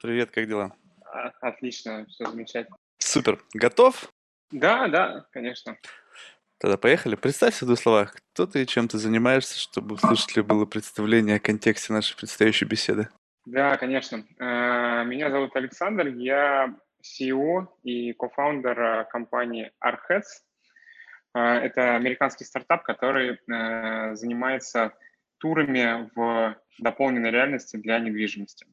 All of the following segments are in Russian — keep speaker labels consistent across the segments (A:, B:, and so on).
A: Привет, как дела?
B: А, Отлично, все замечательно.
A: Супер. Готов?
B: Да, да, конечно.
A: Тогда поехали. Представься в двух словах, кто ты и чем ты занимаешься, чтобы у слушателя было представление о контексте нашей предстоящей беседы.
B: Да, конечно. Э, Меня зовут Александр, я CEO и кофаундер э, компании Arheads. Э, Это американский стартап, который занимается турами в дополненной реальности для недвижимости.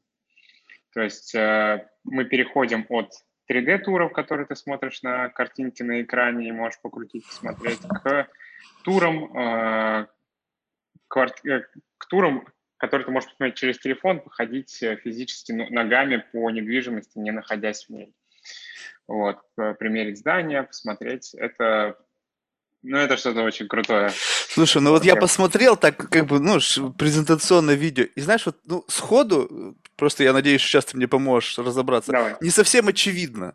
B: То есть э, мы переходим от 3D-туров, которые ты смотришь на картинке на экране и можешь покрутить, посмотреть, к турам, э, э, к турам, которые ты можешь посмотреть через телефон, походить физически ну, ногами по недвижимости, не находясь в ней. Вот, примерить здание, посмотреть. Это, ну, это что-то очень крутое.
A: Слушай, ну вот я посмотрел так, как бы, ну, презентационное видео, и знаешь, вот, ну, сходу, просто я надеюсь, сейчас ты мне поможешь разобраться,
B: Давай.
A: не совсем очевидно.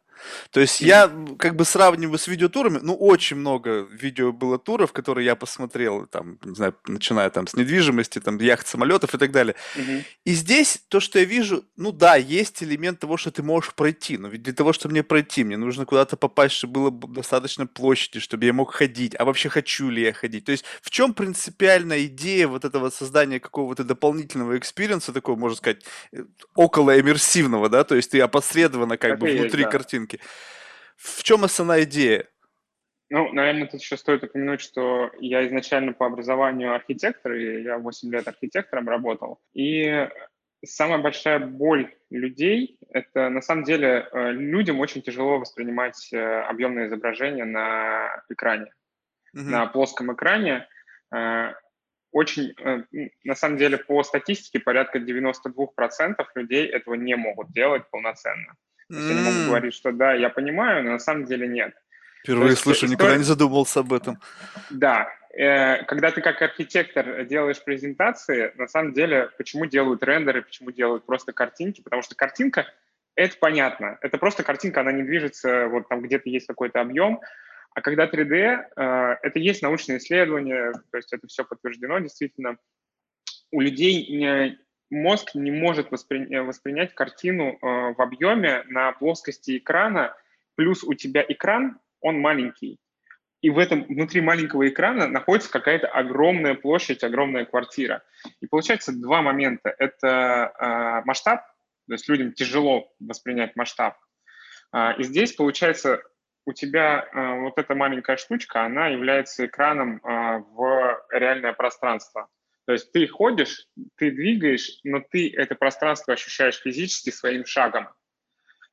A: То есть я м, как бы сравниваю с видеотурами, ну, очень много видео было туров, которые я посмотрел, там, не знаю, начиная там с недвижимости, там, яхт, самолетов и так далее.
B: Мгм.
A: И здесь то, что я вижу, ну да, есть элемент того, что ты можешь пройти, но ведь для того, чтобы мне пройти, мне нужно куда-то попасть, чтобы было достаточно площади, чтобы я мог ходить. А вообще хочу ли я ходить? То есть в чем принципиальная идея вот этого создания какого-то дополнительного экспириенса, такого, можно сказать, э, около иммерсивного, да? То есть ты опосредованно как
B: Так
A: бы
B: есть,
A: внутри
B: да.
A: картинки. В чем основная идея?
B: Ну, наверное, тут еще стоит упомянуть, что я изначально по образованию архитектор, и я 8 лет архитектором работал. И самая большая боль людей – это, на самом деле, э, людям очень тяжело воспринимать э, объемное изображение на экране.
A: Мгм.
B: На плоском экране э, очень, э, на самом деле, по статистике, порядка 92% людей этого не могут делать полноценно. То есть они могут говорить, что да, я понимаю, но на самом деле нет.
A: Впервые
B: есть
A: слышу, никогда
B: история-
A: не задумывался об этом.
B: Да, э, когда ты как архитектор делаешь презентации, на самом деле, почему делают рендеры, почему делают просто картинки, потому что картинка — это понятно, это просто картинка, она не движется, вот там где-то есть какой-то объем, а когда 3D, э, это есть научные исследования, то есть это все подтверждено действительно. У людей не- мозг не может воспри- э, воспринять картину э, в объеме на плоскости экрана, плюс у тебя экран, он маленький, и в этом внутри маленького экрана находится какая-то огромная площадь, огромная квартира. И получается два момента. Это масштаб, то есть людям тяжело воспринять масштаб. А, и здесь, получается, у тебя э, вот эта маленькая штучка, она является экраном э, в реальное пространство. То есть ты ходишь, ты двигаешь, но ты это пространство ощущаешь физически своим шагом.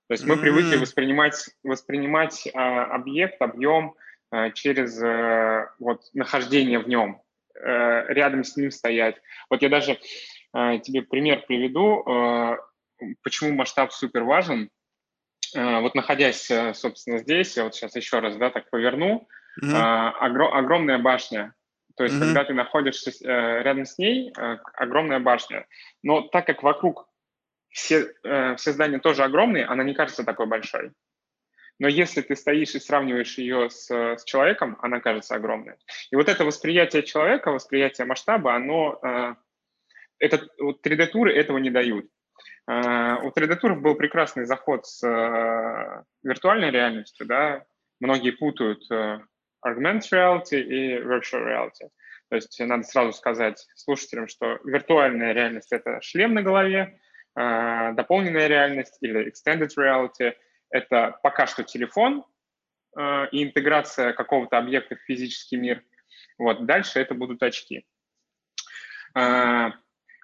B: То есть мы привыкли
A: М.
B: воспринимать, воспринимать э, объект, объем э, через э, вот, нахождение в нем, э, рядом с ним стоять. Вот я даже э, тебе пример приведу, э, почему масштаб супер важен. Э, вот находясь, э, собственно, здесь, я вот сейчас еще раз, да, так поверну,
A: Мгм.
B: а, огро- огромная башня. То есть,
A: Мгм.
B: когда ты находишься э, рядом с ней, э, огромная башня. Но так как вокруг все, э, все здания тоже огромные, она не кажется такой большой. Но если ты стоишь и сравниваешь ее с, с человеком, она кажется огромной. И вот это восприятие человека, восприятие масштаба, оно, э, это, вот 3D-туры этого не дают. Э, у 3D-туров был прекрасный заход с э, виртуальной реальностью, да, многие путают э, augmented reality и virtual reality. То есть надо сразу сказать слушателям, что виртуальная реальность – это шлем на голове, дополненная реальность или extended reality – это пока что телефон и интеграция какого-то объекта в физический мир. Вот, дальше это будут очки.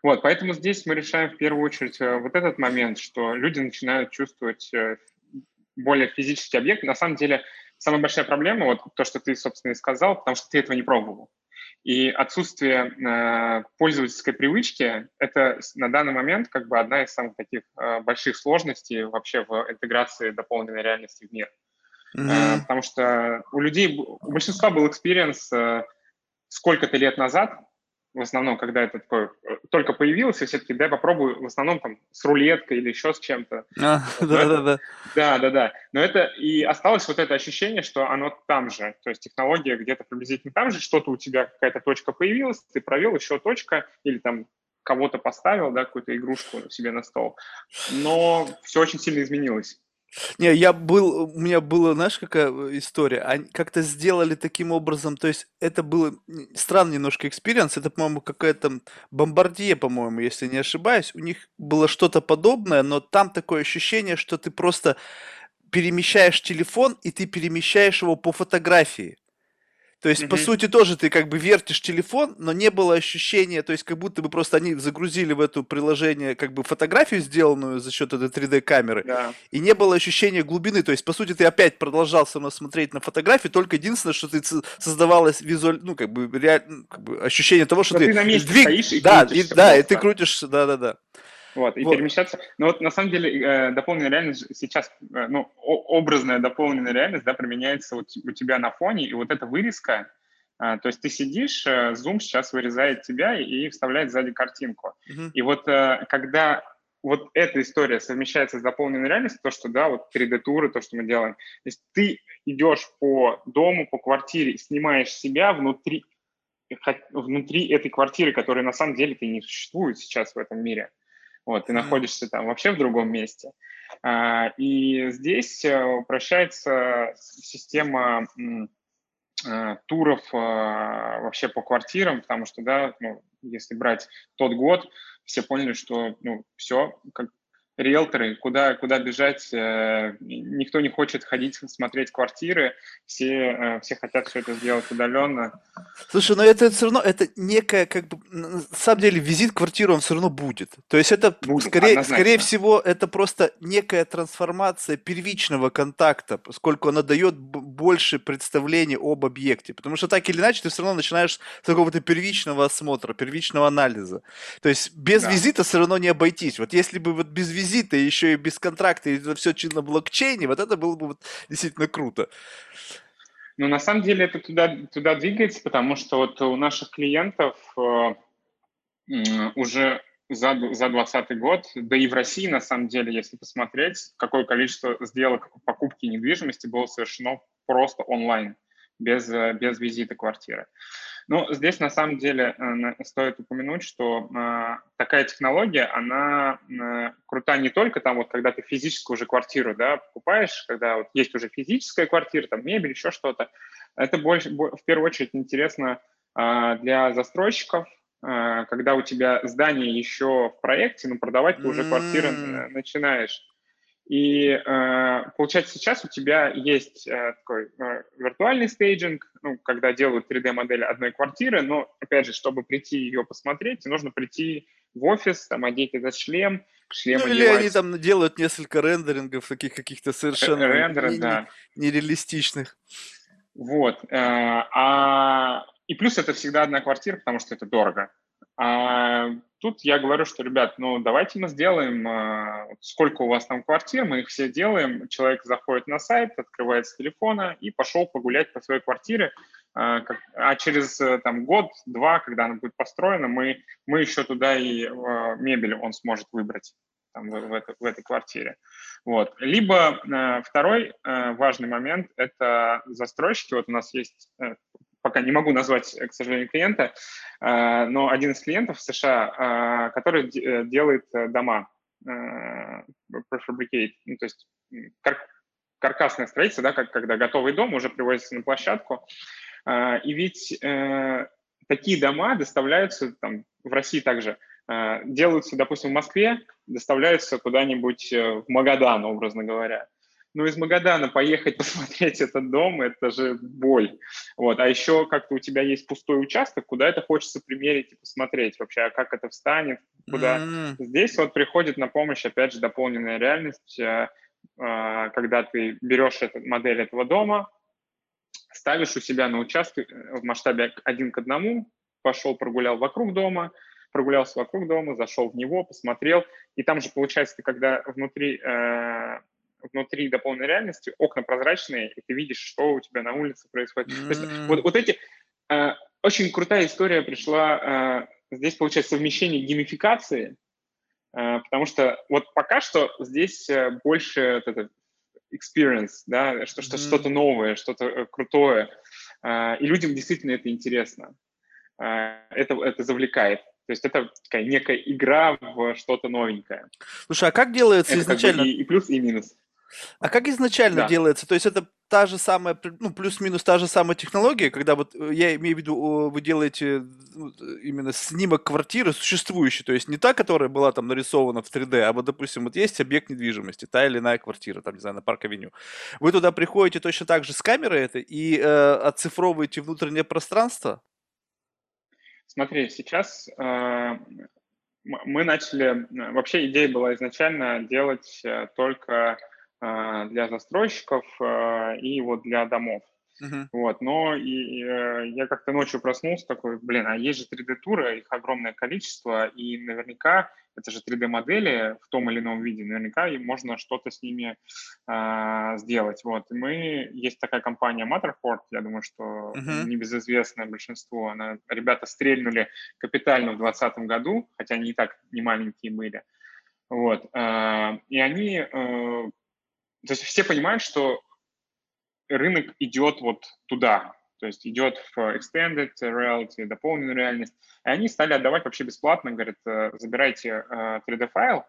B: Э, вот, поэтому здесь мы решаем в первую очередь э, вот этот момент, что люди начинают чувствовать э, более физический объект. На самом деле, самая большая проблема, вот то, что ты, собственно, и сказал, потому что ты этого не пробовал. И отсутствие э, пользовательской привычки – это на данный момент как бы одна из самых таких э, больших сложностей вообще в интеграции дополненной реальности в мир. Э,
A: Мгм.
B: потому что у людей, у большинства был experience э, сколько-то лет назад, в основном, когда это такое э, только появилось, и все-таки дай попробую, в основном там с рулеткой или еще с чем-то.
A: А, Да-да-да.
B: Да, да, да. Но это и осталось вот это ощущение, что оно там же. То есть технология где-то приблизительно там же, что-то у тебя какая-то точка появилась, ты провел еще точка или там кого-то поставил, да, какую-то игрушку себе на стол, но все очень сильно изменилось.
A: Не, я был, у меня была, знаешь, какая э, история? Они как-то сделали таким образом, то есть это был странный немножко experience, это, по-моему, какая-то Bombardier, по-моему, если не ошибаюсь. У них было что-то подобное, но там такое ощущение, что ты просто перемещаешь телефон, и ты перемещаешь его по фотографии. То есть, по сути, тоже ты как бы вертишь телефон, но не было ощущения, то есть, как будто бы просто они загрузили в это приложение как бы фотографию, сделанную за счет этой 3D-камеры,
B: Да.
A: и не было ощущения глубины. То есть, по сути, ты опять продолжал со мной смотреть на фотографию, только единственное, что ты создавалось визуаль, ну, как бы, реаль... ну, как бы ощущение того, что
B: Но
A: ты,
B: ты на месте
A: двиг-
B: стоишь и
A: да, и,
B: крутишься
A: да, и
B: просто.
A: ты крутишься, да-да-да.
B: Вот, и
A: Вот.
B: перемещаться. Но вот на самом деле э, дополненная реальность сейчас, э, ну, образная дополненная реальность, да, применяется вот у тебя на фоне, и вот эта вырезка, э, то есть ты сидишь, Zoom сейчас вырезает тебя и вставляет сзади картинку.
A: Мгм.
B: И вот когда вот эта история совмещается с дополненной реальностью, то, что, да, вот 3D-туры, то, что мы делаем, то есть ты идешь по дому, по квартире, снимаешь себя внутри, внутри этой квартиры, которая на самом деле ты не существует сейчас в этом мире. Вот, ты находишься там вообще в другом месте. А, и здесь э, упрощается система э, туров э, вообще по квартирам, потому что, да, ну, если брать тот год, все поняли, что, ну, все, как риэлторы, куда, куда бежать, э, никто не хочет ходить смотреть квартиры, все, э, все хотят все это сделать удаленно.
A: Слушай, но это все равно, это некая, как бы, на самом деле, визит в квартиру, он все равно будет. То есть это,
B: Будет,
A: скорее,
B: однозначно.
A: скорее всего, это просто некая трансформация первичного контакта, поскольку она дает больше представления об объекте. Потому что так или иначе ты все равно начинаешь с какого-то первичного осмотра, первичного анализа. То есть без
B: Да.
A: визита все равно не обойтись. Вот если бы вот без визита, еще и без контракта, и это все на блокчейне, вот это было бы вот действительно круто.
B: Но на самом деле это туда, туда двигается, потому что вот у наших клиентов э, уже за, за 2020 год, да и в России, на самом деле, если посмотреть, какое количество сделок покупки недвижимости было совершено просто онлайн, без, э, без визита квартиры. Ну, здесь на самом деле э, стоит упомянуть, что э, такая технология, она э, крута не только там вот, когда ты физическую уже квартиру, да, покупаешь, когда вот есть уже физическая квартира, там мебель, еще что-то. Это больше, бо- в первую очередь интересно э, для застройщиков, э, когда у тебя здание еще в проекте, но продавать ты уже квартиры э, начинаешь. И э, получается, сейчас у тебя есть э, такой э, виртуальный стейджинг, ну, когда делают 3D-модель одной квартиры, но, опять же, чтобы прийти ее посмотреть, нужно прийти в офис, там, одеть этот шлем, шлем
A: Ну, или они там делают несколько рендерингов, таких каких-то совершенно
B: р- рендеры,
A: не- не-
B: да.
A: нереалистичных.
B: Вот. э, а, и плюс это всегда одна квартира, потому что это дорого. А тут я говорю, что, ребят, ну давайте мы сделаем, вот сколько у вас там квартир, мы их все делаем. Человек заходит на сайт, открывает с телефона и пошел погулять по своей квартире. А, а через э, там год-два, когда она будет построена, мы, мы еще туда и э, мебель он сможет выбрать там, в, в этой- в этой квартире. Вот. Либо э, второй э, важный момент – это застройщики. Вот у нас есть, пока не могу назвать, э, к сожалению, клиента, э, но один из клиентов в США, э, который де- делает дома, prefabricate, ну, то есть каркасное строительство, да, как, когда готовый дом уже привозится на площадку. И ведь такие дома доставляются там, в России также, делаются, допустим, в Москве, доставляются куда-нибудь в Магадан, образно говоря. Ну, из Магадана поехать посмотреть этот дом, это же боль. Вот. А еще как-то у тебя есть пустой участок, куда это хочется примерить и посмотреть вообще, а как это встанет, куда.
A: М,
B: Здесь вот приходит на помощь, опять же, дополненная реальность, э, э, когда ты берешь эту модель этого дома, ставишь у себя на участке э, в масштабе один к одному, пошел прогулял вокруг дома, прогулялся вокруг дома, зашел в него, посмотрел, и там же получается, ты когда внутри, э, внутри дополненной реальности окна прозрачные, и ты видишь, что у тебя на улице происходит. То есть вот, вот эти... э, очень крутая история пришла, э, здесь получается совмещение геймификации, э, потому что вот пока что здесь э, больше вот этот experience, да, что, что,
A: Мгм.
B: что-то новое, что-то э, крутое, Э, и людям действительно это интересно. Э, это, это завлекает. То есть это такая некая игра в что-то новенькое.
A: Слушай, а как делается
B: это
A: изначально?
B: Как бы и, и плюс, и минус.
A: А как изначально да. делается? То есть это та же самая, ну, плюс-минус та же самая технология, когда вот, э, я имею в виду, вы делаете ну, именно снимок квартиры существующей, то есть не та, которая была там нарисована в 3D, а вот, допустим, вот есть объект недвижимости, та или иная квартира, там, не знаю, на Парк-авеню. Вы туда приходите точно так же с камерой это и э, оцифровываете внутреннее пространство?
B: Смотри, сейчас э, мы начали, вообще идея была изначально делать э, только для застройщиков а, и вот для домов. Uh-huh. Вот, но и, и, э, я как-то ночью проснулся такой, блин, а есть же 3D-туры, их огромное количество, и наверняка это же 3D-модели в том или ином виде, наверняка и можно что-то с ними а, сделать. Вот, и мы, есть такая компания Matterport, я думаю, что uh-huh. небезызвестное большинство, она, ребята стрельнули капитально в 2020 году, хотя они и так не маленькие были. Вот, а, и они а, то есть все понимают, что рынок идет вот туда, то есть идет в extended reality, дополненную реальность. И они стали отдавать вообще бесплатно, говорят, э, забирайте 3D-файл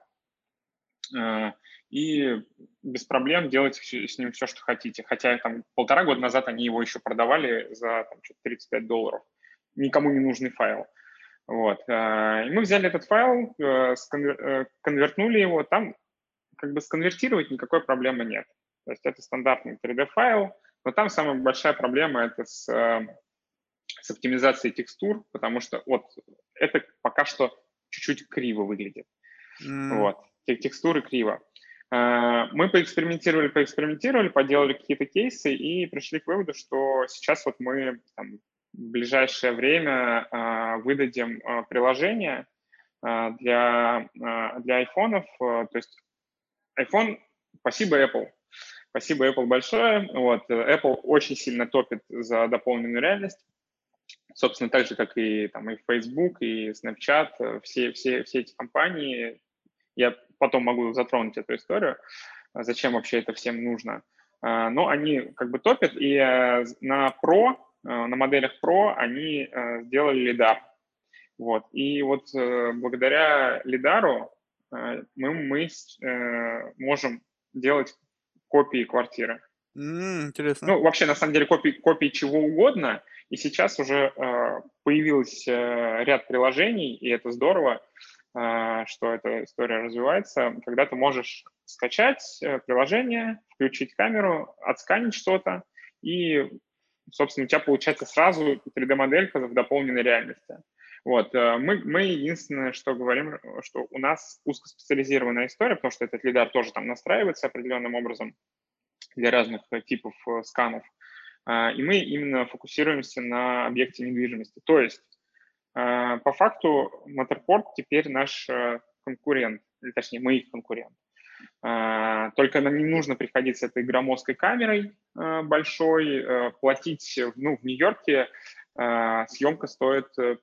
B: э, э, и без проблем делайте с ним все, что хотите. Хотя там полтора года назад они его еще продавали за там, 35 долларов. Никому не нужный файл. Вот. И мы взяли этот файл, конвертнули его, там как бы сконвертировать никакой проблемы нет. То есть это стандартный 3D-файл, но там самая большая проблема это с, э, с оптимизацией текстур, потому что вот это пока что чуть-чуть криво выглядит. Mm. Вот, текстуры криво. Э, мы поэкспериментировали, поэкспериментировали, поделали какие-то кейсы и пришли к выводу, что сейчас вот мы там, в ближайшее время э, выдадим приложение для, для айфонов, то есть iPhone, спасибо Apple. Спасибо Apple большое. Вот, Apple очень сильно топит за дополненную реальность. Собственно, так же, как и, там, и Facebook, и Snapchat, все, все, все эти компании. Я потом могу затронуть эту историю, зачем вообще это всем нужно. А, но они как бы топят, и э, на Pro, э, на моделях Pro они э, сделали лидар. Вот. И вот благодаря лидару мы, мы э, можем делать копии квартиры.
A: Mm, интересно.
B: Ну, вообще, на самом деле, копии, копии чего угодно. И сейчас уже э, появился э, ряд приложений, и это здорово, э, что эта история развивается, когда ты можешь скачать э, приложение, включить камеру, отсканить что-то, и, собственно, у тебя получается сразу 3D-моделька в дополненной реальности. Вот, э, мы, мы единственное, что говорим, что у нас узкоспециализированная история, потому что этот лидар тоже там настраивается определенным образом для разных э, типов э, сканов. И мы именно фокусируемся на объекте недвижимости. То есть, по факту, Matterport теперь наш конкурент, или точнее, мы их конкурент. Только нам не нужно приходить с этой громоздкой камерой большой, платить, ну, в Нью-Йорке а, съемка стоит 500-750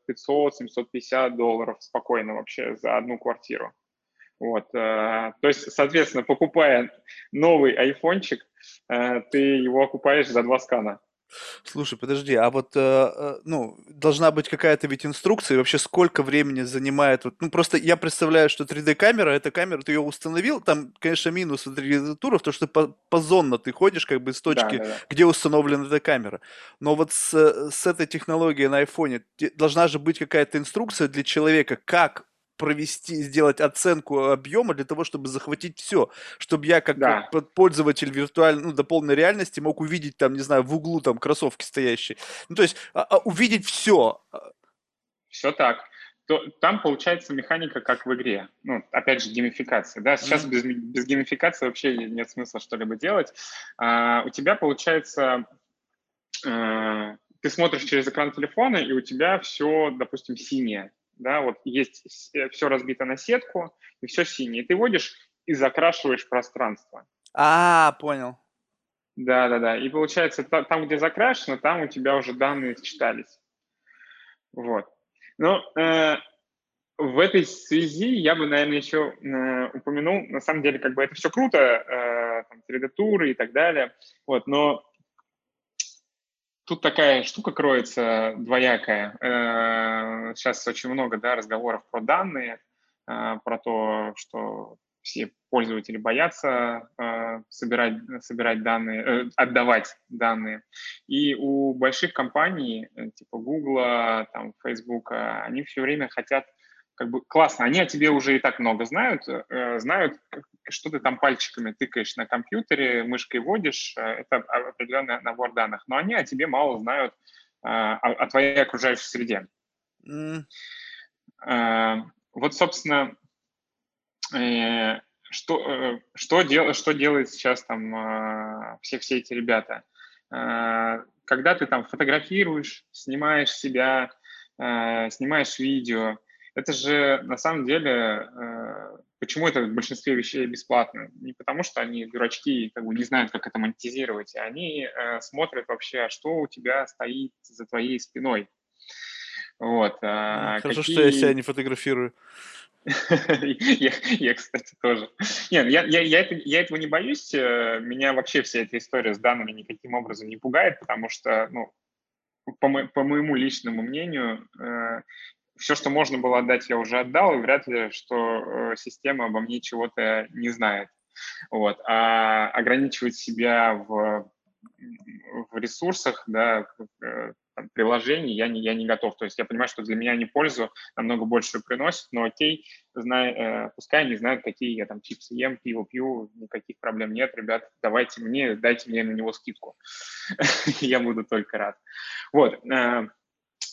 B: э, долларов спокойно вообще за одну квартиру. Вот, э, то есть, соответственно, покупая новый айфончик, э, ты его окупаешь за два скана.
A: Слушай, подожди, а вот, э, э, ну, должна быть какая-то ведь инструкция, и вообще сколько времени занимает, вот, ну, просто я представляю, что 3D-камера, эта камера, ты ее установил, там, конечно, минус 3D-туров, то, что по- позонно ты ходишь, как бы, с точки, да, да, да. где установлена эта камера. Но вот с, с этой технологией на айфоне должна же быть какая-то инструкция для человека, как провести, сделать оценку объема для того, чтобы захватить все, чтобы я как да. пользователь виртуальной, ну, дополненной реальности мог увидеть там, не знаю, в углу там кроссовки стоящие. Ну, то есть а, а, увидеть все.
B: Все так. То, там получается механика как в игре. Ну, опять же, геймификация. Да? Сейчас mm-hmm. без, без геймификации вообще нет смысла что-либо делать. А, у тебя получается... А, ты смотришь через экран телефона, и у тебя все, допустим, синее да, вот есть э, все разбито на сетку, и все синее. И ты водишь и закрашиваешь пространство.
A: А, понял.
B: Да, да, да. И получается, там, где закрашено, там у тебя уже данные считались. Вот. Но э, в этой связи я бы, наверное, еще э, упомянул, на самом деле, как бы это все круто, э, там, 3D-туры и так далее, вот, но Тут такая штука кроется двоякая. Сейчас очень много да, разговоров про данные, про то, что все пользователи боятся э, собирать, собирать данные, э, отдавать данные. И у больших компаний, э, типа Google, там, Facebook, они все время хотят, как бы, классно, они о тебе уже и так много знают, э, знают, что ты там пальчиками тыкаешь на компьютере, мышкой вводишь, э, это определенный набор данных, но они о тебе мало знают э, о, о твоей окружающей среде. Mm. Вот, собственно, что, что, дел, что делает сейчас там все, все эти ребята? Когда ты там фотографируешь, снимаешь себя, снимаешь видео, это же на самом деле, почему это в большинстве вещей бесплатно? Не потому, что они дурачки и как бы не знают, как это монетизировать, они смотрят вообще, а что у тебя стоит за твоей спиной. Вот.
A: Хорошо, какие... что я себя не фотографирую.
B: я, я, кстати, тоже. Нет, я, я, я, это, я этого не боюсь. Э, меня вообще вся эта история с данными никаким образом не пугает, потому что, ну, по, мо, по моему личному мнению, э, все, что можно было отдать, я уже отдал, и вряд ли, что э, система обо мне чего-то не знает. Вот. А ограничивать себя в, в ресурсах, да, э, там, приложений я не, я не готов. То есть я понимаю, что для меня они пользу намного больше приносят, но окей, знай, э, пускай они знают, какие я там чипсы ем, пиво пью, никаких проблем нет, ребят, давайте мне, дайте мне на него скидку. я буду только рад. Вот. Э,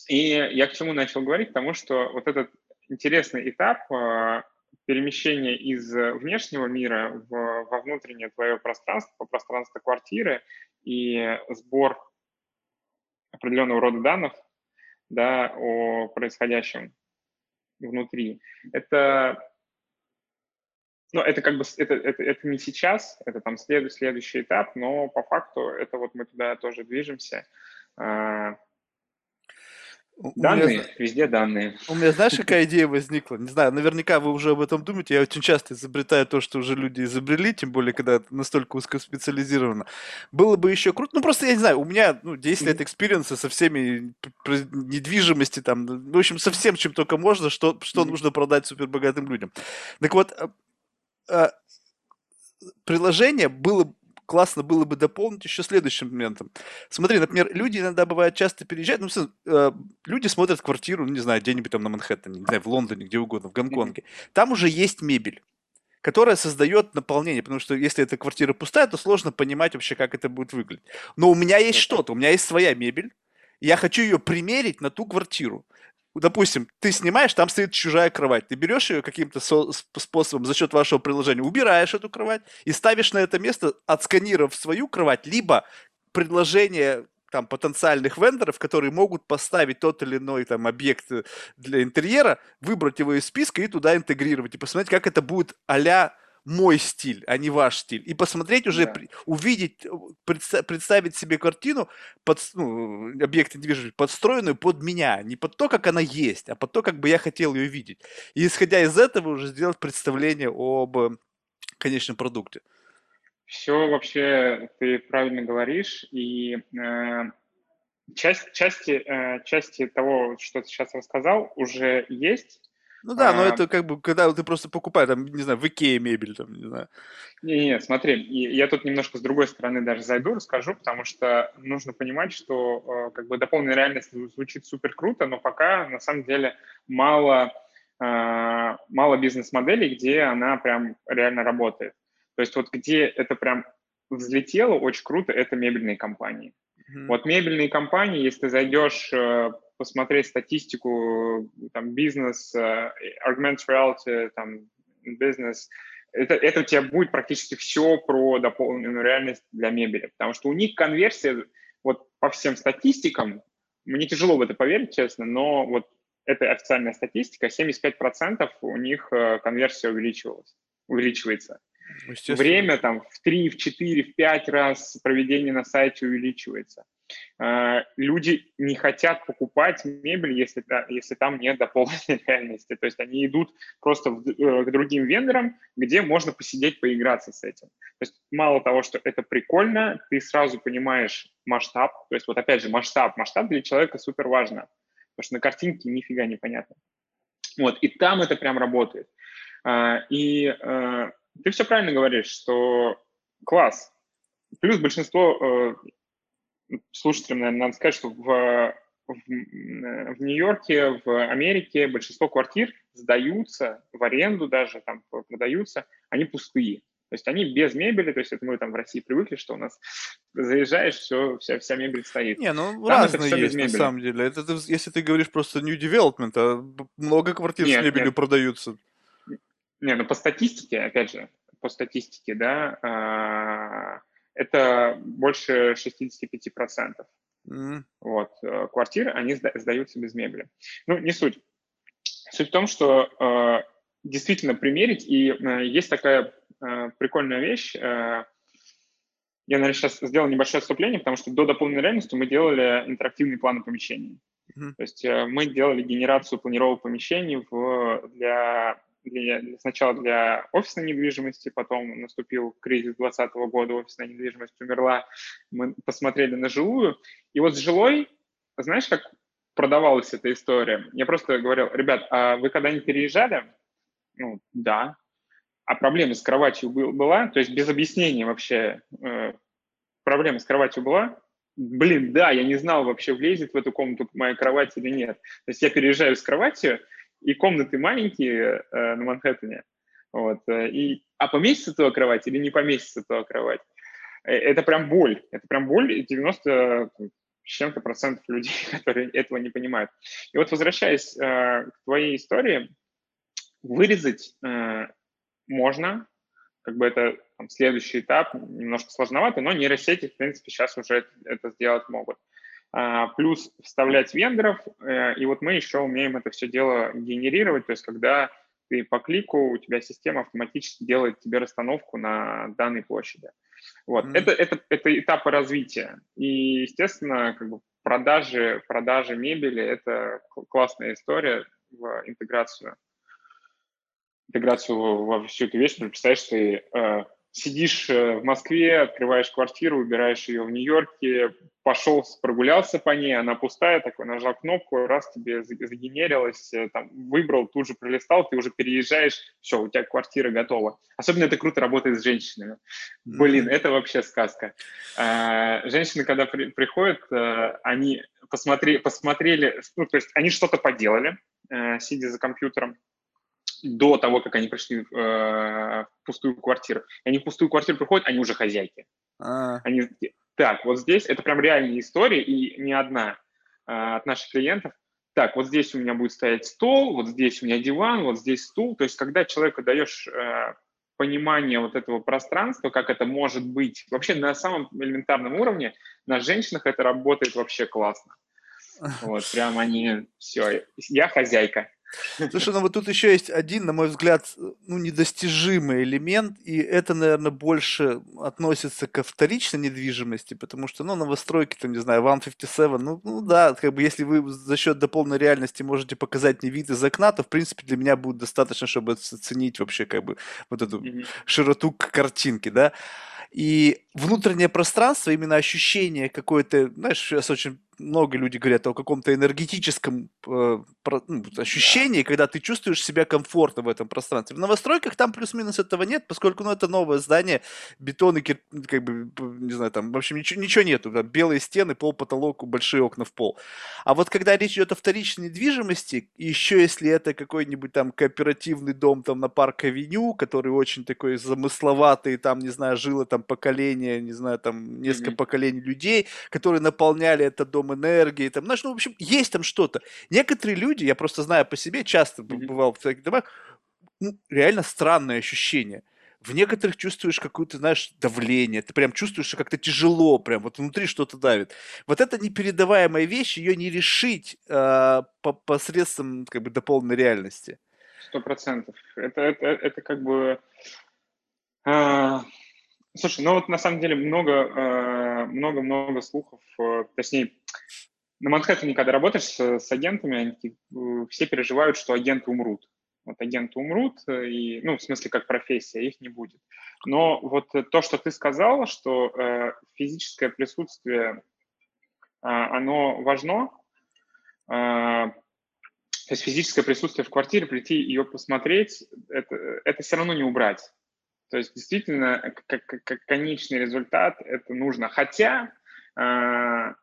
B: и я к чему начал говорить? Потому что вот этот интересный этап э, перемещения из внешнего мира в, во внутреннее твое пространство, пространство квартиры и сбор определенного рода данных да, о происходящем внутри. Это, ну, это как бы это, это, это не сейчас, это там след, следующий этап, но по факту это вот мы туда тоже движемся. Данные, меня, везде данные.
A: У меня, знаешь, какая идея возникла? Не знаю, наверняка вы уже об этом думаете. Я очень часто изобретаю то, что уже люди изобрели, тем более, когда это настолько узкоспециализировано. Было бы еще круто. Ну, просто, я не знаю, у меня ну, 10 лет experience а со всеми недвижимости, там, в общем, со всем, чем только можно, что, что нужно продать супербогатым людям. Так вот, а, а, приложение было классно было бы дополнить еще следующим моментом. Смотри, например, люди иногда бывают часто переезжают, ну, э, люди смотрят квартиру, ну, не знаю, где-нибудь там на Манхэттене, не знаю, в Лондоне, где угодно, в Гонконге. Там уже есть мебель которая создает наполнение, потому что если эта квартира пустая, то сложно понимать вообще, как это будет выглядеть. Но у меня есть что-то, у меня есть своя мебель, я хочу ее примерить на ту квартиру допустим, ты снимаешь, там стоит чужая кровать. Ты берешь ее каким-то со- способом за счет вашего приложения, убираешь эту кровать и ставишь на это место, отсканировав свою кровать, либо предложение там потенциальных вендоров, которые могут поставить тот или иной там объект для интерьера, выбрать его из списка и туда интегрировать и посмотреть, как это будет а мой стиль, а не ваш стиль. И посмотреть уже, да. увидеть, предста- представить себе картину, под, ну, объект недвижимости, подстроенную под меня. Не под то, как она есть, а под то, как бы я хотел ее видеть. И исходя из этого уже сделать представление об э, конечном продукте.
B: Все вообще ты правильно говоришь. И э, часть, части, э, части того, что ты сейчас рассказал, уже есть
A: ну да, но а. это как бы, когда ты просто покупаешь, там, не знаю, в Икее мебель, там, не знаю.
B: Не-не, смотри, я тут немножко с другой стороны даже зайду, расскажу, потому что нужно понимать, что э, как бы дополненная реальность звучит супер круто, но пока на самом деле мало, э, мало бизнес-моделей, где она прям реально работает. То есть вот где это прям взлетело очень круто, это мебельные компании. Mm-hmm. Вот мебельные компании, если ты зайдешь э, посмотреть статистику, там, бизнес, uh, augmented reality, там, бизнес, это, это у тебя будет практически все про дополненную реальность для мебели, потому что у них конверсия, вот по всем статистикам, мне тяжело в это поверить, честно, но вот это официальная статистика, 75% у них э, конверсия увеличивалась, увеличивается. Время там в 3, в 4, в 5 раз проведение на сайте увеличивается. э, люди не хотят покупать мебель, если, если там нет дополненной реальности. То есть они идут просто в, э, к другим вендорам, где можно посидеть, поиграться с этим. То есть мало того, что это прикольно, ты сразу понимаешь масштаб. То есть вот опять же масштаб. Масштаб для человека супер важно, потому что на картинке нифига не понятно. Вот, и там это прям работает. А, и э, ты все правильно говоришь, что класс. Плюс большинство слушателям, наверное, надо сказать, что в, в, в Нью-Йорке, в Америке большинство квартир сдаются в аренду даже, там продаются, они пустые. То есть они без мебели, то есть это мы там в России привыкли, что у нас заезжаешь, все, вся, вся мебель стоит.
A: Не, ну там разные есть на самом деле. Это ты, если ты говоришь просто new development, а много квартир нет, с мебелью нет. продаются.
B: Не, ну по статистике, опять же, по статистике, да, а, это больше 65%. Mm. Вот, э, квартиры, они сдаются без мебели. Ну, не суть. Суть в том, что э, действительно примерить, и э, есть такая э, прикольная вещь, э, я, наверное, сейчас сделал небольшое отступление, потому что до дополненной реальности мы делали интерактивные планы помещений. Mm-hmm. То есть э, мы делали генерацию планировок помещений в, для для, сначала для офисной недвижимости, потом наступил кризис 2020 года, офисная недвижимость умерла, мы посмотрели на жилую. И вот с жилой, знаешь, как продавалась эта история? Я просто говорил, ребят, а вы когда-нибудь переезжали? Ну, да. А проблема с кроватью была? То есть без объяснения вообще э, проблема с кроватью была? Блин, да, я не знал вообще, влезет в эту комнату моя кровать или нет. То есть я переезжаю с кроватью, и комнаты маленькие э, на Манхэттене, вот, э, и, а поместится туда кровать или не поместится туда кровать? Э, это прям боль, это прям боль, и 90 с чем-то процентов людей, которые этого не понимают. И вот возвращаясь э, к твоей истории, вырезать э, можно, как бы это там, следующий этап, немножко сложновато, но нейросети, в принципе, сейчас уже это, это сделать могут. А, плюс вставлять вендоров, э, и вот мы еще умеем это все дело генерировать, то есть когда ты по клику, у тебя система автоматически делает тебе расстановку на данной площади. Вот. Mm-hmm. Это, это, это этапы развития. И, естественно, как бы продажи, продажи мебели – это классная история в интеграцию, интеграцию во всю эту вещь. Представляешь, ты э, сидишь э, в Москве, открываешь квартиру, убираешь ее в Нью-Йорке, пошел, прогулялся по ней, она пустая, такой нажал кнопку, раз тебе загенерилось, э, там, выбрал, тут же пролистал, ты уже переезжаешь, все, у тебя квартира готова. Особенно это круто работает с женщинами. Блин, это вообще сказка. А, женщины, когда при, приходят, э, они посмотри, посмотрели, ну, то есть они что-то поделали, сидя за компьютером, до того, как они пришли э, в пустую квартиру. И они в пустую квартиру приходят, они уже хозяйки. А. Они, так, вот здесь, это прям реальная история, и не одна э, от наших клиентов. Так, вот здесь у меня будет стоять стол, вот здесь у меня диван, вот здесь стул. То есть, когда человеку даешь э, понимание вот этого пространства, как это может быть, вообще на самом элементарном уровне, на женщинах это работает вообще классно. Вот, прям они, все, я хозяйка.
A: Слушай, ну вот тут еще есть один, на мой взгляд, ну, недостижимый элемент, и это, наверное, больше относится ко вторичной недвижимости, потому что, ну, новостройки, там, не знаю, One 57, ну, ну да, как бы если вы за счет дополненной реальности можете показать мне вид из окна, то, в принципе, для меня будет достаточно, чтобы оценить вообще, как бы, вот эту mm-hmm. широту картинки, да. И внутреннее пространство, именно ощущение какое-то, знаешь, сейчас очень много людей говорят о каком-то энергетическом э, про, ну, ощущении, когда ты чувствуешь себя комфортно в этом пространстве. В новостройках там плюс-минус этого нет, поскольку, ну, это новое здание, бетон и, как бы, не знаю, там, в общем, ничего, ничего нету. Там белые стены, пол, потолок, большие окна в пол. А вот когда речь идет о вторичной недвижимости, еще если это какой-нибудь там кооперативный дом там на Парк-авеню, который очень такой замысловатый, там, не знаю, жило там поколение, не знаю, там несколько mm-hmm. поколений людей, которые наполняли этот дом энергией, там, знаешь, ну, в общем, есть там что-то. Некоторые люди, я просто знаю по себе, часто бывал в таких домах, ну, реально странное ощущение. В некоторых чувствуешь какое-то, знаешь, давление, ты прям чувствуешь, что как-то тяжело, прям вот внутри что-то давит. Вот это непередаваемая вещь, ее не решить э, по посредством как бы дополненной реальности.
B: Сто процентов. Это, это, это как бы... Э, слушай, ну вот на самом деле много... Э, много-много слухов, точнее, на Манхэттене, когда работаешь с, с агентами, они, все переживают, что агенты умрут. Вот агенты умрут, и, ну, в смысле, как профессия, их не будет. Но вот то, что ты сказал, что э, физическое присутствие, э, оно важно, э, то есть физическое присутствие в квартире, прийти ее посмотреть, это, это все равно не убрать. То есть действительно, как, как конечный результат это нужно. Хотя, э,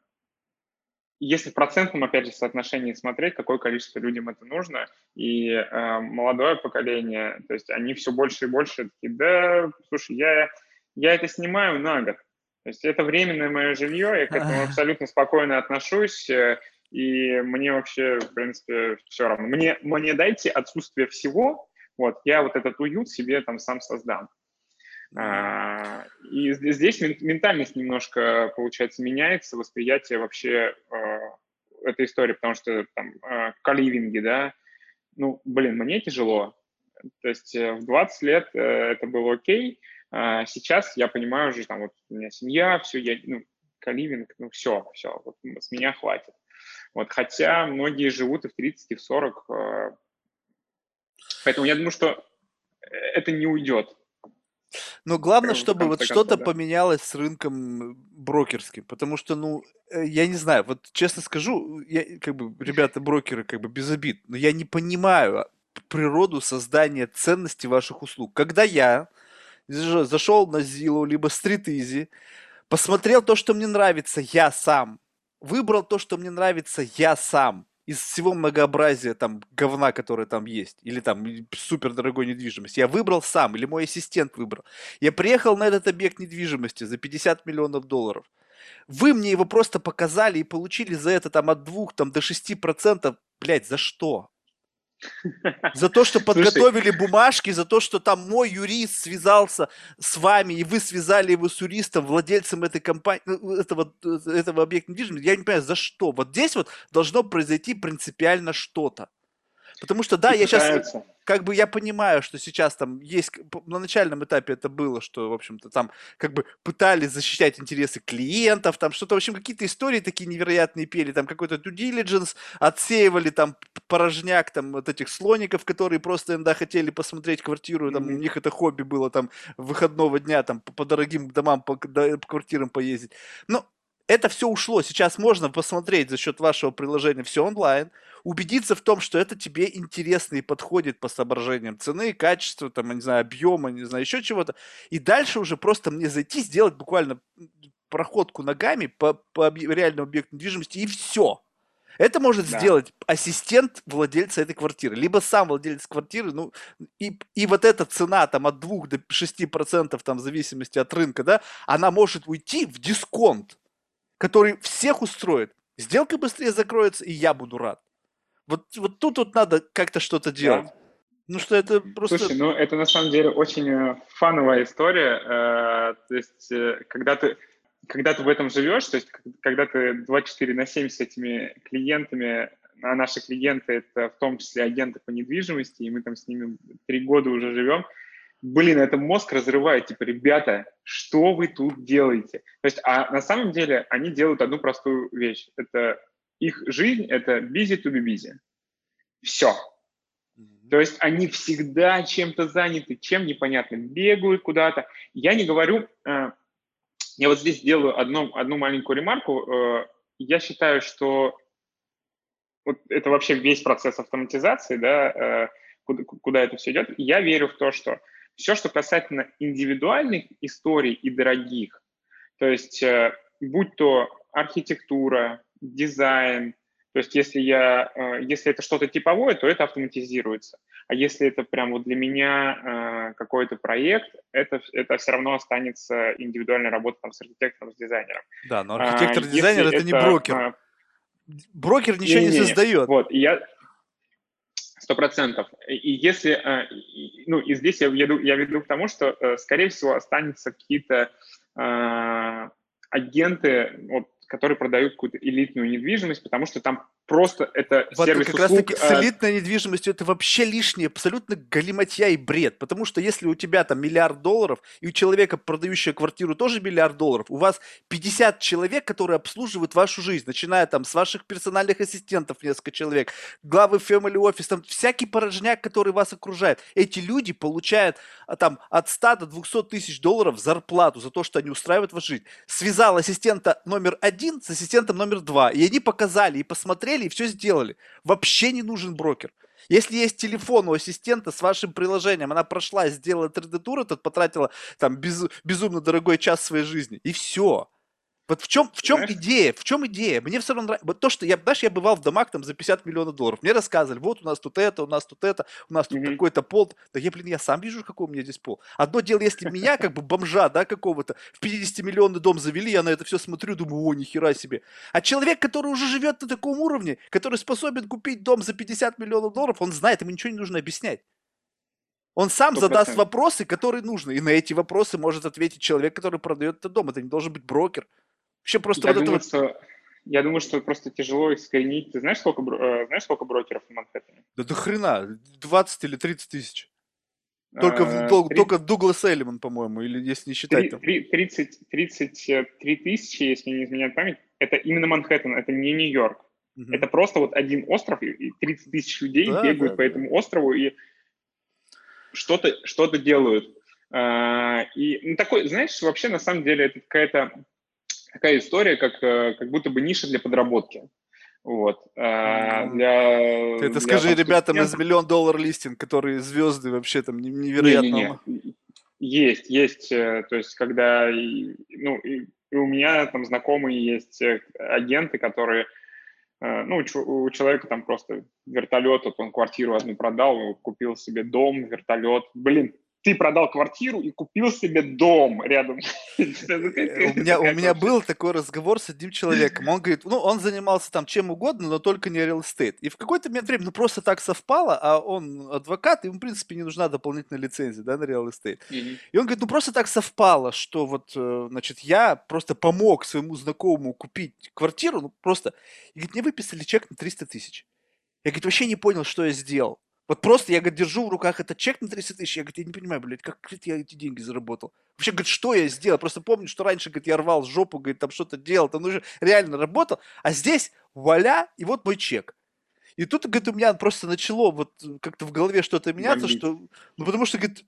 B: если в процентном, опять же, соотношении смотреть, какое количество людям это нужно, и э, молодое поколение, то есть они все больше и больше такие, да, слушай, я, я это снимаю на год. То есть это временное мое жилье, я к этому абсолютно спокойно отношусь, э, и мне вообще, в принципе, все равно. Мне, мне дайте отсутствие всего, вот, я вот этот уют себе там сам создам. А, и здесь ментальность немножко, получается, меняется, восприятие вообще а, этой истории, потому что там а, каливинги, да, ну, блин, мне тяжело. То есть э, в 20 лет э, это было окей, сейчас я понимаю уже, там, вот у меня семья, все, я, ну, каливинг, ну, все, все, вот с меня хватит. Вот, хотя многие живут и в 30, и в 40, поэтому я думаю, что э, это не уйдет.
A: Но главное, чтобы вот что-то да. поменялось с рынком брокерским, потому что, ну, э, я не знаю, вот честно скажу, я, как бы, ребята брокеры, как бы, без обид, но я не понимаю природу создания ценности ваших услуг. Когда я зашел на Zillow, либо Street Easy, посмотрел то, что мне нравится, я сам, выбрал то, что мне нравится, я сам, из всего многообразия там говна, которое там есть, или там супер дорогой недвижимости, я выбрал сам, или мой ассистент выбрал. Я приехал на этот объект недвижимости за 50 миллионов долларов. Вы мне его просто показали и получили за это там от 2 там, до 6 процентов. Блять, за что? За то, что подготовили бумажки, за то, что там мой юрист связался с вами, и вы связали его с юристом, владельцем этой компании, ну, этого, этого объекта недвижимости. Я не понимаю, за что. Вот здесь вот должно произойти принципиально что-то. Потому что, да, и я сейчас, как бы я понимаю, что сейчас там есть, на начальном этапе это было, что, в общем-то, там как бы пытались защищать интересы клиентов, там что-то, в общем, какие-то истории такие невероятные пели, там какой-то due diligence, отсеивали там порожняк там вот этих слоников, которые просто иногда хотели посмотреть квартиру, там mm-hmm. у них это хобби было там выходного дня там по, по дорогим домам, по, по квартирам поездить. Но это все ушло. Сейчас можно посмотреть за счет вашего приложения все онлайн, убедиться в том, что это тебе интересно и подходит по соображениям цены, качества, там, не знаю, объема, не знаю, еще чего-то. И дальше уже просто мне зайти, сделать буквально проходку ногами по, по реальному объекту недвижимости, и все. Это может да. сделать ассистент владельца этой квартиры, либо сам владелец квартиры, ну, и, и вот эта цена там от 2 до 6 процентов, там, в зависимости от рынка, да, она может уйти в дисконт который всех устроит. Сделка быстрее закроется, и я буду рад. Вот, вот тут вот надо как-то что-то делать. Да. Ну что это просто...
B: Слушай, ну это на самом деле очень э, фановая история. Э, то есть э, когда ты, когда ты в этом живешь, то есть когда ты 24 на 7 с этими клиентами, а наши клиенты это в том числе агенты по недвижимости, и мы там с ними три года уже живем, блин, это мозг разрывает, типа, ребята, что вы тут делаете? То есть, а на самом деле они делают одну простую вещь. Это их жизнь, это busy to be busy. Все. То есть они всегда чем-то заняты, чем непонятно, бегают куда-то. Я не говорю, э, я вот здесь делаю одну, одну маленькую ремарку. Э, я считаю, что вот это вообще весь процесс автоматизации, да, э, куда, куда это все идет. Я верю в то, что все, что касательно индивидуальных историй и дорогих, то есть э, будь то архитектура, дизайн, то есть если, я, э, если это что-то типовое, то это автоматизируется. А если это прям вот для меня э, какой-то проект, это, это все равно останется индивидуальная работа там, с архитектором, с дизайнером.
A: Да, но а архитектор-дизайнер это, это не брокер. Брокер ничего не, не, не создает.
B: Вот, и я, Сто процентов. И если, э, ну, и здесь я веду, я веду к тому, что, скорее всего, останутся какие-то э, агенты, вот, которые продают какую-то элитную недвижимость, потому что там просто это
A: вот
B: сервис
A: как раз таки с а элитной недвижимостью это вообще лишнее, абсолютно галиматья и бред, потому что если у тебя там миллиард долларов, и у человека, продающего квартиру, тоже миллиард долларов, у вас 50 человек, которые обслуживают вашу жизнь, начиная там с ваших персональных ассистентов несколько человек, главы family office, там всякий порожняк, который вас окружает. Эти люди получают а, там от 100 до 200 тысяч долларов зарплату за то, что они устраивают вашу жизнь. Связал ассистента номер один с ассистентом номер два, и они показали и посмотрели, сели и все сделали. Вообще не нужен брокер. Если есть телефон у ассистента с вашим приложением, она прошла, сделала 3D-тур, этот потратила там без, безумно дорогой час своей жизни, и все. Вот в чем, в чем идея? В чем идея? Мне все равно нравится. Вот то, что я, знаешь, я бывал в домах там за 50 миллионов долларов. Мне рассказывали, вот у нас тут это, у нас тут это, у нас тут mm-hmm. какой-то пол. Да я, блин, я сам вижу, какой у меня здесь пол. Одно дело, если меня, как бы бомжа, да, какого-то, в 50-миллионный дом завели, я на это все смотрю, думаю, о, нихера себе. А человек, который уже живет на таком уровне, который способен купить дом за 50 миллионов долларов, он знает, ему ничего не нужно объяснять. Он сам 100%. задаст вопросы, которые нужны. И на эти вопросы может ответить человек, который продает этот дом. Это не должен быть брокер. Вообще просто
B: я
A: вот
B: думаю,
A: это
B: что, Я думаю, что просто тяжело искоренить. Ты знаешь, сколько, э, знаешь, сколько брокеров в Манхэттене?
A: Да до хрена, 20 или 30 тысяч. Только, а, в, 30, только Дуглас Эллиман, по-моему, или если не считать
B: 3, там. 30, 33 тысячи, если не изменяет память, это именно Манхэттен, это не Нью-Йорк. Угу. Это просто вот один остров, и 30 тысяч людей да, бегают да, по да. этому острову и что-то что делают. А, и ну, такой, знаешь, вообще на самом деле это какая-то такая история, как, э, как будто бы ниша для подработки. Вот. А
A: для, Ты это для, скажи там, ребятам из миллион доллар листинг, которые звезды вообще там невероятно. Не, не,
B: не. Есть, есть. Э, то есть, когда ну, и, и у меня там знакомые есть агенты, которые ну, у человека там просто вертолет, вот он квартиру одну продал, купил себе дом, вертолет. Блин, ты продал квартиру и купил себе дом рядом.
A: У меня, у меня был такой разговор с одним человеком. Он говорит, ну, он занимался там чем угодно, но только не real estate. И в какой-то момент времени, ну, просто так совпало, а он адвокат, ему, в принципе, не нужна дополнительная лицензия, да, на real estate. И он говорит, ну, просто так совпало, что вот, э, значит, я просто помог своему знакомому купить квартиру, ну, просто. И говорит, мне выписали чек на 300 тысяч. Я, говорит, вообще не понял, что я сделал. Вот просто я, говорит, держу в руках этот чек на 30 тысяч, я, говорит, я не понимаю, блядь, как говорит, я эти деньги заработал? Вообще, говорит, что я сделал? Просто помню, что раньше, говорит, я рвал жопу, говорит, там что-то делал, там уже реально работал, а здесь вуаля, и вот мой чек. И тут, говорит, у меня просто начало вот как-то в голове что-то меняться, Бомбить. что, ну, потому что, говорит,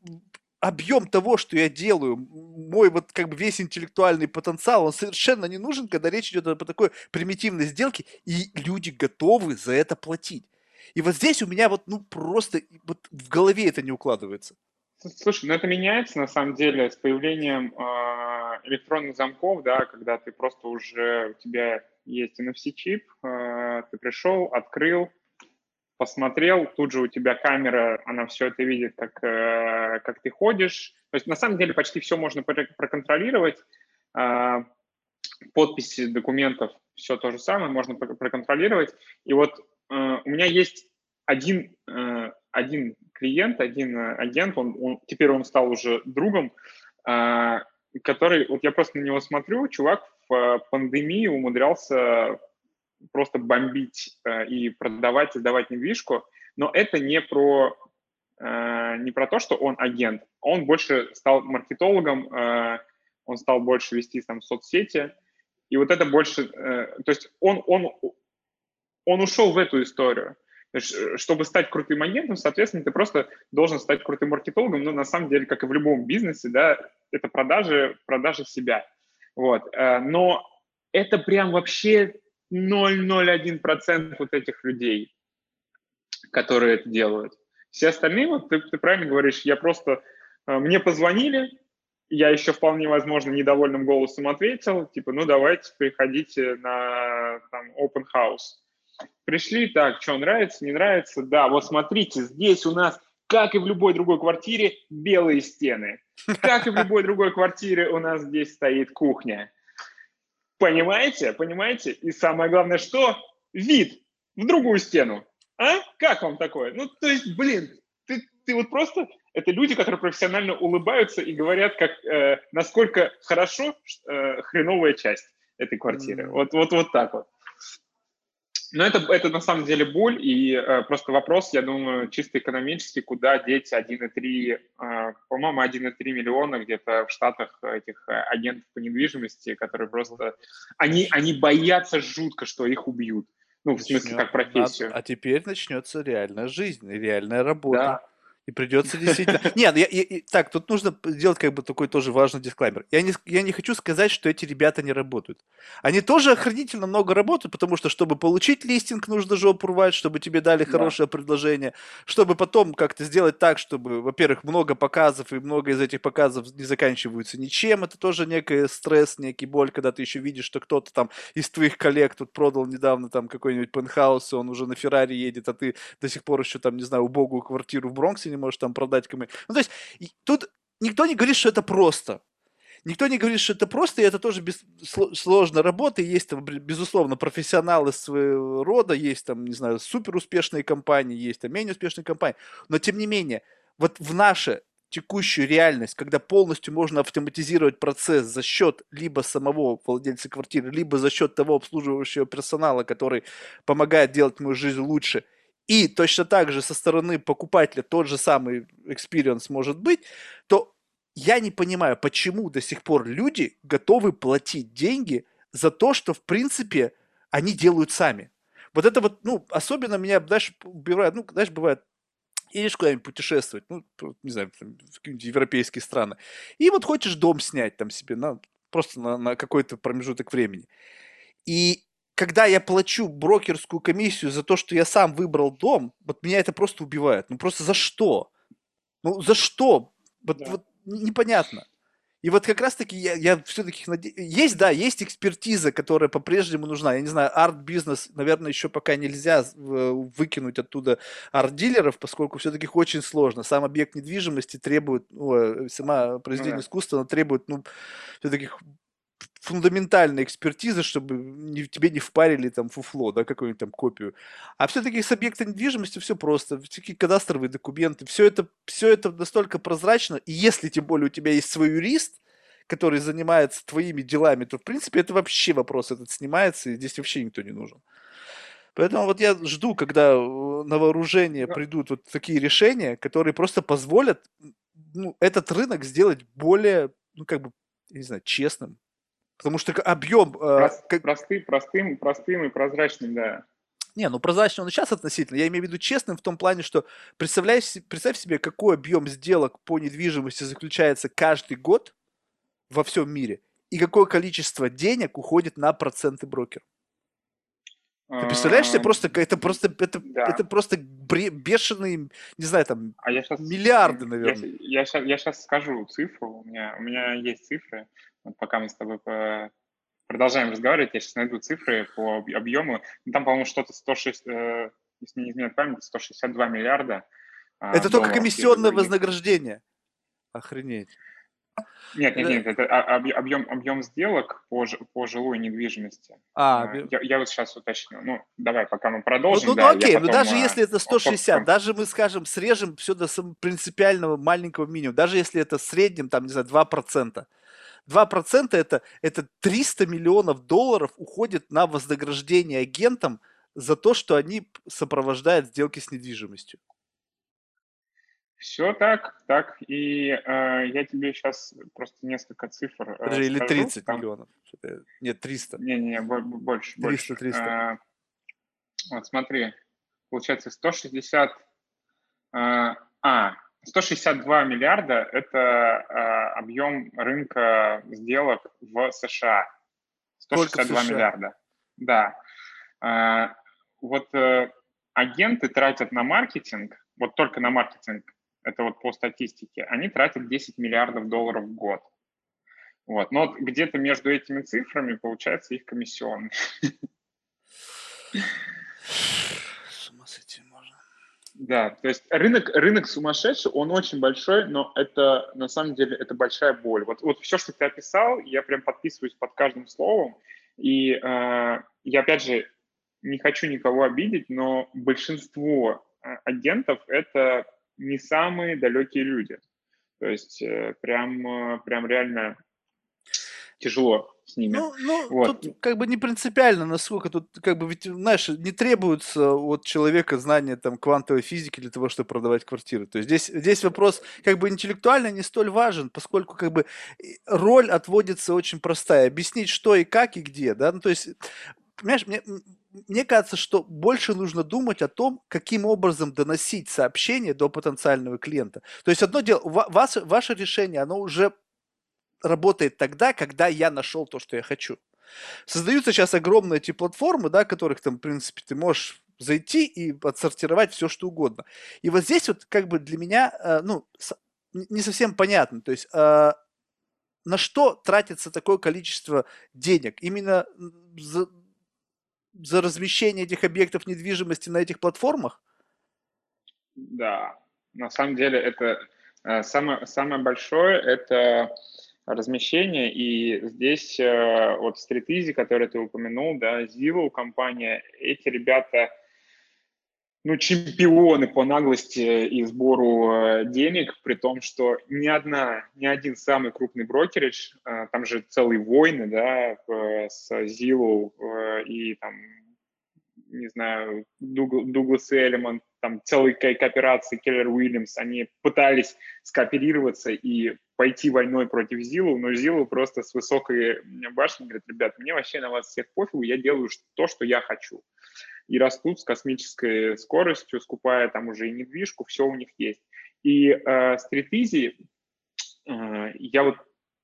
A: объем того, что я делаю, мой вот как бы весь интеллектуальный потенциал, он совершенно не нужен, когда речь идет о такой примитивной сделке, и люди готовы за это платить. И вот здесь у меня вот, ну, просто вот в голове это не укладывается.
B: Слушай, ну это меняется на самом деле с появлением э, электронных замков, да, когда ты просто уже, у тебя есть NFC-чип, э, ты пришел, открыл, посмотрел, тут же у тебя камера, она все это видит, как, э, как ты ходишь. То есть на самом деле почти все можно проконтролировать. Э, подписи документов, все то же самое, можно проконтролировать. И вот у меня есть один, э, один клиент, один э, агент, он, он, теперь он стал уже другом, который, вот я просто на него смотрю, чувак в пандемии умудрялся просто бомбить и продавать, издавать недвижку, но это не про, не про то, что он агент, он больше стал маркетологом, он стал больше вести там соцсети, и вот это больше, то есть он, он он ушел в эту историю. Э, чтобы стать крутым агентом, соответственно, ты просто должен стать крутым маркетологом, но на самом деле, как и в любом бизнесе, да, это продажи, продажи себя. Вот. Э, но это прям вообще 0,01% вот этих людей, которые это делают. Все остальные, вот ты, ты правильно говоришь, я просто, э, мне позвонили, я еще вполне возможно недовольным голосом ответил, типа, ну давайте приходите на там, open house Пришли, так, что, нравится, не нравится? Да, вот смотрите, здесь у нас, как и в любой другой квартире, белые стены. Как и в любой другой квартире у нас здесь стоит кухня. Понимаете? Понимаете? И самое главное, что? Вид в другую стену. А? Как вам такое? Ну, то есть, блин, ты, ты вот просто... Это люди, которые профессионально улыбаются и говорят, как, э, насколько хорошо э, хреновая часть этой квартиры. Mm. Вот, вот, вот так вот. Но это, это на самом деле боль, и э, просто вопрос, я думаю, чисто экономический, куда деть 1,3, э, по-моему, 1,3 миллиона где-то в Штатах этих э, агентов по недвижимости, которые просто, они, они боятся жутко, что их убьют. Ну, в смысле, как профессию.
A: А теперь начнется реальная жизнь, реальная работа. Да. И придется действительно... Нет, я, я, так, тут нужно сделать как бы такой тоже важный дисклаймер. Я не, я не хочу сказать, что эти ребята не работают. Они тоже охранительно много работают, потому что, чтобы получить листинг, нужно жопу рвать, чтобы тебе дали да. хорошее предложение, чтобы потом как-то сделать так, чтобы, во-первых, много показов, и много из этих показов не заканчиваются ничем. Это тоже некий стресс, некий боль, когда ты еще видишь, что кто-то там из твоих коллег тут продал недавно там какой-нибудь пентхаус, и он уже на Феррари едет, а ты до сих пор еще там, не знаю, убогую квартиру в Бронксе не можешь там продать кому Ну, то есть тут никто не говорит, что это просто. Никто не говорит, что это просто, и это тоже без, сложная работа, есть там, безусловно, профессионалы своего рода, есть там, не знаю, супер успешные компании, есть там менее успешные компании, но тем не менее, вот в наше текущую реальность, когда полностью можно автоматизировать процесс за счет либо самого владельца квартиры, либо за счет того обслуживающего персонала, который помогает делать мою жизнь лучше – и точно так же со стороны покупателя тот же самый experience может быть, то я не понимаю, почему до сих пор люди готовы платить деньги за то, что, в принципе, они делают сами. Вот это вот, ну, особенно меня, знаешь, убивает, ну, знаешь, бывает, едешь куда-нибудь путешествовать, ну, не знаю, в какие-нибудь европейские страны, и вот хочешь дом снять там себе, на, просто на, на какой-то промежуток времени. И когда я плачу брокерскую комиссию за то, что я сам выбрал дом, вот меня это просто убивает. Ну просто за что? Ну за что? Вот, да. вот непонятно. И вот как раз-таки я, я все-таки надеюсь... Есть, да, есть экспертиза, которая по-прежнему нужна. Я не знаю, арт-бизнес, наверное, еще пока нельзя выкинуть оттуда арт-дилеров, поскольку все-таки очень сложно. Сам объект недвижимости требует, ну, э, сама произведение ну, да. искусства, она требует, ну, все-таки фундаментальной экспертизы, чтобы не, тебе не впарили там фуфло, да, какую-нибудь там копию. А все-таки с объекта недвижимости все просто, всякие кадастровые документы, все это, все это настолько прозрачно, и если тем более у тебя есть свой юрист, который занимается твоими делами, то в принципе это вообще вопрос этот снимается, и здесь вообще никто не нужен. Поэтому вот я жду, когда э, на вооружение придут вот такие решения, которые просто позволят ну, этот рынок сделать более, ну, как бы, не знаю, честным, Потому что объем...
B: Э, Прост, как... простым, простым, простым и прозрачным, да.
A: Не, ну прозрачный он сейчас относительно. Я имею в виду честным в том плане, что представляешь, представь себе, какой объем сделок по недвижимости заключается каждый год во всем мире и какое количество денег уходит на проценты брокера. Ты представляешь себе просто, это просто, это, да. это просто бешеные, не знаю, там, а я сейчас, миллиарды, наверное.
B: Я, я, сейчас, я сейчас скажу цифру, у меня, у меня есть цифры, вот пока мы с тобой продолжаем разговаривать, я сейчас найду цифры по объему. Ну, там, по-моему, что-то 106, э, если не изменяет память, 162 миллиарда.
A: Э, это только комиссионное вознаграждение. Охренеть.
B: Нет, нет, нет, это объем, объем сделок по, по жилой недвижимости. А, э, я, я вот сейчас уточню. Ну, давай, пока мы продолжим.
A: Ну, ну, да, ну окей, потом, ну даже если это 160, даже мы, скажем, срежем все до принципиального маленького минимума, даже если это в среднем, там, не знаю, 2%, 2% это, это 300 миллионов долларов уходит на вознаграждение агентам за то, что они сопровождают сделки с недвижимостью.
B: Все так, так. И э, я тебе сейчас просто несколько цифр
A: э, или 30 там... миллионов. Нет, 300.
B: Не-не, больше. 300, 300. Э, вот смотри, получается 160... Э, а, 162 миллиарда – это э, объем рынка сделок в США. 162 США. миллиарда. Да. Э, вот э, агенты тратят на маркетинг, вот только на маркетинг, это вот по статистике, они тратят 10 миллиардов долларов в год. Вот. Но вот где-то между этими цифрами получается их комиссионный. Да, то есть рынок, рынок сумасшедший, он очень большой, но это на самом деле это большая боль. Вот, вот все, что ты описал, я прям подписываюсь под каждым словом. И э, я опять же не хочу никого обидеть, но большинство э, агентов это не самые далекие люди. То есть э, прям, э, прям реально тяжело с ними.
A: Ну, ну вот. тут как бы не принципиально, насколько тут, как бы, ведь, знаешь, не требуется от человека знания там квантовой физики для того, чтобы продавать квартиры. То есть здесь, здесь вопрос как бы интеллектуально не столь важен, поскольку как бы роль отводится очень простая. Объяснить, что и как и где, да, ну, то есть понимаешь, мне, мне кажется, что больше нужно думать о том, каким образом доносить сообщение до потенциального клиента. То есть одно дело, вас, ваше решение, оно уже работает тогда, когда я нашел то, что я хочу. Создаются сейчас огромные эти платформы, да, которых там, в принципе, ты можешь зайти и отсортировать все, что угодно. И вот здесь вот как бы для меня, э, ну, не совсем понятно. То есть э, на что тратится такое количество денег? Именно за, за размещение этих объектов недвижимости на этих платформах?
B: Да, на самом деле это э, самое, самое большое, это размещение, и здесь э, вот StreetEasy, который ты упомянул, да, Zillow компания, эти ребята, ну, чемпионы по наглости и сбору э, денег, при том, что ни одна, ни один самый крупный брокеридж, э, там же целые войны, да, с Zillow и там, не знаю, Дуглас Элемент, там целые кооперации, Келлер Уильямс, они пытались скооперироваться и пойти войной против Зилу, но Зилу просто с высокой башни говорит, ребят, мне вообще на вас всех пофигу, я делаю то, что я хочу. И растут с космической скоростью, скупая там уже и недвижку, все у них есть. И э, Easy, э, я вот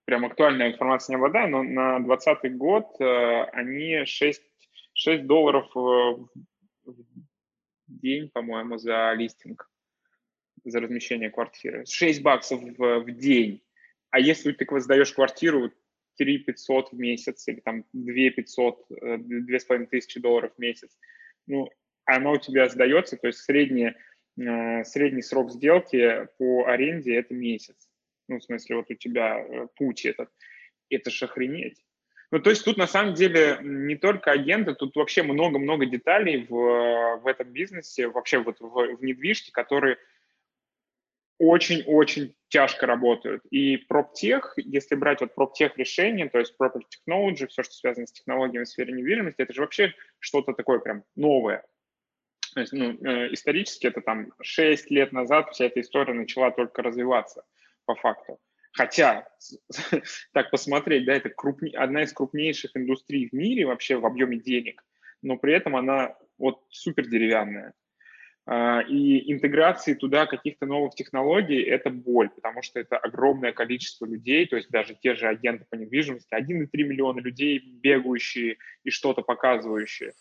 B: прям актуальная информация не вода, но на 2020 год э, они 6, 6 долларов э, в день, по-моему, за листинг, за размещение квартиры. 6 баксов в, в день. А если ты сдаешь квартиру 3 500 в месяц или там 2 500, 2 тысячи долларов в месяц, ну, она у тебя сдается, то есть средний, э, средний срок сделки по аренде – это месяц. Ну, в смысле, вот у тебя э, путь этот. Это ж охренеть. Ну, то есть тут на самом деле не только агенты, тут вообще много-много деталей в, в этом бизнесе, вообще вот в, в недвижке, которые очень-очень тяжко работают. И проптех, если брать вот проптех решения, то есть property technology, все, что связано с технологиями в сфере недвижимости, это же вообще что-то такое прям новое. То есть, ну, э, исторически это там 6 лет назад вся эта история начала только развиваться по факту. Хотя, так посмотреть, да, это крупне, одна из крупнейших индустрий в мире вообще в объеме денег, но при этом она вот супер деревянная. А, и интеграции туда каких-то новых технологий – это боль, потому что это огромное количество людей, то есть даже те же агенты по недвижимости, 1,3 миллиона людей, бегающие и что-то показывающие.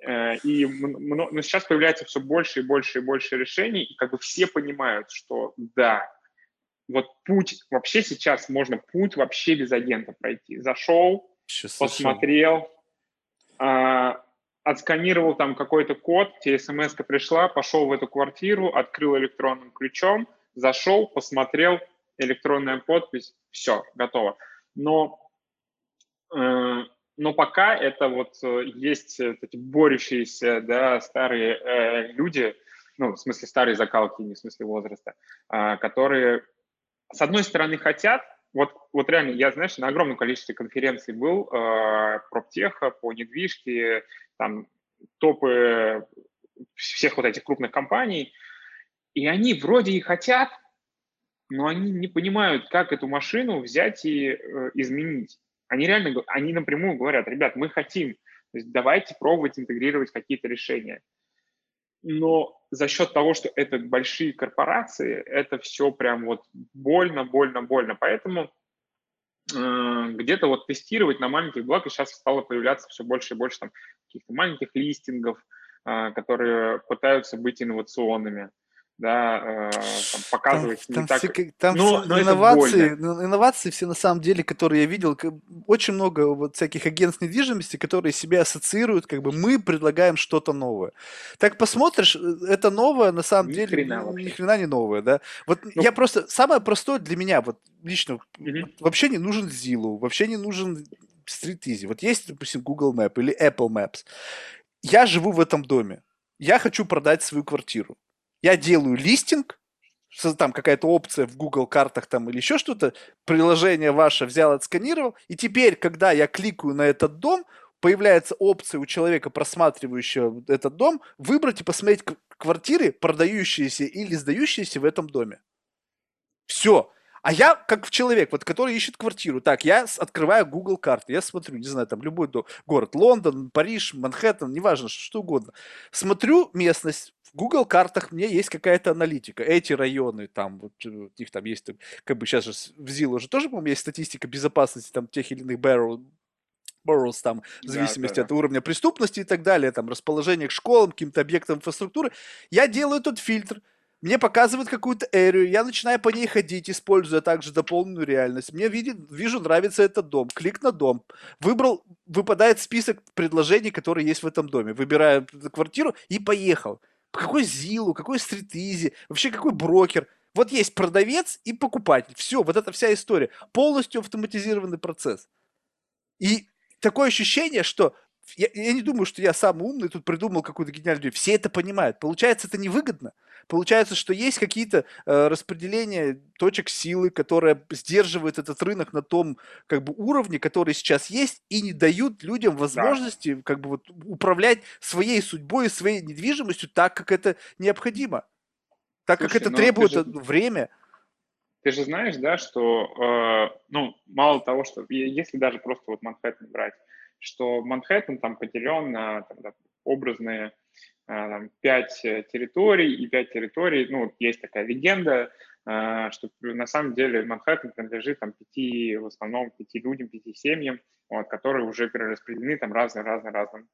B: Э, и но сейчас появляется все больше и больше и больше решений, и как бы все понимают, что да, вот путь, вообще сейчас можно путь вообще без агента пройти. Зашел, сейчас посмотрел, а, отсканировал там какой-то код, тебе смс пришла, пошел в эту квартиру, открыл электронным ключом, зашел, посмотрел, электронная подпись, все, готово. Но, э, но пока это вот э, есть эти борющиеся, да, старые э, люди, ну, в смысле старые закалки, не в смысле возраста, э, которые, с одной стороны, хотят, вот, вот реально, я, знаешь, на огромном количестве конференций был э, проптеха по недвижке, там топы всех вот этих крупных компаний, и они вроде и хотят, но они не понимают, как эту машину взять и э, изменить. Они реально, они напрямую говорят, ребят, мы хотим, то есть давайте пробовать интегрировать какие-то решения. Но за счет того, что это большие корпорации, это все прям вот больно, больно, больно. Поэтому э, где-то вот тестировать на маленьких блоках сейчас стало появляться все больше и больше там каких-то маленьких листингов, э, которые пытаются быть инновационными да, э, там, показывать
A: там, не там так. Все, там но, но инновации, ну, инновации все на самом деле, которые я видел, очень много вот всяких агентств недвижимости, которые себя ассоциируют, как бы мы предлагаем что-то новое. Так посмотришь, э, это новое на самом ни деле хрена ни хрена не новое, да. Вот ну, я просто самое простое для меня вот лично угу. вообще не нужен Zillow, вообще не нужен Street Easy. Вот есть, допустим, Google Map или Apple Maps. Я живу в этом доме. Я хочу продать свою квартиру я делаю листинг, там какая-то опция в Google картах там или еще что-то, приложение ваше взял, отсканировал, и теперь, когда я кликаю на этот дом, появляется опция у человека, просматривающего этот дом, выбрать и посмотреть квартиры, продающиеся или сдающиеся в этом доме. Все. А я, как человек, вот, который ищет квартиру, так, я открываю Google карты, я смотрю, не знаю, там любой город, Лондон, Париж, Манхэттен, неважно, что угодно. Смотрю местность, в Google картах мне есть какая-то аналитика. Эти районы, там, вот, э, у них там есть, как бы сейчас же в Zillow уже тоже, по-моему, есть статистика безопасности там тех или иных barrel, boroughs, там, в зависимости да, да, от уровня преступности и так далее, там, расположение к школам, каким-то объектам инфраструктуры. Я делаю этот фильтр, мне показывают какую-то эрию, я начинаю по ней ходить, используя также дополненную реальность. Мне видит, вижу, нравится этот дом. Клик на дом. Выбрал, выпадает список предложений, которые есть в этом доме. Выбираю квартиру и поехал. Какой Зилу, какой Стрит вообще какой брокер. Вот есть продавец и покупатель. Все, вот эта вся история. Полностью автоматизированный процесс. И такое ощущение, что я, я не думаю, что я самый умный тут придумал какую-то гениальную идею. Все это понимают. Получается, это невыгодно. Получается, что есть какие-то э, распределения точек силы, которые сдерживают этот рынок на том как бы уровне, который сейчас есть, и не дают людям возможности да. как бы вот управлять своей судьбой и своей недвижимостью так, как это необходимо, так Слушай, как это требует же, время.
B: Ты же знаешь, да, что э, ну мало того, что если даже просто вот Манхэттен брать, что Манхэттен там поделен на там, да, образные а, там, пять э, территорий, и пять территорий, ну, есть такая легенда, а, что на самом деле Манхэттен принадлежит там пяти, в основном пяти людям, пяти семьям, вот, которые уже перераспределены там разным-разным-разным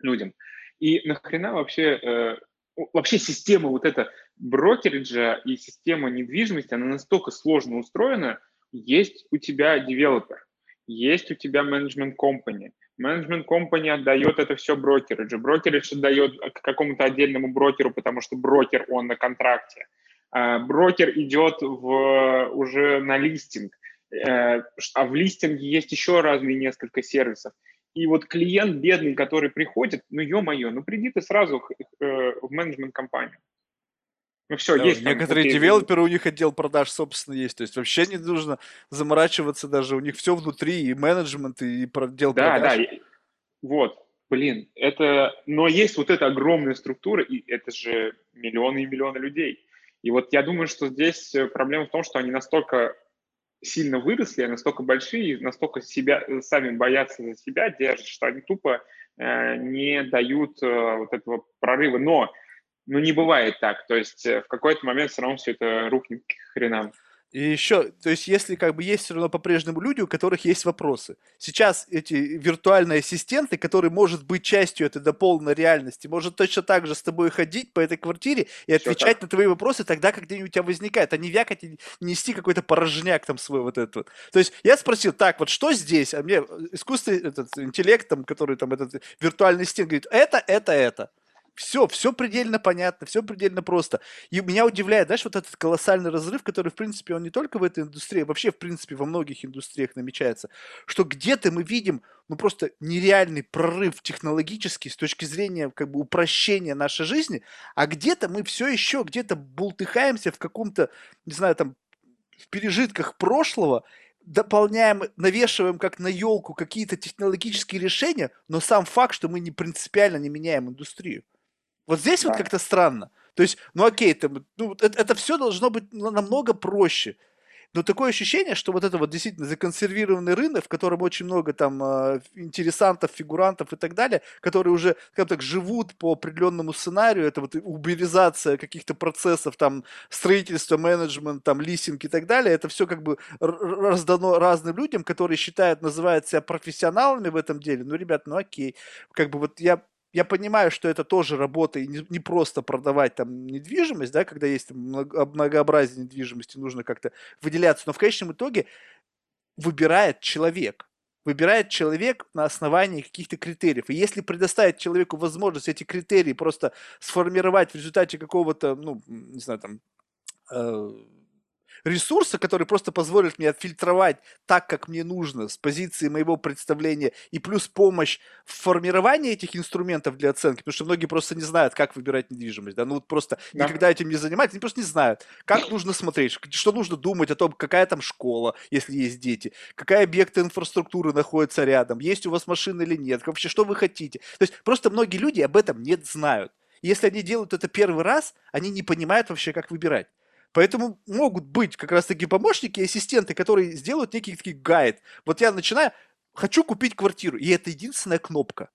B: людям. И нахрена вообще, э, вообще система вот эта брокериджа и система недвижимости, она настолько сложно устроена, есть у тебя девелопер, есть у тебя менеджмент компании, Менеджмент компания отдает это все брокеридж. Брокеридж отдает к какому-то отдельному брокеру, потому что брокер, он на контракте. А, брокер идет в, уже на листинг, э, а в листинге есть еще разные несколько сервисов. И вот клиент бедный, который приходит, ну ё-моё, ну приди ты сразу э, в менеджмент компанию.
A: Ну все, да, есть. Некоторые там, девелоперы, у них отдел продаж, собственно, есть. То есть вообще не нужно заморачиваться даже. У них все внутри, и менеджмент, и отдел
B: да,
A: продаж.
B: Да, да. Вот, блин, это... Но есть вот эта огромная структура, и это же миллионы и миллионы людей. И вот я думаю, что здесь э, проблема в том, что они настолько сильно выросли, настолько большие, настолько себя, сами боятся за себя, держат, что они тупо э, не дают э, вот этого прорыва. Но ну, не бывает так. То есть э, в какой-то момент все равно все это рухнет к хренам.
A: И еще, то есть, если как бы есть все равно по-прежнему люди, у которых есть вопросы. Сейчас эти виртуальные ассистенты, которые может быть частью этой дополненной реальности, может точно так же с тобой ходить по этой квартире и отвечать на твои вопросы тогда, когда они у тебя возникают, а не вякать и нести какой-то порожняк там свой вот этот. То есть я спросил, так, вот что здесь? А мне искусственный этот интеллект, там, который там этот виртуальный ассистент говорит, это, это, это. Все, все предельно понятно, все предельно просто. И меня удивляет, знаешь, вот этот колоссальный разрыв, который, в принципе, он не только в этой индустрии, а вообще, в принципе, во многих индустриях намечается, что где-то мы видим, ну, просто нереальный прорыв технологический с точки зрения, как бы, упрощения нашей жизни, а где-то мы все еще где-то бултыхаемся в каком-то, не знаю, там, в пережитках прошлого, дополняем, навешиваем как на елку какие-то технологические решения, но сам факт, что мы не принципиально не меняем индустрию. Вот здесь да. вот как-то странно. То есть, ну окей, там, ну, это, это все должно быть намного проще. Но такое ощущение, что вот это вот действительно законсервированный рынок, в котором очень много там э, интересантов, фигурантов и так далее, которые уже, скажем так, живут по определенному сценарию, это вот уберизация каких-то процессов, там, строительство, менеджмент, там, лисинг и так далее, это все как бы раздано разным людям, которые считают, называют себя профессионалами в этом деле. Ну, ребят, ну окей. Как бы вот я я понимаю, что это тоже работа, и не, не просто продавать там недвижимость, да, когда есть много, многообразие недвижимости, нужно как-то выделяться, но в конечном итоге выбирает человек. Выбирает человек на основании каких-то критериев. И если предоставить человеку возможность эти критерии просто сформировать в результате какого-то, ну, не знаю, там, э, ресурса, который просто позволит мне отфильтровать так, как мне нужно, с позиции моего представления, и плюс помощь в формировании этих инструментов для оценки, потому что многие просто не знают, как выбирать недвижимость, да, ну вот просто да. никогда этим не занимаются, они просто не знают, как нужно смотреть, что нужно думать о том, какая там школа, если есть дети, какая объекты инфраструктуры находятся рядом, есть у вас машина или нет, вообще что вы хотите. То есть просто многие люди об этом не знают. Если они делают это первый раз, они не понимают вообще, как выбирать. Поэтому могут быть как раз таки помощники, ассистенты, которые сделают некий такой гайд. Вот я начинаю, хочу купить квартиру, и это единственная кнопка.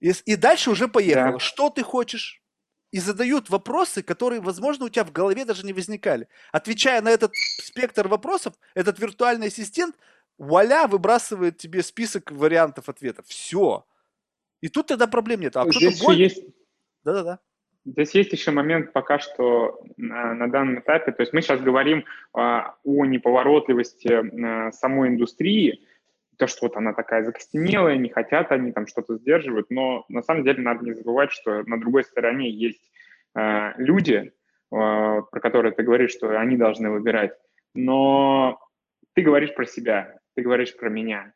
A: И, и дальше уже поехало. Да. Что ты хочешь? И задают вопросы, которые, возможно, у тебя в голове даже не возникали. Отвечая на этот спектр вопросов, этот виртуальный ассистент, вуаля, выбрасывает тебе список вариантов ответов. Все. И тут тогда проблем нет. А
B: Здесь боль... есть... Да-да-да. Здесь есть еще момент пока что на, на данном этапе, то есть мы сейчас говорим а, о неповоротливости а, самой индустрии, то, что вот она такая закостенелая, не хотят они там что-то сдерживают, но на самом деле надо не забывать, что на другой стороне есть а, люди, а, про которые ты говоришь, что они должны выбирать, но ты говоришь про себя, ты говоришь про меня,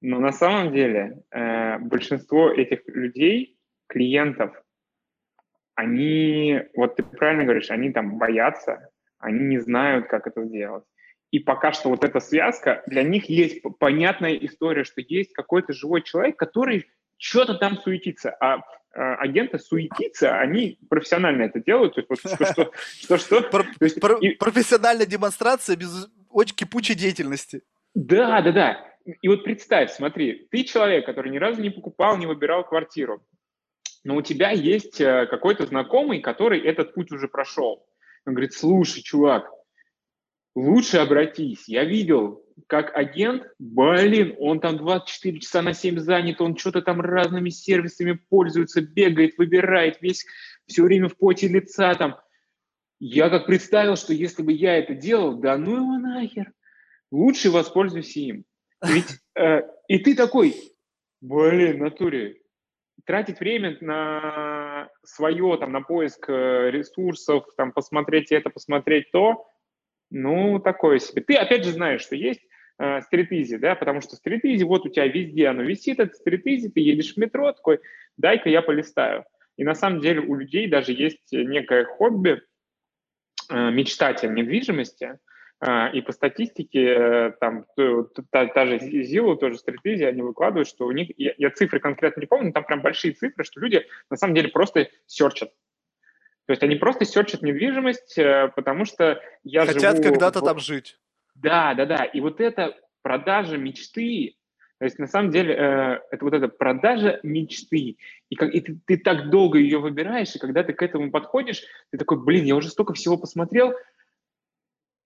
B: но на самом деле э, большинство этих людей, клиентов, они, вот ты правильно говоришь, они там боятся, они не знают, как это сделать. И пока что вот эта связка, для них есть понятная история, что есть какой-то живой человек, который что-то там суетится, а э, агенты суетиться, они профессионально это делают. То есть, вот, что, что, что, что. Про,
A: есть, про, и... Профессиональная демонстрация без очень кипучей деятельности.
B: Да, да, да. И вот представь, смотри, ты человек, который ни разу не покупал, не выбирал квартиру но у тебя есть э, какой-то знакомый, который этот путь уже прошел. Он говорит, слушай, чувак, лучше обратись. Я видел, как агент, блин, он там 24 часа на 7 занят, он что-то там разными сервисами пользуется, бегает, выбирает, весь все время в поте лица там. Я как представил, что если бы я это делал, да ну его нахер, лучше воспользуйся им. Ведь, э, и ты такой, блин, натуре, тратить время на свое, там, на поиск э, ресурсов, там, посмотреть это, посмотреть то, ну, такое себе. Ты, опять же, знаешь, что есть э, стрит да, потому что стрит вот у тебя везде оно висит, это стрит ты едешь в метро, такой, дай-ка я полистаю. И на самом деле у людей даже есть некое хобби, э, мечтать о недвижимости – и по статистике, э, там, та, та же Zillow, тоже стратегия, они выкладывают, что у них, я, я цифры конкретно не помню, но там прям большие цифры, что люди на самом деле просто серчат. То есть они просто серчат недвижимость, э, потому что я
A: Хотят живу... когда-то там жить.
B: Да, да, да. И вот это продажа мечты, то есть на самом деле э, это вот эта продажа мечты. И, как, и ты, ты так долго ее выбираешь, и когда ты к этому подходишь, ты такой, блин, я уже столько всего посмотрел,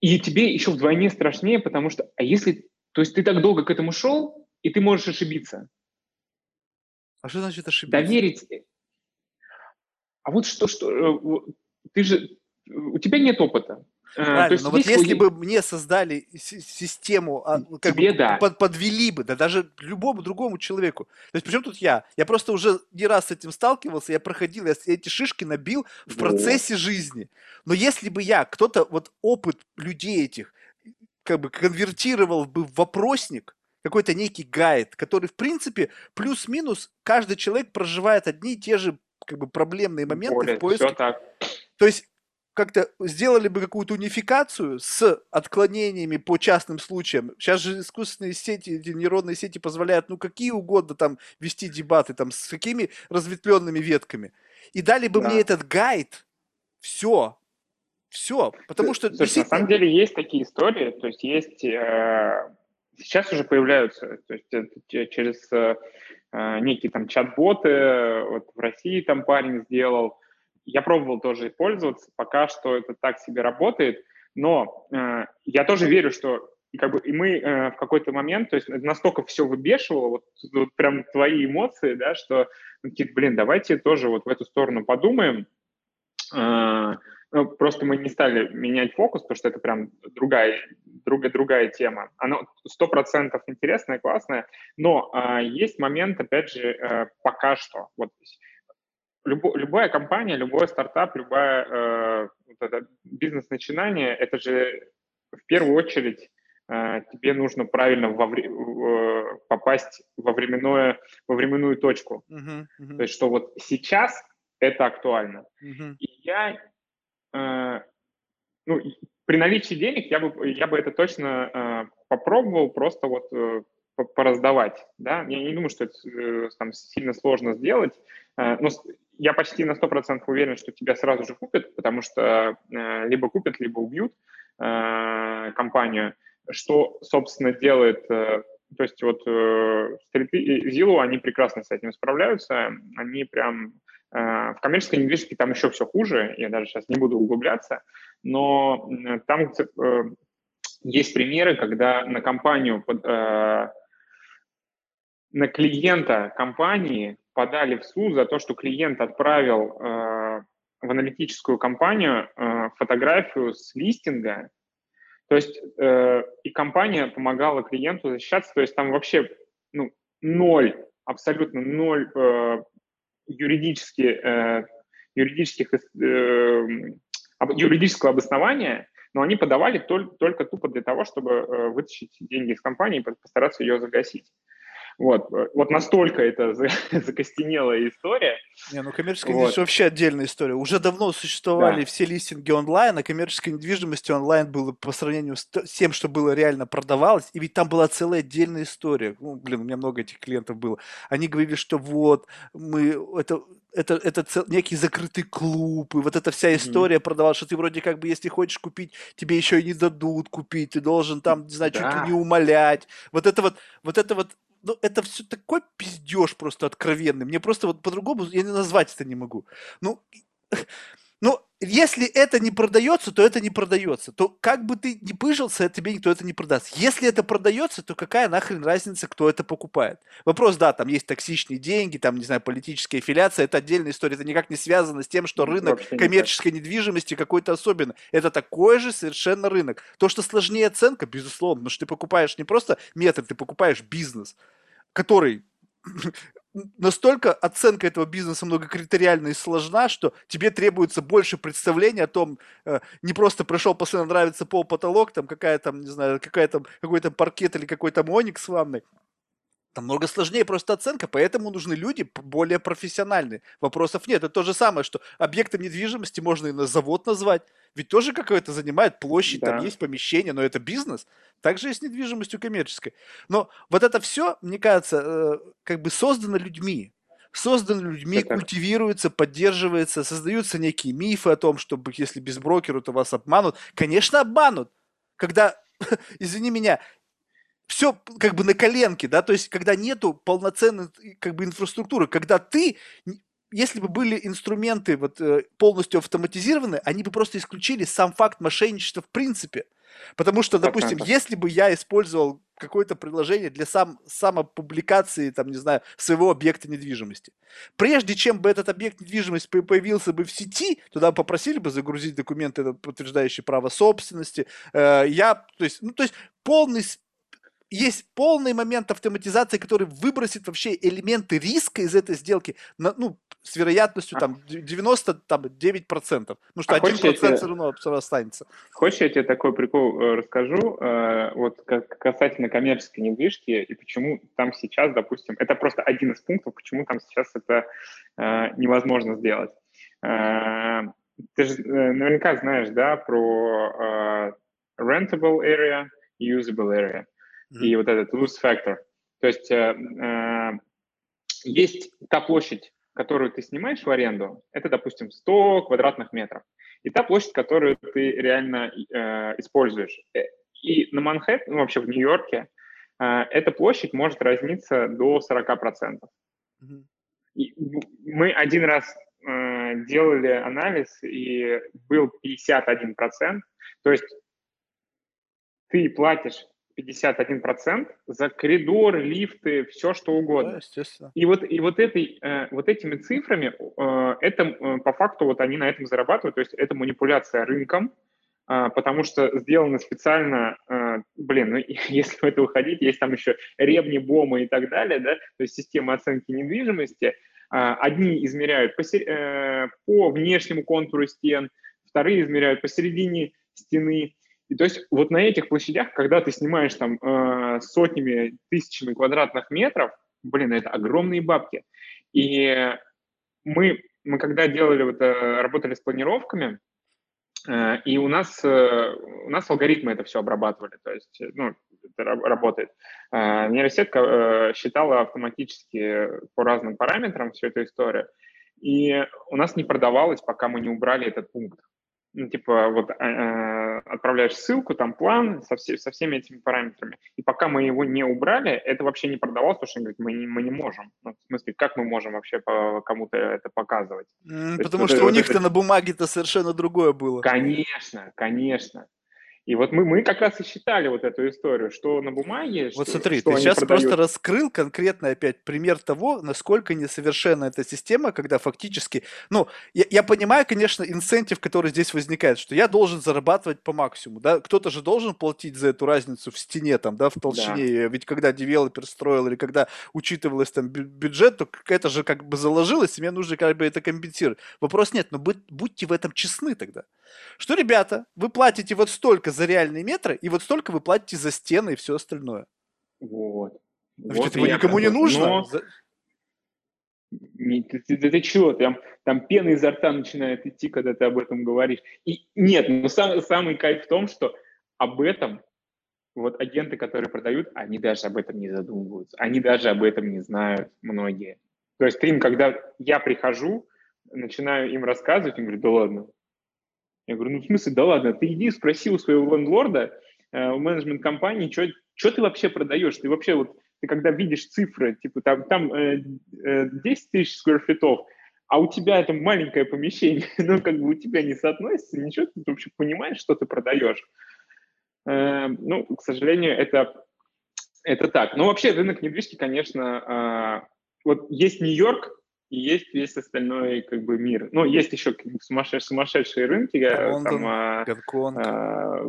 B: и тебе еще вдвойне страшнее, потому что, а если, то есть ты так долго к этому шел, и ты можешь ошибиться.
A: А что значит ошибиться?
B: Доверить. А вот что, что, э, ты же, у тебя нет опыта.
A: Э, Правильно, но вот если бы мне создали систему, а, как Тебе, бы да. под, подвели бы, да даже любому другому человеку. То есть причем тут я? Я просто уже не раз с этим сталкивался, я проходил, я эти шишки набил в процессе жизни. Но если бы я, кто-то, вот опыт людей этих, как бы конвертировал бы в вопросник, какой-то некий гайд, который, в принципе, плюс-минус каждый человек проживает одни и те же как бы проблемные моменты Более, в поиске. Так. То есть как-то сделали бы какую-то унификацию с отклонениями по частным случаям. Сейчас же искусственные сети, эти нейронные сети позволяют, ну, какие угодно там вести дебаты, там, с какими разветвленными ветками. И дали бы да. мне этот гайд, все, все, потому что...
B: Слушай, действительно... на самом деле есть такие истории, то есть есть... Э, сейчас уже появляются, то есть э, через э, э, некие там чат-боты, вот в России там парень сделал, я пробовал тоже пользоваться, пока что это так себе работает, но э, я тоже верю, что как бы и мы э, в какой-то момент, то есть настолько все выбешивало, вот, вот прям твои эмоции, да, что, ну, типа, блин, давайте тоже вот в эту сторону подумаем. Э, ну, просто мы не стали менять фокус, потому что это прям другая, другая, другая тема. Она сто процентов интересная, классная, но э, есть момент, опять же, э, пока что. Вот любо, любая компания, любой стартап, любое э, вот бизнес-начинание, это же в первую очередь э, тебе нужно правильно во вре- в, попасть во, временное, во временную точку. Uh-huh, uh-huh. То есть, что вот сейчас это актуально. Uh-huh. И я, э, ну, при наличии денег я бы, я бы это точно э, попробовал просто вот э, пораздавать, да, я не думаю, что это э, там сильно сложно сделать, э, но я почти на 100% уверен, что тебя сразу же купят, потому что э, либо купят, либо убьют компанию, что, собственно, делает, то есть вот стриты Zillow, они прекрасно с этим справляются, они прям в коммерческой недвижимости там еще все хуже, я даже сейчас не буду углубляться, но там есть примеры, когда на компанию на клиента компании подали в суд за то, что клиент отправил э, в аналитическую компанию э, фотографию с листинга, то есть э, и компания помогала клиенту защищаться, то есть там вообще ну, ноль, абсолютно ноль э, юридически, э, юридических, э, юридического обоснования, но они подавали только, только тупо для того, чтобы э, вытащить деньги из компании и постараться ее загасить. Вот, вот настолько это закостенелая история.
A: Не, ну коммерческая вот. недвижимость вообще отдельная история. Уже давно существовали да. все листинги онлайн, а коммерческая недвижимость онлайн было по сравнению с тем, что было реально продавалось, и ведь там была целая отдельная история. Ну, блин, у меня много этих клиентов было. Они говорили, что вот, мы, это, это, это цел, некий закрытый клуб, и вот эта вся история mm-hmm. продавалась, что ты вроде как бы, если хочешь купить, тебе еще и не дадут купить, ты должен там, не знаю, да. чуть ли не умолять. Вот это вот, вот это вот ну, это все такой пиздеж просто откровенный. Мне просто вот по-другому, я не назвать это не могу. Ну, ну, если это не продается, то это не продается. То как бы ты ни пыжился, тебе никто это не продаст. Если это продается, то какая нахрен разница, кто это покупает? Вопрос, да, там есть токсичные деньги, там, не знаю, политическая аффилиация, это отдельная история, это никак не связано с тем, что рынок Вообще коммерческой недвижимости какой-то особенный. Это такой же совершенно рынок. То, что сложнее оценка, безусловно, потому что ты покупаешь не просто метр, ты покупаешь бизнес который настолько оценка этого бизнеса многокритериальна и сложна, что тебе требуется больше представления о том, э, не просто пришел, постоянно нравится пол, потолок, там какая там, не знаю, какая там, какой там паркет или какой там оник с ванной. Там много сложнее просто оценка, поэтому нужны люди более профессиональные. Вопросов нет. Это то же самое, что объектом недвижимости можно и на завод назвать. Ведь тоже какое-то занимает площадь, да. там есть помещение, но это бизнес. Также и с недвижимостью коммерческой. Но вот это все, мне кажется, э, как бы создано людьми. Создано людьми, это... культивируется, поддерживается, создаются некие мифы о том, что если без брокера, то вас обманут. Конечно, обманут. Когда, извини меня, все как бы на коленке, да, то есть когда нету полноценной как бы инфраструктуры, когда ты если бы были инструменты вот, э, полностью автоматизированы, они бы просто исключили сам факт мошенничества в принципе. Потому что, допустим, если бы я использовал какое-то приложение для сам, самопубликации, там, не знаю, своего объекта недвижимости. Прежде чем бы этот объект недвижимости появился бы в сети, туда попросили бы загрузить документы, подтверждающие право собственности. Э, я, то есть, ну, то есть полный есть полный момент автоматизации, который выбросит вообще элементы риска из этой сделки на, ну, с вероятностью там 99%. Ну что, а 1% все равно останется.
B: Хочешь, я тебе такой прикол э, расскажу? Э, вот касательно коммерческой недвижки и почему там сейчас, допустим, это просто один из пунктов, почему там сейчас это э, невозможно сделать. Ты же наверняка знаешь, да, про rentable area, usable area mm-hmm. и вот этот loose factor. То есть э, э, есть та площадь, которую ты снимаешь в аренду, это, допустим, 100 квадратных метров. И та площадь, которую ты реально э, используешь. Э, и на Манхэттене, ну, вообще в Нью-Йорке, э, эта площадь может разниться до 40%. Mm-hmm. И мы один раз э, делали анализ, и был 51%. То есть ты платишь 51% за коридоры, лифты, все что угодно. Да, естественно. И вот, и вот, этой, э, вот этими цифрами, э, это э, по факту вот они на этом зарабатывают, то есть это манипуляция рынком, потому что сделано специально, блин, ну если в это уходить, есть там еще ревни, бомы и так далее, да, то есть система оценки недвижимости, Одни измеряют по, по внешнему контуру стен, вторые измеряют посередине стены. И то есть вот на этих площадях, когда ты снимаешь там сотнями, тысячами квадратных метров, блин, это огромные бабки. И мы, мы когда делали, вот, работали с планировками, Э, и у нас, э, у нас алгоритмы это все обрабатывали, то есть ну, это работает. Э, нейросетка считала автоматически по разным параметрам всю эту историю, и у нас не продавалось, пока мы не убрали этот пункт ну, типа, вот э, отправляешь ссылку, там план со, все, со всеми этими параметрами. И пока мы его не убрали, это вообще не продавалось, потому что говорит, мы не, мы не можем. Ну, в смысле, как мы можем вообще кому-то это показывать?
A: Mm, потому есть, что вот у них-то это... на бумаге-то совершенно другое было.
B: Конечно, конечно. И вот мы, мы как раз и считали вот эту историю, что на бумаге...
A: Вот
B: что,
A: смотри,
B: что
A: ты сейчас продают... просто раскрыл конкретно опять пример того, насколько несовершенна эта система, когда фактически... Ну, я, я понимаю, конечно, инцентив, который здесь возникает, что я должен зарабатывать по максимуму, да? Кто-то же должен платить за эту разницу в стене, там, да, в толщине. Да. Ведь когда девелопер строил или когда учитывалось там бюджет, то это же как бы заложилось, и мне нужно как бы это компенсировать. Вопрос нет, но будь, будьте в этом честны тогда. Что, ребята, вы платите вот столько за реальные метры, и вот столько вы платите за стены и все остальное.
B: Вот.
A: Ведь вот этого никому не нужно. Но...
B: Не, ты, ты, ты, ты чего? Там, там пена изо рта начинает идти, когда ты об этом говоришь. И нет, но сам, самый кайф в том, что об этом вот агенты, которые продают, они даже об этом не задумываются. Они даже об этом не знают многие. То есть им, когда я прихожу, начинаю им рассказывать, им говорю, да ладно, я говорю, ну в смысле, да ладно, ты иди спроси у своего лендлорда, э, у менеджмент компании, что ты вообще продаешь? Ты вообще вот, ты когда видишь цифры, типа там, там э, э, 10 тысяч скверфитов, а у тебя это маленькое помещение, ну как бы у тебя не соотносится, ничего, ты вообще понимаешь, что ты продаешь. Э, ну, к сожалению, это, это так. Ну, вообще рынок недвижки, конечно, э, вот есть Нью-Йорк, и есть весь остальной как бы мир. Ну, есть еще сумасшедшие, сумасшедшие рынки.
A: Э, Лондон, там, а, Гонконг.
B: А,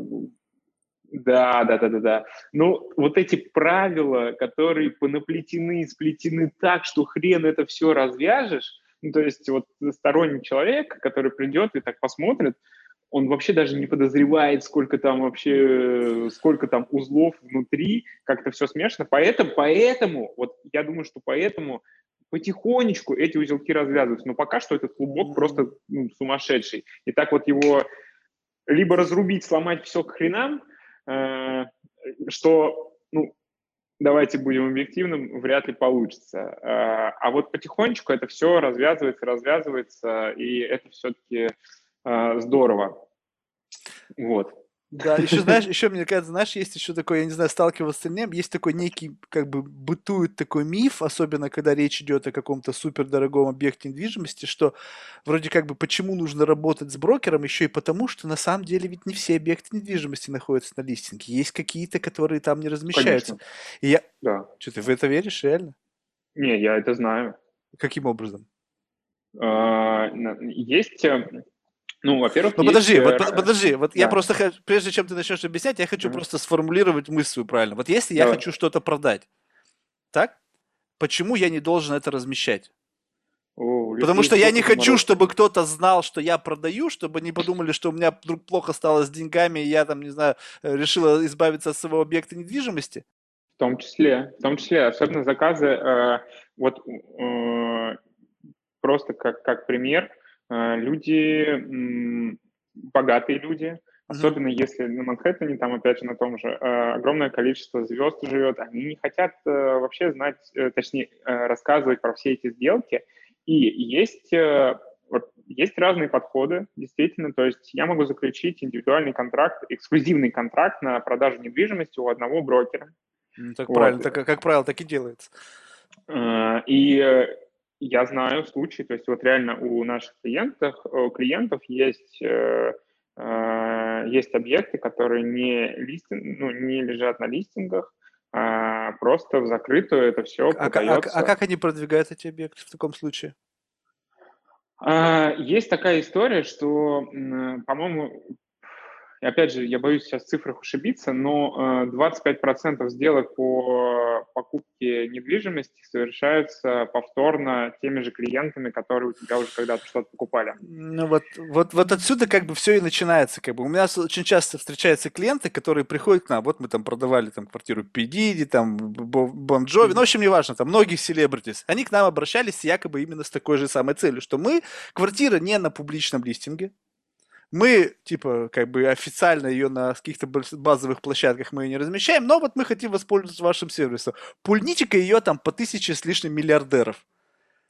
B: да, да, да, да, да. Ну, вот эти правила, которые понаплетены, сплетены так, что хрен это все развяжешь, ну, то есть вот сторонний человек, который придет и так посмотрит, он вообще даже не подозревает, сколько там вообще, сколько там узлов внутри, как это все смешано. Поэтому, поэтому, вот я думаю, что поэтому потихонечку эти узелки развязываются, но пока что этот клубок просто ну, сумасшедший. И так вот его либо разрубить, сломать все к хренам, э, что, ну, давайте будем объективным, вряд ли получится. Э, а вот потихонечку это все развязывается, развязывается, и это все-таки э, здорово. Вот.
A: Да, еще, знаешь, еще, мне кажется, знаешь, есть еще такой, я не знаю, сталкивался с остальным, есть такой некий, как бы, бытует такой миф, особенно когда речь идет о каком-то супердорогом объекте недвижимости, что вроде как бы почему нужно работать с брокером, еще и потому, что на самом деле ведь не все объекты недвижимости находятся на листинге. Есть какие-то, которые там не размещаются. Конечно. И я...
B: Да.
A: Что, ты в это веришь, реально?
B: Не, я это знаю.
A: Каким образом?
B: А, есть э, ну, во-первых,
A: ну подожди, вот, подожди, вот да. я просто, прежде чем ты начнешь объяснять, я хочу mm-hmm. просто сформулировать мысль правильно. Вот если Давай. я хочу что-то продать, так? Почему я не должен это размещать? О, Потому что я не хочу, мороз. чтобы кто-то знал, что я продаю, чтобы не подумали, что у меня вдруг плохо стало с деньгами, и я там, не знаю, э, решила избавиться от своего объекта недвижимости.
B: В том числе, в том числе, особенно заказы, э, вот э, просто как, как пример, люди, богатые люди, особенно если на Манхэттене, там опять же на том же, э, огромное количество звезд живет, они не хотят э, вообще знать, точнее, рассказывать про все эти сделки. И есть, вот, есть разные подходы, действительно, то есть я могу заключить индивидуальный контракт, эксклюзивный контракт на продажу недвижимости у одного брокера.
A: Ну, так вот. правильно, так, как правило, так и делается.
B: И я знаю случаи, то есть вот реально у наших клиентов, у клиентов есть, э, э, есть объекты, которые не, листинг, ну, не лежат на листингах, а просто в закрытую это все
A: а, продается. А, а, а как они продвигают эти объекты в таком случае?
B: А, есть такая история, что, по-моему, опять же, я боюсь сейчас в цифрах ошибиться, но 25% сделок по покупке недвижимости совершаются повторно теми же клиентами, которые у тебя уже когда-то что-то покупали.
A: Ну вот, вот, вот отсюда как бы все и начинается. Как бы. У меня очень часто встречаются клиенты, которые приходят к нам, вот мы там продавали там квартиру Педиди, там Бон Джови, ну, в общем, неважно, там многих селебритис. Они к нам обращались якобы именно с такой же самой целью, что мы, квартира не на публичном листинге, мы, типа, как бы официально ее на каких-то базовых площадках мы ее не размещаем, но вот мы хотим воспользоваться вашим сервисом. Пульните-ка ее там по тысяче с лишним миллиардеров.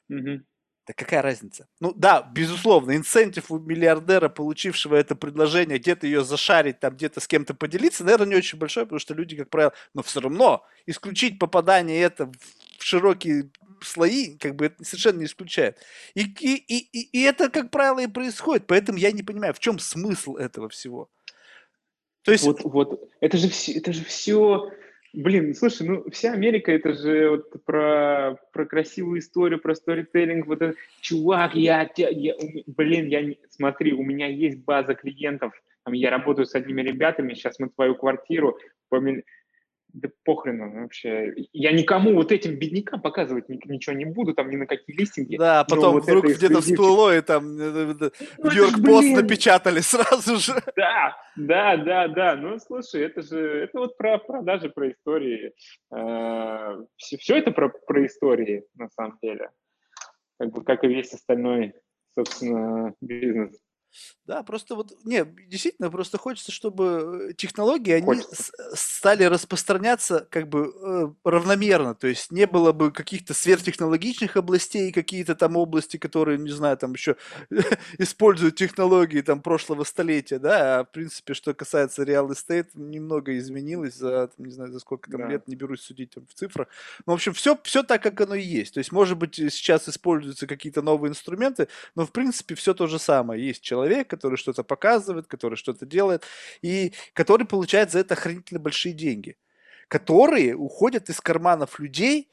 B: Угу.
A: Да какая разница? Ну да, безусловно, инцентив у миллиардера, получившего это предложение, где-то ее зашарить, там где-то с кем-то поделиться, наверное, не очень большой, потому что люди, как правило, но все равно исключить попадание это в широкие слои, как бы это совершенно не исключает. И, и, и, и это, как правило, и происходит. Поэтому я не понимаю, в чем смысл этого всего.
B: То есть... Вот, вот, это же все, это же все Блин, слушай, ну вся Америка это же вот про, про красивую историю, про сторителлинг. Вот это, чувак, я, я, блин, я смотри, у меня есть база клиентов, я работаю с одними ребятами, сейчас мы твою квартиру помимо да похрену вообще. Я никому вот этим беднякам показывать ничего не буду, там ни на какие листинги.
A: Да, потом вот вдруг где-то всплыло, и там э, э, ну, Нью-Йорк Пост напечатали сразу же.
B: Да, да, да, да. Ну, слушай, это же, это вот про продажи, про истории. Все, э, все это про, про истории, на самом деле. Как бы, как и весь остальной, собственно, бизнес.
A: Да, просто вот, не, действительно, просто хочется, чтобы э, технологии, они стали распространяться как бы э, равномерно, то есть не было бы каких-то сверхтехнологичных областей, какие-то там области, которые, не знаю, там еще используют технологии там прошлого столетия, да, а в принципе, что касается real estate, немного изменилось за, не знаю, за сколько там да. лет, не берусь судить там, в цифрах. Ну, в общем, все, все так, как оно и есть. То есть, может быть, сейчас используются какие-то новые инструменты, но, в принципе, все то же самое. Есть человек, человек, который что-то показывает, который что-то делает, и который получает за это охранительно большие деньги, которые уходят из карманов людей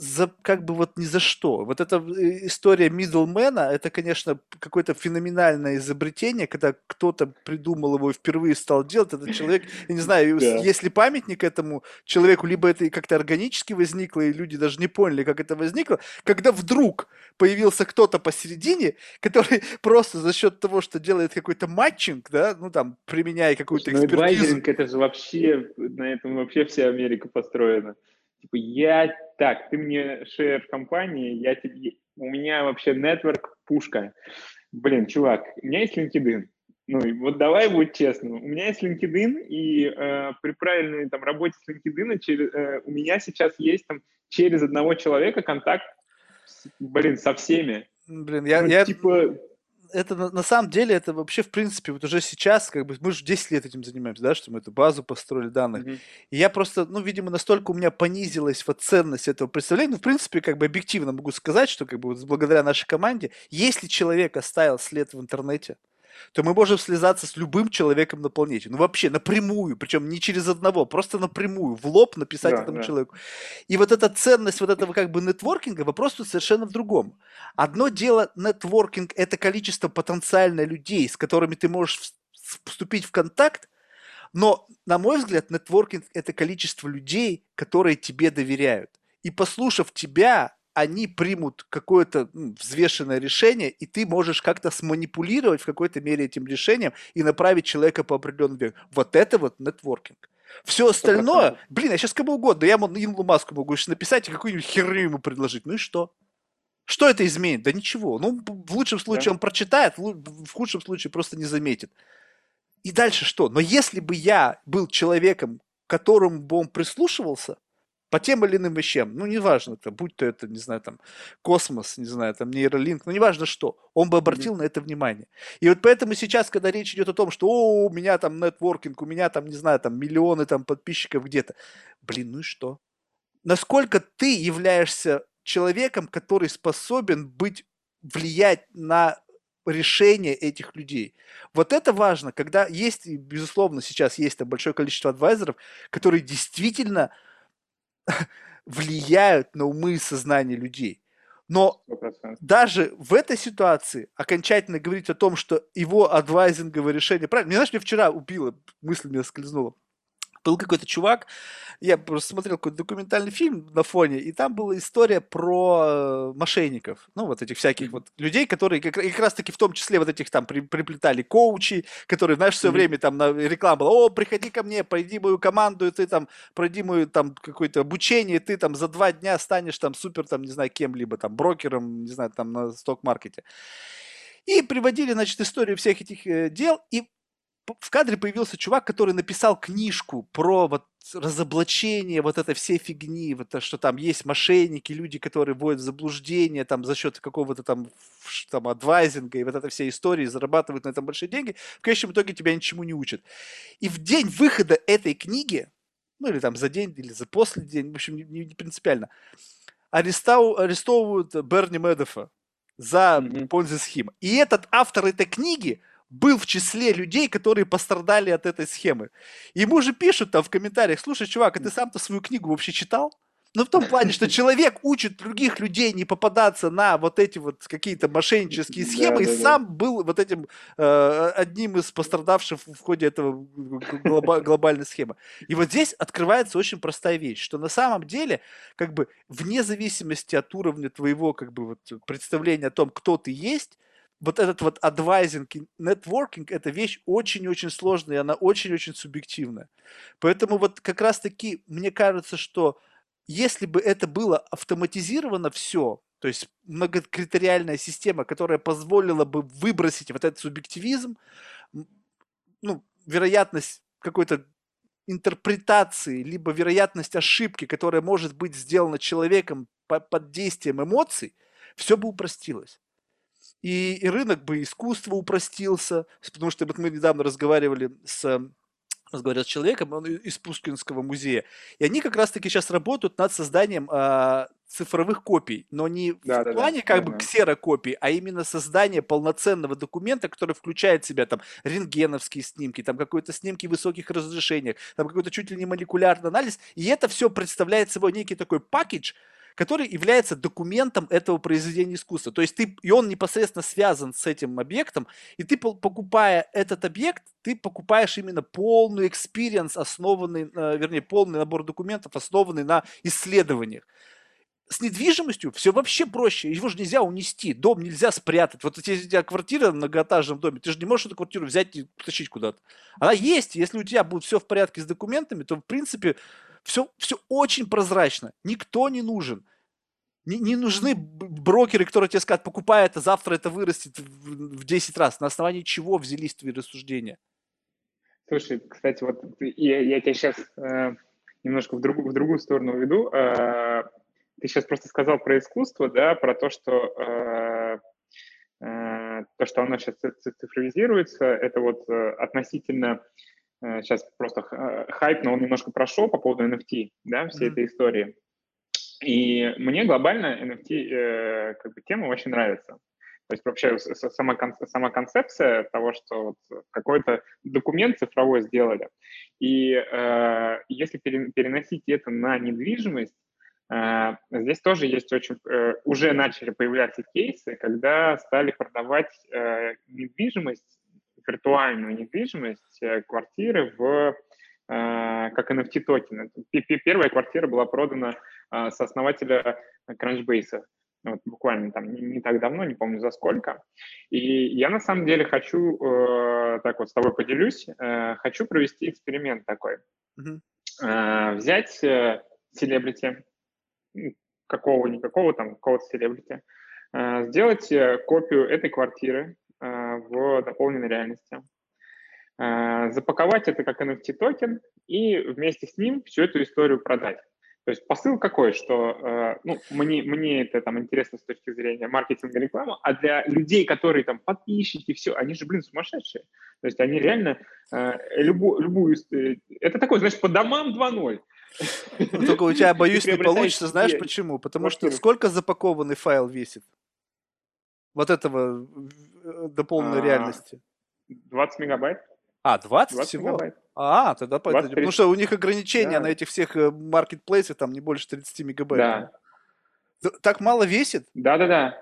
A: за как бы вот ни за что. Вот эта э, история middlemana, это, конечно, какое-то феноменальное изобретение, когда кто-то придумал его и впервые стал делать. Этот человек, я не знаю, да. если памятник этому человеку, либо это как-то органически возникло, и люди даже не поняли, как это возникло, когда вдруг появился кто-то посередине, который просто за счет того, что делает какой-то матчинг, да, ну там, применяя какую-то
B: ну, экспертизу. это же вообще, на этом вообще вся Америка построена. Типа, я так, ты мне шер компании, я тебе, у меня вообще нетворк пушка. Блин, чувак, у меня есть LinkedIn. Ну, и вот давай будь честным. У меня есть LinkedIn, и э, при правильной там работе с LinkedIn через, э, у меня сейчас есть там через одного человека контакт, блин, со всеми.
A: Блин, я, ну, я, типа, это на, самом деле, это вообще, в принципе, вот уже сейчас, как бы, мы же 10 лет этим занимаемся, да, что мы эту базу построили данных. Mm-hmm. И я просто, ну, видимо, настолько у меня понизилась вот ценность этого представления, ну, в принципе, как бы объективно могу сказать, что, как бы, вот благодаря нашей команде, если человек оставил след в интернете, то мы можем связаться с любым человеком на планете. Ну, вообще, напрямую, причем не через одного, просто напрямую, в лоб написать да, этому да. человеку. И вот эта ценность вот этого как бы нетворкинга, вопрос тут совершенно в другом. Одно дело нетворкинг – это количество потенциально людей, с которыми ты можешь вступить в контакт, но, на мой взгляд, нетворкинг – это количество людей, которые тебе доверяют. И послушав тебя, они примут какое-то ну, взвешенное решение, и ты можешь как-то сманипулировать в какой-то мере этим решением и направить человека по определенному веку. Вот это вот нетворкинг. Все остальное, блин, я сейчас кому угодно, я Илону Маску могу сейчас написать и какую-нибудь херню ему предложить. Ну и что? Что это изменит? Да ничего. Ну, в лучшем случае да. он прочитает, в худшем случае просто не заметит. И дальше что? Но если бы я был человеком, к которому бы он прислушивался, по тем или иным вещам, ну, неважно, там, будь то это, не знаю, там, космос, не знаю, там, нейролинк, ну, неважно что, он бы обратил mm-hmm. на это внимание. И вот поэтому сейчас, когда речь идет о том, что, о, у меня там нетворкинг, у меня там, не знаю, там, миллионы там подписчиков где-то, блин, ну и что? Насколько ты являешься человеком, который способен быть, влиять на решение этих людей. Вот это важно, когда есть, безусловно, сейчас есть там большое количество адвайзеров, которые действительно влияют на умы и сознание людей. Но 100%. даже в этой ситуации окончательно говорить о том, что его адвайзинговое решение... Правильно, мне знаешь, мне вчера убило, мысль меня скользнула. Был какой-то чувак, я просто смотрел какой-то документальный фильм на фоне, и там была история про э, мошенников, ну, вот этих всяких вот людей, которые как, как раз-таки в том числе вот этих там при, приплетали коучи, которые, знаешь, все время там на реклама была, о, приходи ко мне, пройди мою команду, и ты там, пройди мою там какое-то обучение, и ты там за два дня станешь там супер, там, не знаю, кем-либо, там, брокером, не знаю, там, на сток-маркете. И приводили, значит, историю всех этих э, дел, и в кадре появился чувак, который написал книжку про вот разоблачение вот этой всей фигни, вот то, что там есть мошенники, люди, которые вводят в заблуждение там за счет какого-то там, там адвайзинга и вот этой всей истории, зарабатывают на этом большие деньги, в конечном итоге тебя ничему не учат. И в день выхода этой книги, ну или там за день, или за после день, в общем, не, не принципиально, арестов, арестовывают Берни Медофа за mm-hmm. понзи-схему. И этот автор этой книги был в числе людей, которые пострадали от этой схемы. Ему же пишут там в комментариях, слушай, чувак, а ты сам-то свою книгу вообще читал? Ну, в том плане, что человек учит других людей не попадаться на вот эти вот какие-то мошеннические схемы, да, и да, сам да. был вот этим э, одним из пострадавших в ходе этого глоба- глобальной схемы. И вот здесь открывается очень простая вещь, что на самом деле, как бы, вне зависимости от уровня твоего, как бы, вот, представления о том, кто ты есть, вот этот вот адвайзинг, нетворкинг – это вещь очень-очень сложная, и она очень-очень субъективная. Поэтому вот как раз-таки мне кажется, что если бы это было автоматизировано все, то есть многокритериальная система, которая позволила бы выбросить вот этот субъективизм, ну, вероятность какой-то интерпретации, либо вероятность ошибки, которая может быть сделана человеком под действием эмоций, все бы упростилось и, и рынок бы искусства упростился, потому что вот мы недавно разговаривали с разговаривал с человеком он из Пушкинского музея, и они как раз-таки сейчас работают над созданием а, цифровых копий, но не да, в да, плане да, как да, бы ксерокопий, а именно создание полноценного документа, который включает в себя там рентгеновские снимки, там какой-то снимки в высоких разрешениях, там какой-то чуть ли не молекулярный анализ, и это все представляет собой некий такой пакетч, который является документом этого произведения искусства. То есть ты, и он непосредственно связан с этим объектом, и ты, покупая этот объект, ты покупаешь именно полный experience, основанный, э, вернее, полный набор документов, основанный на исследованиях с недвижимостью все вообще проще. Его же нельзя унести, дом нельзя спрятать. Вот если у тебя квартира в многоэтажном доме, ты же не можешь эту квартиру взять и потащить куда-то. Она есть. Если у тебя будет все в порядке с документами, то, в принципе, все, все очень прозрачно. Никто не нужен. Не, не нужны брокеры, которые тебе скажут, покупай это, завтра это вырастет в, в 10 раз. На основании чего взялись твои рассуждения?
B: Слушай, кстати, вот я, я тебя сейчас э, немножко в другую, в другую сторону веду. Э, ты сейчас просто сказал про искусство, да, про то, что э, э, то, что оно сейчас цифровизируется, это вот э, относительно сейчас просто э, хайп, но он немножко прошел по поводу NFT, да, всей mm-hmm. этой истории. И мне глобально NFT э, как бы тема очень нравится. То есть вообще сама, сама концепция того, что вот какой-то документ цифровой сделали, и э, если переносить это на недвижимость, э, здесь тоже есть очень... Э, уже начали появляться кейсы, когда стали продавать э, недвижимость, виртуальную недвижимость, э, квартиры в Э, как NFT токены. Первая квартира была продана э, с основателя Crunchbase. Вот буквально там не, не так давно, не помню за сколько. И я на самом деле хочу, э, так вот с тобой поделюсь, э, хочу провести эксперимент такой. Mm-hmm. Э, взять селебрити, какого-никакого там, какого-то селебрити, сделать копию этой квартиры в дополненной реальности, Э, запаковать это как NFT токен и вместе с ним всю эту историю продать. То есть посыл какой, что э, ну, мне, мне это там интересно с точки зрения маркетинга рекламы, а для людей, которые там подписчики, все, они же, блин, сумасшедшие. То есть они реально э, любую, любую... Это такой, знаешь, по домам 2.0.
A: Ну, только у тебя, боюсь, не получится. Знаешь почему? Потому что сколько запакованный файл весит? Вот этого дополненной а, реальности.
B: 20 мегабайт.
A: А, 20, 20 всего? Мегабайт. А, тогда 20, потому что у них ограничения да. на этих всех э, маркетплейсах, там не больше 30 мегабайт. Да. Так мало весит?
B: Да-да-да.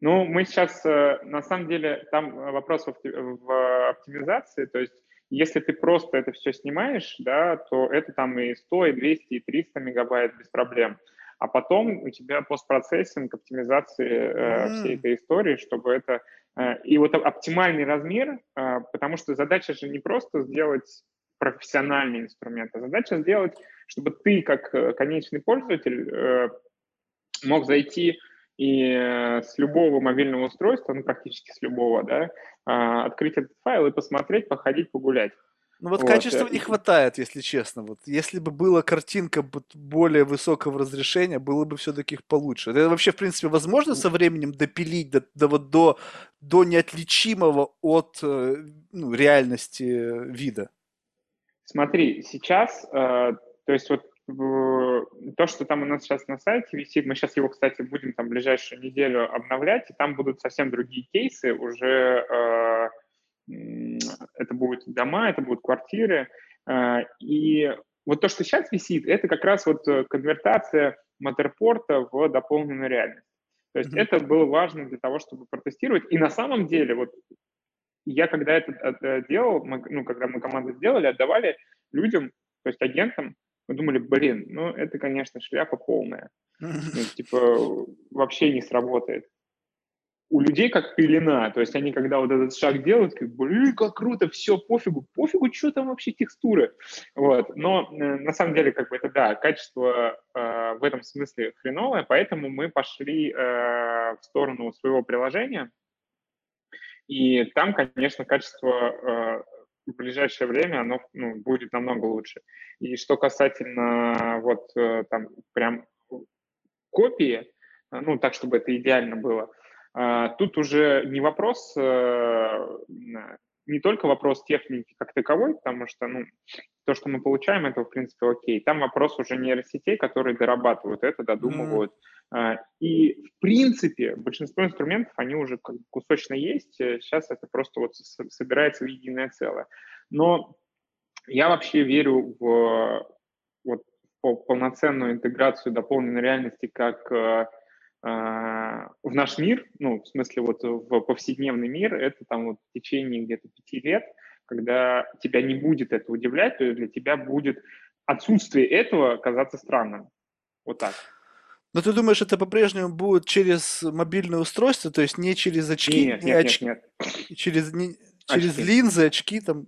B: Ну, мы сейчас, э, на самом деле, там вопрос в оптимизации, то есть Если ты просто это все снимаешь, да, то это там и 100, и 200, и 300 мегабайт без проблем. А потом у тебя постпроцессинг, оптимизации э, всей этой истории, чтобы это... Э, и вот оптимальный размер, э, потому что задача же не просто сделать профессиональный инструмент, а задача сделать, чтобы ты как э, конечный пользователь э, мог зайти и э, с любого мобильного устройства, ну практически с любого, да, а, открыть этот файл и посмотреть, походить, погулять.
A: Ну вот, вот качества не хватает, если честно. Вот если бы была картинка более высокого разрешения, было бы все-таки получше. Это вообще, в принципе, возможно со временем допилить до, до, вот до, до неотличимого от ну, реальности вида?
B: Смотри, сейчас, э, то есть вот то, что там у нас сейчас на сайте висит, мы сейчас его, кстати, будем там ближайшую неделю обновлять, и там будут совсем другие кейсы, уже э, это будут дома, это будут квартиры, э, и вот то, что сейчас висит, это как раз вот конвертация Маттерпорта в дополненную реальность. То есть mm-hmm. это было важно для того, чтобы протестировать. И на самом деле, вот я когда это, это делал, мы, ну, когда мы команду сделали, отдавали людям, то есть агентам, мы думали, блин, ну это, конечно, шляпа полная. Ну, типа, вообще не сработает. У людей как пелена, то есть они, когда вот этот шаг делают, как, блин, как круто, все, пофигу, пофигу, что там вообще текстуры. Вот, но э, на самом деле, как бы это, да, качество э, в этом смысле хреновое, поэтому мы пошли э, в сторону своего приложения, и там, конечно, качество э, в ближайшее время оно ну, будет намного лучше. И что касательно вот э, там прям копии, э, ну так, чтобы это идеально было, тут уже не вопрос, не только вопрос техники как таковой, потому что ну, то, что мы получаем, это в принципе окей. Там вопрос уже нейросетей, которые дорабатывают это, додумывают. Mm-hmm а, и, в принципе, большинство инструментов, они уже как кусочно есть, сейчас это просто вот собирается в единое целое. Но я вообще верю в вот, полноценную интеграцию дополненной реальности как э, а, в наш мир, ну, в смысле вот в повседневный мир, это там вот в течение где-то пяти лет, когда тебя не будет это удивлять, то для тебя будет отсутствие этого казаться странным. Вот так.
A: Но ты думаешь, это по-прежнему будет через мобильное устройство, то есть не через очки,
B: нет, не нет, очки, нет,
A: нет. через, не, через очки. линзы, очки там?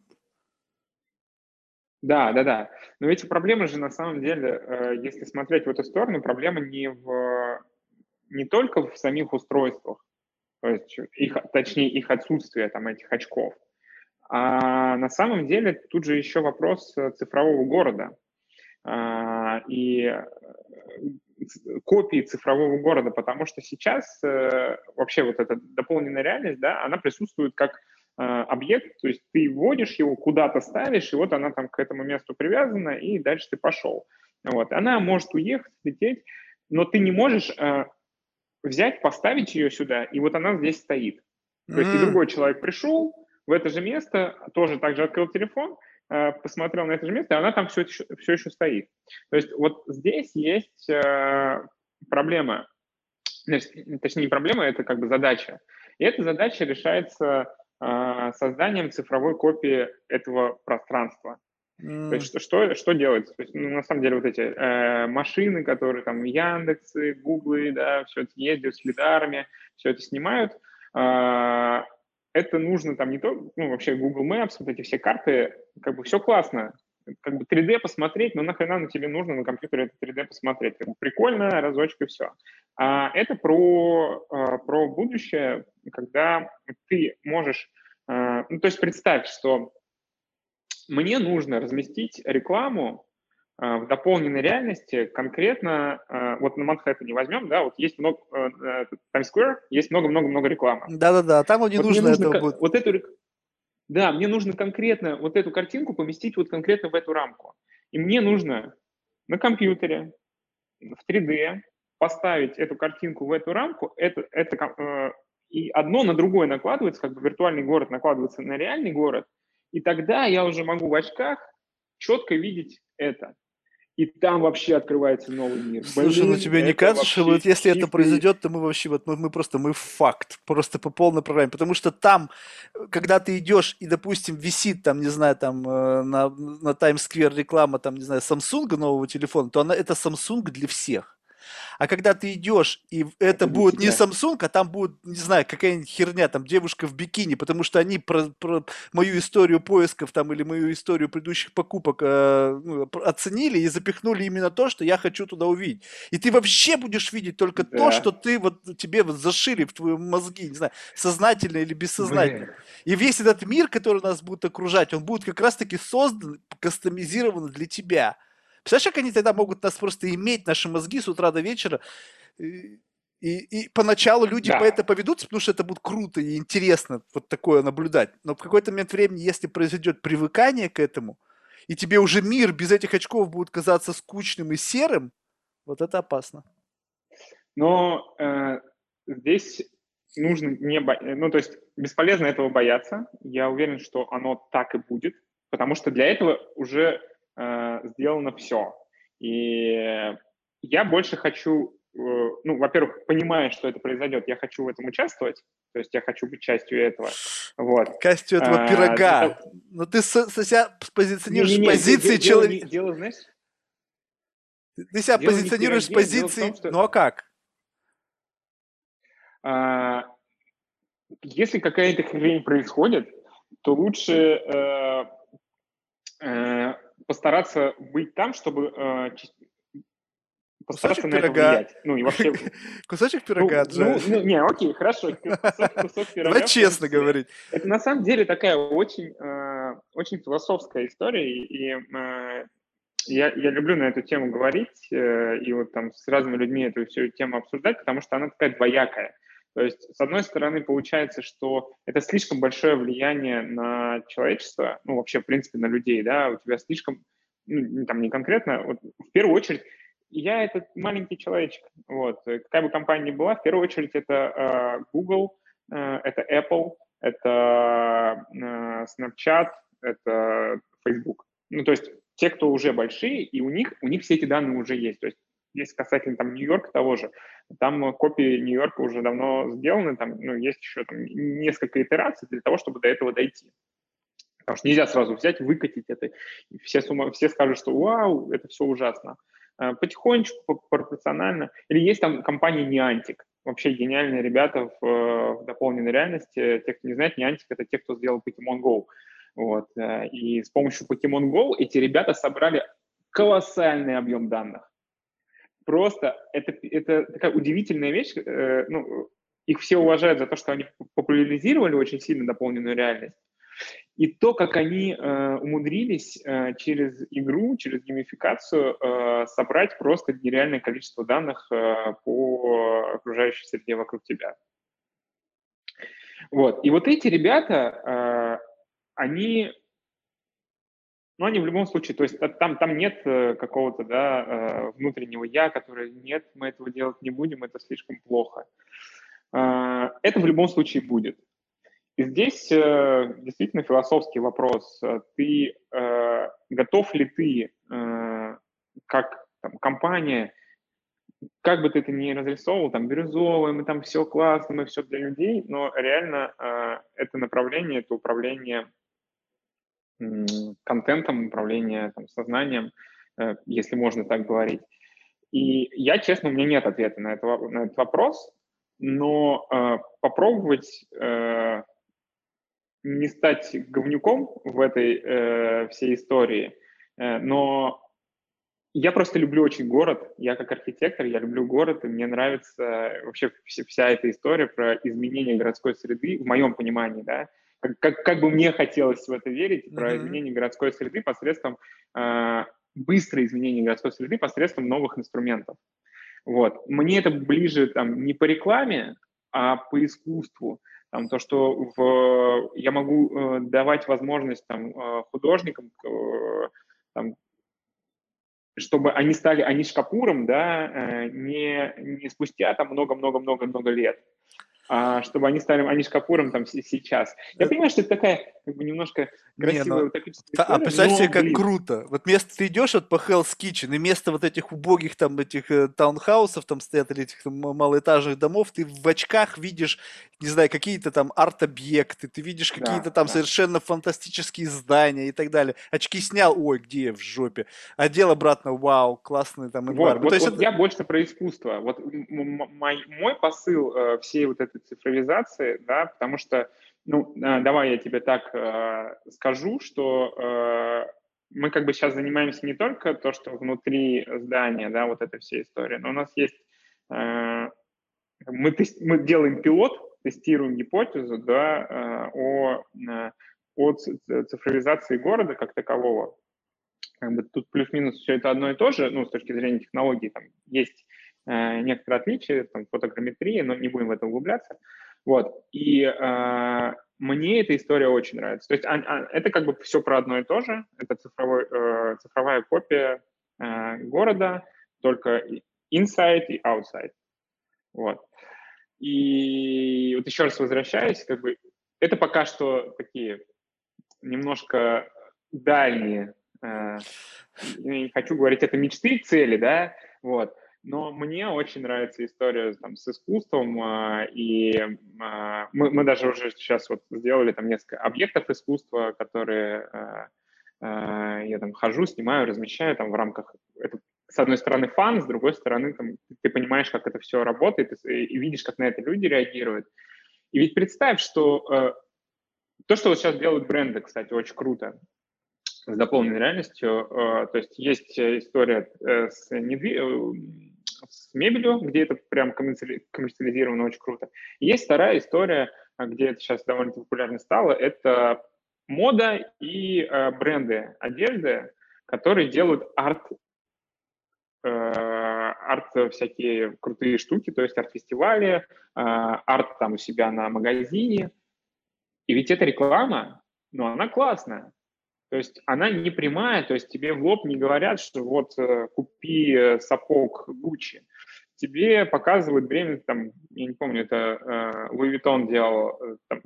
B: Да, да, да. Но эти проблемы же на самом деле, э, если смотреть в эту сторону, проблема не в не только в самих устройствах, то есть их, точнее их отсутствие там этих очков, а на самом деле тут же еще вопрос цифрового города. А, и копии цифрового города, потому что сейчас э, вообще вот эта дополненная реальность, да, она присутствует как э, объект, то есть ты вводишь его, куда-то ставишь, и вот она там к этому месту привязана, и дальше ты пошел. Вот. Она может уехать, лететь, но ты не можешь э, взять, поставить ее сюда, и вот она здесь стоит. То mm-hmm. есть и другой человек пришел в это же место, тоже также открыл телефон, Э, посмотрел на это же место, и она там все еще, все еще стоит. То есть вот здесь есть э, проблема, точнее не проблема, это как бы задача. И эта задача решается э, созданием цифровой копии этого пространства. То есть что, что, что делается? То есть, ну, на самом деле вот эти э, машины, которые там Яндексы, Гуглы, да, все это ездят с лидарами, все это снимают, э, это нужно там не то, ну, вообще Google Maps, вот эти все карты, как бы все классно, как бы 3D посмотреть, но нахрена на тебе нужно на компьютере это 3D посмотреть? Как бы прикольно, разочек и все. А это про, а, про будущее, когда ты можешь... А, ну, то есть представь, что мне нужно разместить рекламу а, в дополненной реальности конкретно, а, вот на Манхэттене возьмем, да, вот есть много, э, Times Square, есть много-много-много рекламы.
A: Да-да-да, там не вот нужно
B: этого нужно, будет. Вот эту, да, мне нужно конкретно вот эту картинку поместить вот конкретно в эту рамку. И мне нужно на компьютере в 3D поставить эту картинку в эту рамку, это, это, э, и одно на другое накладывается, как бы виртуальный город накладывается на реальный город, и тогда я уже могу в очках четко видеть это. и там вообще открывается новый мир.
A: Слушай, Блин, ну тебе не кажется, что вот если чистый... это произойдет, то мы вообще вот мы, мы просто мы факт, просто по полной программе, потому что там, когда ты идешь и, допустим, висит там, не знаю, там э, на на Times Square реклама там, не знаю, Samsung нового телефона, то она это Samsung для всех. А когда ты идешь, и это, это будет не Samsung, а там будет, не знаю, какая-нибудь херня, там девушка в бикини, потому что они про, про мою историю поисков там или мою историю предыдущих покупок э, ну, оценили и запихнули именно то, что я хочу туда увидеть. И ты вообще будешь видеть только да. то, что ты вот тебе вот зашили в твои мозги, не знаю, сознательно или бессознательно. Блин. И весь этот мир, который нас будет окружать, он будет как раз-таки создан, кастомизирован для тебя. Представляешь, как они тогда могут нас просто иметь, наши мозги с утра до вечера? И, и, поначалу люди да. по это поведутся, потому что это будет круто и интересно вот такое наблюдать. Но в какой-то момент времени, если произойдет привыкание к этому, и тебе уже мир без этих очков будет казаться скучным и серым, вот это опасно.
B: Но э, здесь нужно не бо... ну то есть бесполезно этого бояться. Я уверен, что оно так и будет, потому что для этого уже э, сделано все. И я больше хочу, э, ну, во-первых, понимая, что это произойдет, я хочу в этом участвовать, то есть я хочу быть частью этого. Вот.
A: Частью этого а, пирога. Это... Но ты со, со себя позиционируешь не, не, не, позиции человека. Дело, дело, знаешь, ты себя дело позиционируешь с позиции, том, что... ну а как?
B: А, если какая-то хрень происходит, то лучше э, э, постараться быть там, чтобы э, постараться
A: кусочек на пирога. это влиять.
B: Ну и вообще...
A: Кусочек пирога
B: ну, ну, ну, не, окей, хорошо. Кусок,
A: кусок пирога. Давай честно говорить.
B: Это на самом деле такая очень, э, очень философская история, и э, я, я люблю на эту тему говорить, э, и вот там с разными людьми эту всю тему обсуждать, потому что она такая двоякая. То есть, с одной стороны, получается, что это слишком большое влияние на человечество, ну, вообще, в принципе, на людей, да, у тебя слишком, ну, там, не конкретно, вот, в первую очередь, я этот маленький человечек, вот, какая бы компания ни была, в первую очередь это э, Google, э, это Apple, это э, Snapchat, это Facebook. Ну, то есть те, кто уже большие, и у них, у них все эти данные уже есть. То есть если касательно там Нью-Йорка того же, там копии Нью-Йорка уже давно сделаны, там ну, есть еще там, несколько итераций для того, чтобы до этого дойти. Потому что нельзя сразу взять, выкатить это. И все, сумма, все скажут, что вау, это все ужасно. А, потихонечку, пропорционально. Или есть там компания Niantic. Вообще гениальные ребята в, в дополненной реальности. Те, кто не знает, Niantic — это те, кто сделал Pokemon Go. Вот. Э, и с помощью Pokemon Go эти ребята собрали колоссальный объем данных просто это, это такая удивительная вещь. Э, ну, их все уважают за то, что они популяризировали очень сильно дополненную реальность. И то, как они э, умудрились э, через игру, через геймификацию э, собрать просто нереальное количество данных э, по окружающей среде вокруг тебя. Вот. И вот эти ребята, э, они но они в любом случае, то есть там, там нет э, какого-то да, э, внутреннего «я», который «нет, мы этого делать не будем, это слишком плохо». Э, это в любом случае будет. И здесь действительно философский вопрос. Ты готов ли ты, как там, компания, как бы ты это ни разрисовывал, там, бирюзовый, мы там все классно, мы все для людей, но реально это направление, это управление контентом, управления там, сознанием, э, если можно так говорить. И я, честно, у меня нет ответа на, это, на этот вопрос, но э, попробовать э, не стать говнюком в этой э, всей истории, э, но я просто люблю очень город, я как архитектор, я люблю город, и мне нравится вообще вся, вся эта история про изменение городской среды, в моем понимании, да, как, как, как бы мне хотелось в это верить, mm-hmm. про изменение городской среды посредством э, быстрое изменение городской среды посредством новых инструментов. Вот. Мне это ближе там не по рекламе, а по искусству. Там, то, что в, я могу э, давать возможность там, э, художникам, э, там, чтобы они стали Аниш Капуром, да, э, не, не спустя там много-много-много-много лет, чтобы они стали Аниш Капуром там сейчас. Я понимаю, что это такая, как бы немножко красивая
A: ну, утопическая а представь себе, как блин. круто. Вот место ты идешь вот по Hell's Kitchen, и место вот этих убогих там этих э, таунхаусов там стоят, или этих там, малоэтажных домов, ты в очках видишь, не знаю, какие-то там арт-объекты, ты видишь какие-то да, там да. совершенно фантастические здания и так далее. Очки снял, ой, где я в жопе. Одел обратно, вау, классный там
B: Вот, вот, вот это... я больше про искусство. Вот мой, мой посыл э, всей вот этой цифровизации, да, потому что ну, э, давай я тебе так э, скажу, что э, мы как бы сейчас занимаемся не только то, что внутри здания, да, вот эта вся история, но у нас есть, э, мы, тест, мы делаем пилот, тестируем гипотезу, да, э, о, э, о цифровизации города как такового. Как бы тут плюс-минус все это одно и то же, ну, с точки зрения технологий, там есть э, некоторые отличия, там, фотограмметрии, но не будем в это углубляться. Вот. И э, мне эта история очень нравится. То есть а, а, это как бы все про одно и то же. Это цифровой, э, цифровая копия э, города, только inside и outside. Вот. И вот еще раз возвращаясь, как бы это пока что такие немножко дальние, э, не хочу говорить, это мечты, цели, да, вот. Но мне очень нравится история там, с искусством, а, и а, мы, мы даже уже сейчас вот сделали там несколько объектов искусства, которые а, я там хожу, снимаю, размещаю там в рамках... Это, с одной стороны, фан, с другой стороны, там, ты понимаешь, как это все работает, и, и видишь, как на это люди реагируют. И ведь представь, что то, что вот сейчас делают бренды, кстати, очень круто с дополненной реальностью. То есть есть история э, с недвиж с мебелью, где это прям коммерциализировано очень круто. Есть вторая история, а, где это сейчас довольно популярно стало, это мода и э, бренды одежды, которые делают арт, э, арт всякие крутые штуки, то есть арт-фестивали, э, арт там у себя на магазине. И ведь эта реклама, ну, она классная. То есть она не прямая, то есть тебе в лоб не говорят, что вот э, купи э, сапог Гуччи. Тебе показывают бременность, там, я не помню, это Луи э, Виттон делал, э, там,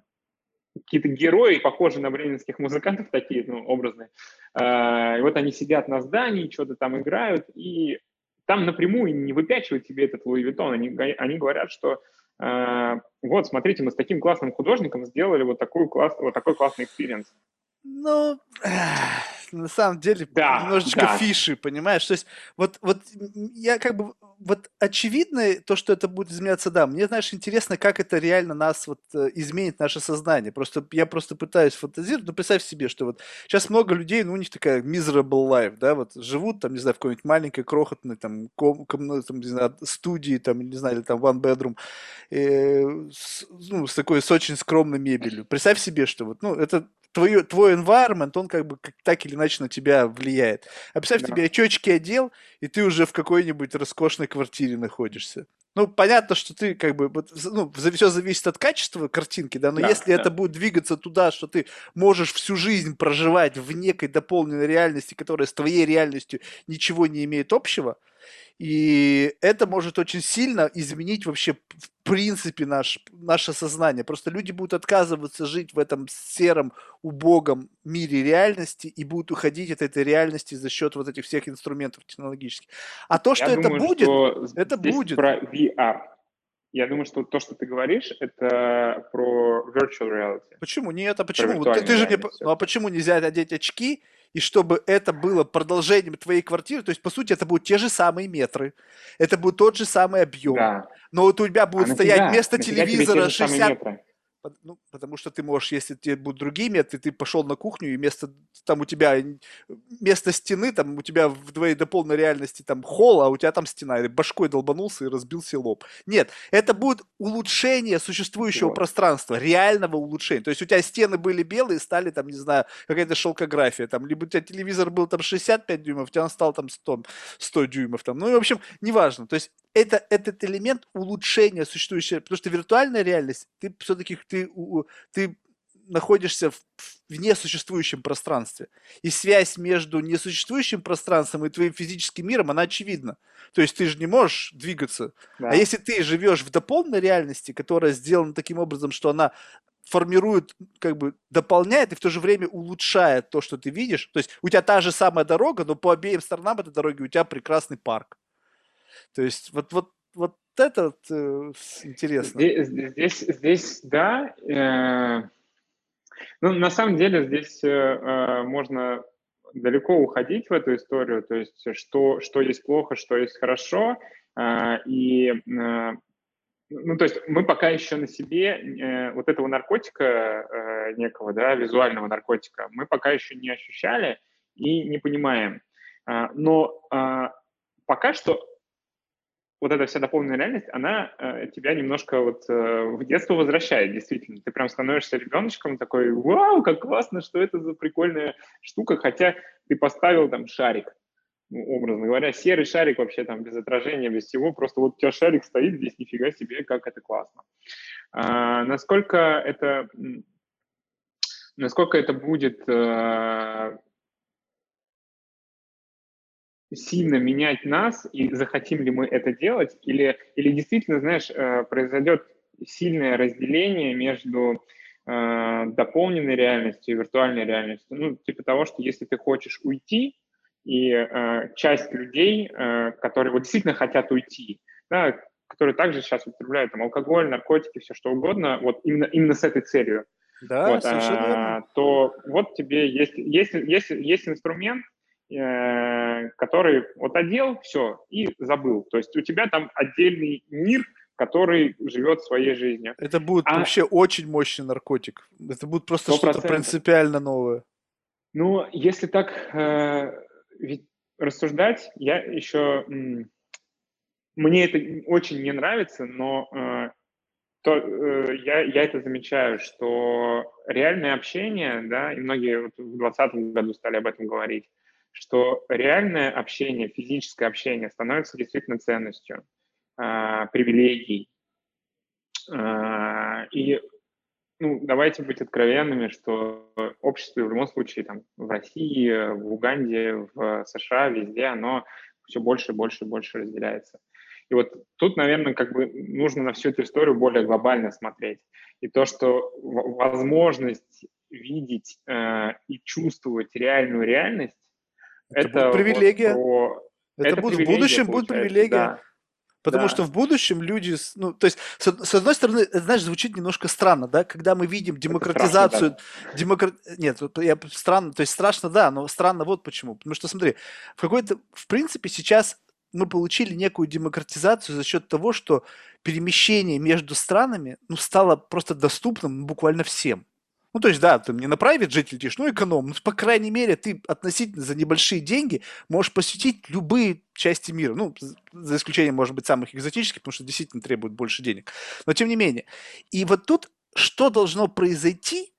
B: какие-то герои, похожие на бременских музыкантов такие, ну, образные. Э, и вот они сидят на здании, что-то там играют, и там напрямую не выпячивают тебе этот Louis Vuitton, они, они говорят, что э, вот, смотрите, мы с таким классным художником сделали вот, такую класс, вот такой классный experience.
A: Ну, на самом деле да, немножечко да. фиши, понимаешь? То есть вот, вот я как бы вот очевидно то, что это будет изменяться, да. Мне, знаешь, интересно, как это реально нас вот э, изменит наше сознание. Просто я просто пытаюсь фантазировать. Ну, представь себе, что вот сейчас много людей, ну, у них такая miserable life, да, вот живут там, не знаю, в какой-нибудь маленькой, крохотной там, ком, ком, там не знаю, студии, там, не знаю, или там one bedroom, э, с, ну, с такой, с очень скромной мебелью. Представь себе, что вот, ну, это твой, твой environment, он как бы как, так или иначе на тебя влияет. А представь, да. тебе очечки одел, и ты уже в какой-нибудь роскошной квартире находишься. Ну, понятно, что ты как бы, ну, все зависит от качества картинки, да, но да, если да. это будет двигаться туда, что ты можешь всю жизнь проживать в некой дополненной реальности, которая с твоей реальностью ничего не имеет общего, и это может очень сильно изменить вообще в принципе наш, наше сознание. Просто люди будут отказываться жить в этом сером, убогом мире реальности и будут уходить от этой реальности за счет вот этих всех инструментов технологических. А то, что Я это думаю, будет, что это будет.
B: Про VR. Я думаю, что то, что ты говоришь, это про virtual reality.
A: Почему? Нет, а почему? Ты, ты же не... Ну а почему нельзя одеть очки и чтобы это было продолжением твоей квартиры, то есть, по сути, это будут те же самые метры, это будет тот же самый объем, да. но вот у тебя будет а стоять тебя, вместо телевизора 60... Ну, потому что ты можешь, если тебе будут другие методы, ты пошел на кухню, и вместо, там у тебя, вместо стены, там у тебя в двоей до полной реальности там холл, а у тебя там стена, и башкой долбанулся и разбился лоб. Нет, это будет улучшение существующего вот. пространства, реального улучшения. То есть у тебя стены были белые, стали там, не знаю, какая-то шелкография, там, либо у тебя телевизор был там 65 дюймов, у тебя он стал там 100, 100 дюймов, там, ну, и, в общем, неважно. То есть это этот элемент улучшения существующей, потому что виртуальная реальность, ты все-таки ты, ты находишься в, в несуществующем пространстве. И связь между несуществующим пространством и твоим физическим миром, она очевидна. То есть ты же не можешь двигаться. Да. А если ты живешь в дополненной реальности, которая сделана таким образом, что она формирует, как бы дополняет и в то же время улучшает то, что ты видишь. То есть у тебя та же самая дорога, но по обеим сторонам этой дороги у тебя прекрасный парк. То есть вот, вот, вот это э, интересно.
B: Здесь, здесь, здесь да. Э, ну, на самом деле здесь э, э, можно далеко уходить в эту историю, то есть что, что есть плохо, что есть хорошо. Э, и э, ну, то есть мы пока еще на себе э, вот этого наркотика э, некого, да, визуального наркотика, мы пока еще не ощущали и не понимаем. Э, но э, пока что вот эта вся дополненная реальность, она э, тебя немножко вот э, в детство возвращает, действительно. Ты прям становишься ребеночком такой, вау, как классно, что это за прикольная штука, хотя ты поставил там шарик, ну, образно говоря, серый шарик вообще там без отражения, без всего, просто вот у тебя шарик стоит здесь, нифига себе, как это классно. А, насколько это, насколько это будет э, сильно менять нас и захотим ли мы это делать, или, или действительно, знаешь, э, произойдет сильное разделение между э, дополненной реальностью и виртуальной реальностью. Ну, типа того, что если ты хочешь уйти, и э, часть людей, э, которые вот действительно хотят уйти, да, которые также сейчас употребляют там, алкоголь, наркотики, все что угодно, вот именно, именно с этой целью,
A: да, вот, а,
B: то вот тебе есть, есть, есть, есть инструмент, который вот одел, все, и забыл. То есть у тебя там отдельный мир, который живет своей жизнью.
A: Это будет а... вообще очень мощный наркотик. Это будет просто 100%. что-то принципиально новое.
B: Ну, если так э, ведь рассуждать, я еще... Мне это очень не нравится, но э, то, э, я, я это замечаю, что реальное общение, да, и многие вот в 2020 году стали об этом говорить, что реальное общение, физическое общение становится действительно ценностью, э, привилегией. Э, и ну, давайте быть откровенными, что общество в любом случае там, в России, в Уганде, в США, везде оно все больше, больше, больше разделяется. И вот тут, наверное, как бы нужно на всю эту историю более глобально смотреть. И то, что возможность видеть э, и чувствовать реальную реальность
A: это, это будет привилегия. Вот про... Это, это будет, в будущем будет привилегия. Да. Потому да. что в будущем люди, ну, то есть, с, с одной стороны, это, знаешь, звучит немножко странно, да, когда мы видим демократизацию, страшно, да. демокра... нет, я странно, то есть страшно, да, но странно вот почему, потому что смотри, в какой-то, в принципе, сейчас мы получили некую демократизацию за счет того, что перемещение между странами, ну, стало просто доступным буквально всем. Ну, то есть, да, ты не на private жить летишь, ну, эконом. Ну, по крайней мере, ты относительно за небольшие деньги можешь посетить любые части мира. Ну, за исключением, может быть, самых экзотических, потому что действительно требует больше денег. Но тем не менее. И вот тут что должно произойти,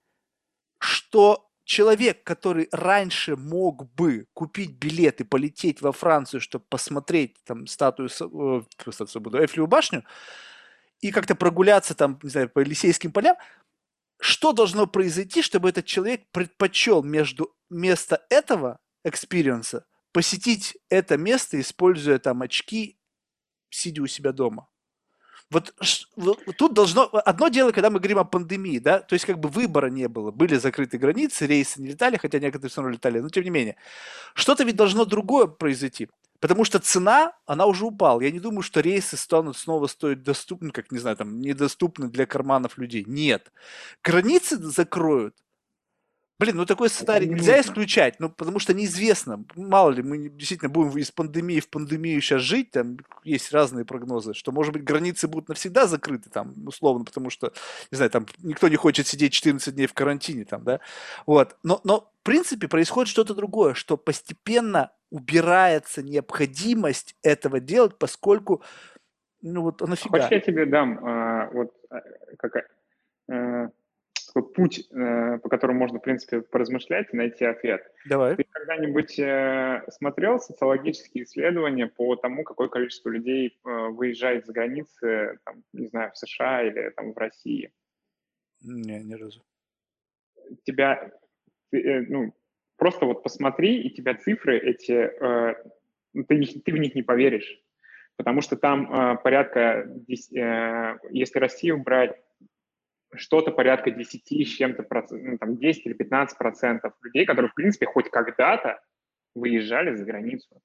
A: что человек, который раньше мог бы купить билет и полететь во Францию, чтобы посмотреть там статую, э, статую Эйфелеву башню, и как-то прогуляться там, не знаю, по Елисейским полям, что должно произойти, чтобы этот человек предпочел между место этого experience а посетить это место, используя там очки, сидя у себя дома? Вот, вот тут должно... Одно дело, когда мы говорим о пандемии, да, то есть как бы выбора не было. Были закрыты границы, рейсы не летали, хотя некоторые все равно летали, но тем не менее. Что-то ведь должно другое произойти. Потому что цена, она уже упала. Я не думаю, что рейсы станут снова стоить доступны, как, не знаю, там, недоступны для карманов людей. Нет. Границы закроют. Блин, ну такой сценарий нельзя исключать, ну потому что неизвестно. Мало ли, мы действительно будем из пандемии в пандемию сейчас жить, там есть разные прогнозы, что, может быть, границы будут навсегда закрыты, там, условно, потому что, не знаю, там никто не хочет сидеть 14 дней в карантине, там, да. Вот. Но, но в принципе происходит что-то другое, что постепенно убирается необходимость этого делать, поскольку, ну вот, а нафига?
B: Хочешь, я тебе дам а, вот а, какая, а, такой путь, а, по которому можно, в принципе, поразмышлять и найти ответ.
A: Давай.
B: Ты когда-нибудь а, смотрел социологические исследования по тому, какое количество людей а, выезжает за границы, там, не знаю, в США или там в России?
A: Не, ни разу.
B: Тебя, ты, ну, Просто вот посмотри, и тебя цифры эти, э, ну, ты, ты в них не поверишь. Потому что там э, порядка, 10, э, если Россию брать, что-то порядка 10 с чем-то, ну, там 10 или 15 процентов людей, которые, в принципе, хоть когда-то выезжали за границу.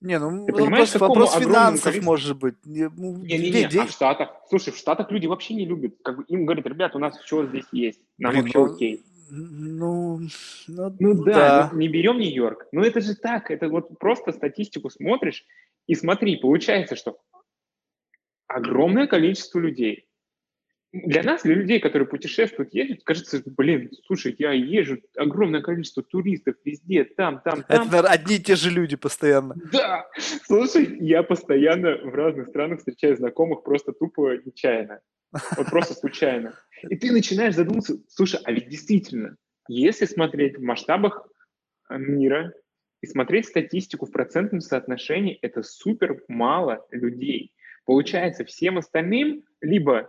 A: Не, ну Ты вопрос, вопрос финансов количеству... может быть. Не,
B: ну, не, не, не, а в Штатах, слушай, в Штатах люди вообще не любят. Как бы им говорят, ребят, у нас все здесь есть, нам Блин, вообще ну, окей.
A: Ну,
B: ну, ну да, да. Ну, не берем Нью-Йорк. Ну это же так, это вот просто статистику смотришь и смотри, получается, что огромное количество людей. Для нас, для людей, которые путешествуют, ездят, кажется, блин, слушай, я езжу, огромное количество туристов везде, там, там, там.
A: Это, наверное, одни и те же люди постоянно.
B: Да, слушай, я постоянно в разных странах встречаю знакомых просто тупо нечаянно. Вот просто случайно. И ты начинаешь задумываться, слушай, а ведь действительно, если смотреть в масштабах э, мира и смотреть статистику в процентном соотношении, это супер мало людей. Получается, всем остальным либо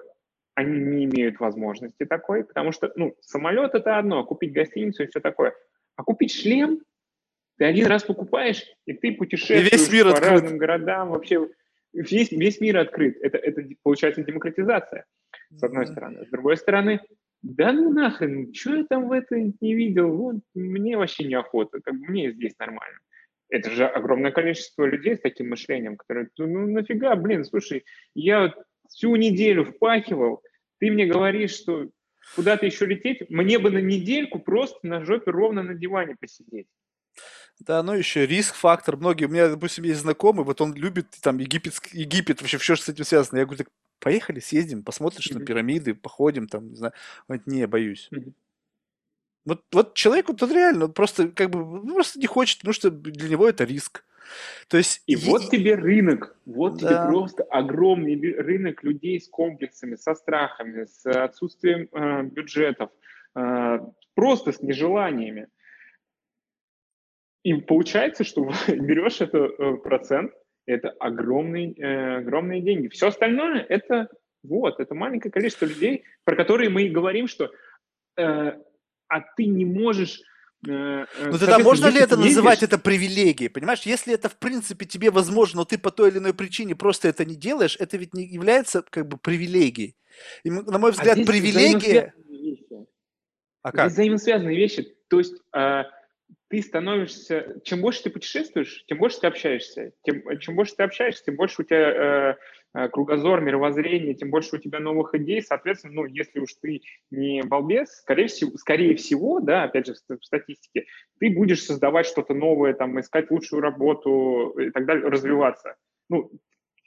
B: они не имеют возможности такой, потому что, ну, самолет это одно, купить гостиницу и все такое. А купить шлем ты один раз покупаешь, и ты путешествуешь и весь мир по открыт. разным городам, вообще весь, весь мир открыт. Это, это получается демократизация, с одной mm-hmm. стороны. С другой стороны, да ну нахрен, что я там в это не видел, вот, мне вообще неохота, как бы мне здесь нормально. Это же огромное количество людей с таким мышлением, которые, ну нафига, блин, слушай, я всю неделю впахивал, ты мне говоришь, что куда-то еще лететь, мне бы на недельку просто на жопе ровно на диване посидеть.
A: Да, ну еще риск-фактор. Многие, у меня, допустим, есть знакомый, вот он любит там Египет, Египет вообще все, что с этим связано. Я говорю, так поехали, съездим, посмотришь mm-hmm. на пирамиды, походим там, не знаю. Он говорит, не, боюсь. Mm-hmm. Вот, вот человеку тут реально просто как бы ну, просто не хочет, потому что для него это риск. То есть
B: и, и вот тебе рынок, вот да. тебе просто огромный рынок людей с комплексами, со страхами, с отсутствием э, бюджетов, э, просто с нежеланиями. И получается, что берешь это э, процент, это огромные, э, огромные деньги. Все остальное это вот, это маленькое количество людей, про которые мы и говорим, что э, а ты не можешь
A: ну тогда можно ли это называть это привилегией? Понимаешь, если это в принципе тебе возможно, но ты по той или иной причине просто это не делаешь, это ведь не является как бы привилегией. И, на мой а взгляд, а привилегия...
B: А как? Здесь взаимосвязанные вещи. То есть э, ты становишься... Чем больше ты путешествуешь, тем больше ты общаешься. Тем, чем больше ты общаешься, тем больше у тебя э, Э, кругозор, мировоззрение, тем больше у тебя новых идей, соответственно, ну, если уж ты не балбес, скорее всего, скорее всего, да, опять же, в статистике, ты будешь создавать что-то новое, там, искать лучшую работу и так далее, развиваться. Ну,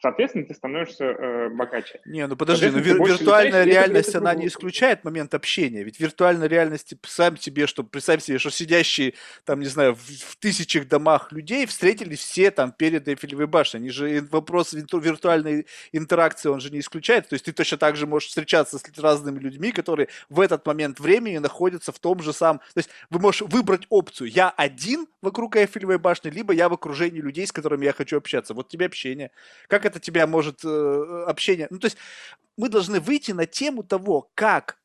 B: соответственно, ты становишься э, богаче.
A: Не, ну подожди, но вир- виртуальная реальность, это, это она не исключает момент общения. Ведь виртуальная реальность, сам себе, что представь себе, что сидящие, там, не знаю, в, в тысячах домах людей встретились все там перед Эйфелевой башней. Они же вопрос виртуальной интеракции, он же не исключает. То есть ты точно так же можешь встречаться с разными людьми, которые в этот момент времени находятся в том же самом... То есть вы можете выбрать опцию. Я один вокруг Эйфелевой башни, либо я в окружении людей, с которыми я хочу общаться. Вот тебе общение. Как это тебя может э, общение... Ну, то есть мы должны выйти на тему того, как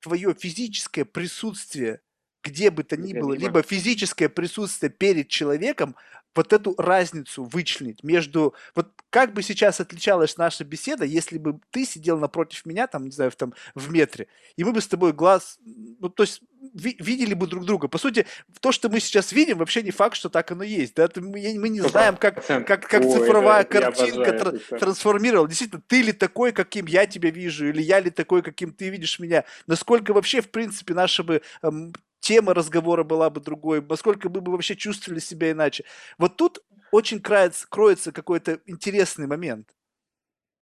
A: твое физическое присутствие где бы то ни было, либо физическое присутствие перед человеком, вот эту разницу вычленить между... Вот как бы сейчас отличалась наша беседа, если бы ты сидел напротив меня, там, не знаю, в, там, в метре, и мы бы с тобой глаз... Ну, то есть ви- видели бы друг друга. По сути, то, что мы сейчас видим, вообще не факт, что так оно есть. Да? Мы, мы не знаем, как, как, как Ой, цифровая это, картинка тр- трансформировала. Действительно, ты ли такой, каким я тебя вижу, или я ли такой, каким ты видишь меня. Насколько вообще, в принципе, наши бы эм, тема разговора была бы другой, насколько мы бы вообще чувствовали себя иначе. Вот тут очень кроется, кроется какой-то интересный момент.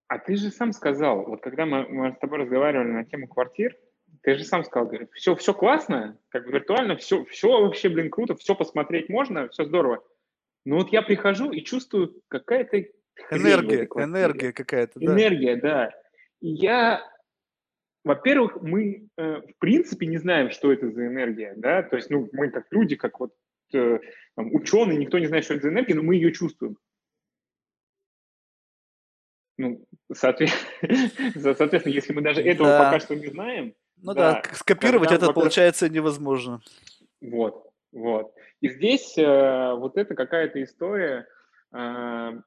B: А ты же сам сказал, вот когда мы, мы с тобой разговаривали на тему квартир, ты же сам сказал, говорит, все, все классно, как бы виртуально, все, все вообще, блин, круто, все посмотреть можно, все здорово. Но вот я прихожу и чувствую какая-то
A: энергия, энергия какая-то,
B: да. Энергия, да. И я во-первых, мы э, в принципе не знаем, что это за энергия, да, то есть, ну, мы как люди, как вот э, там, ученые, никто не знает, что это за энергия, но мы ее чувствуем. Ну, соответственно, соответственно если мы даже этого да. пока что не знаем...
A: Ну да, да скопировать это получается невозможно.
B: Вот, вот. И здесь э, вот это какая-то история э,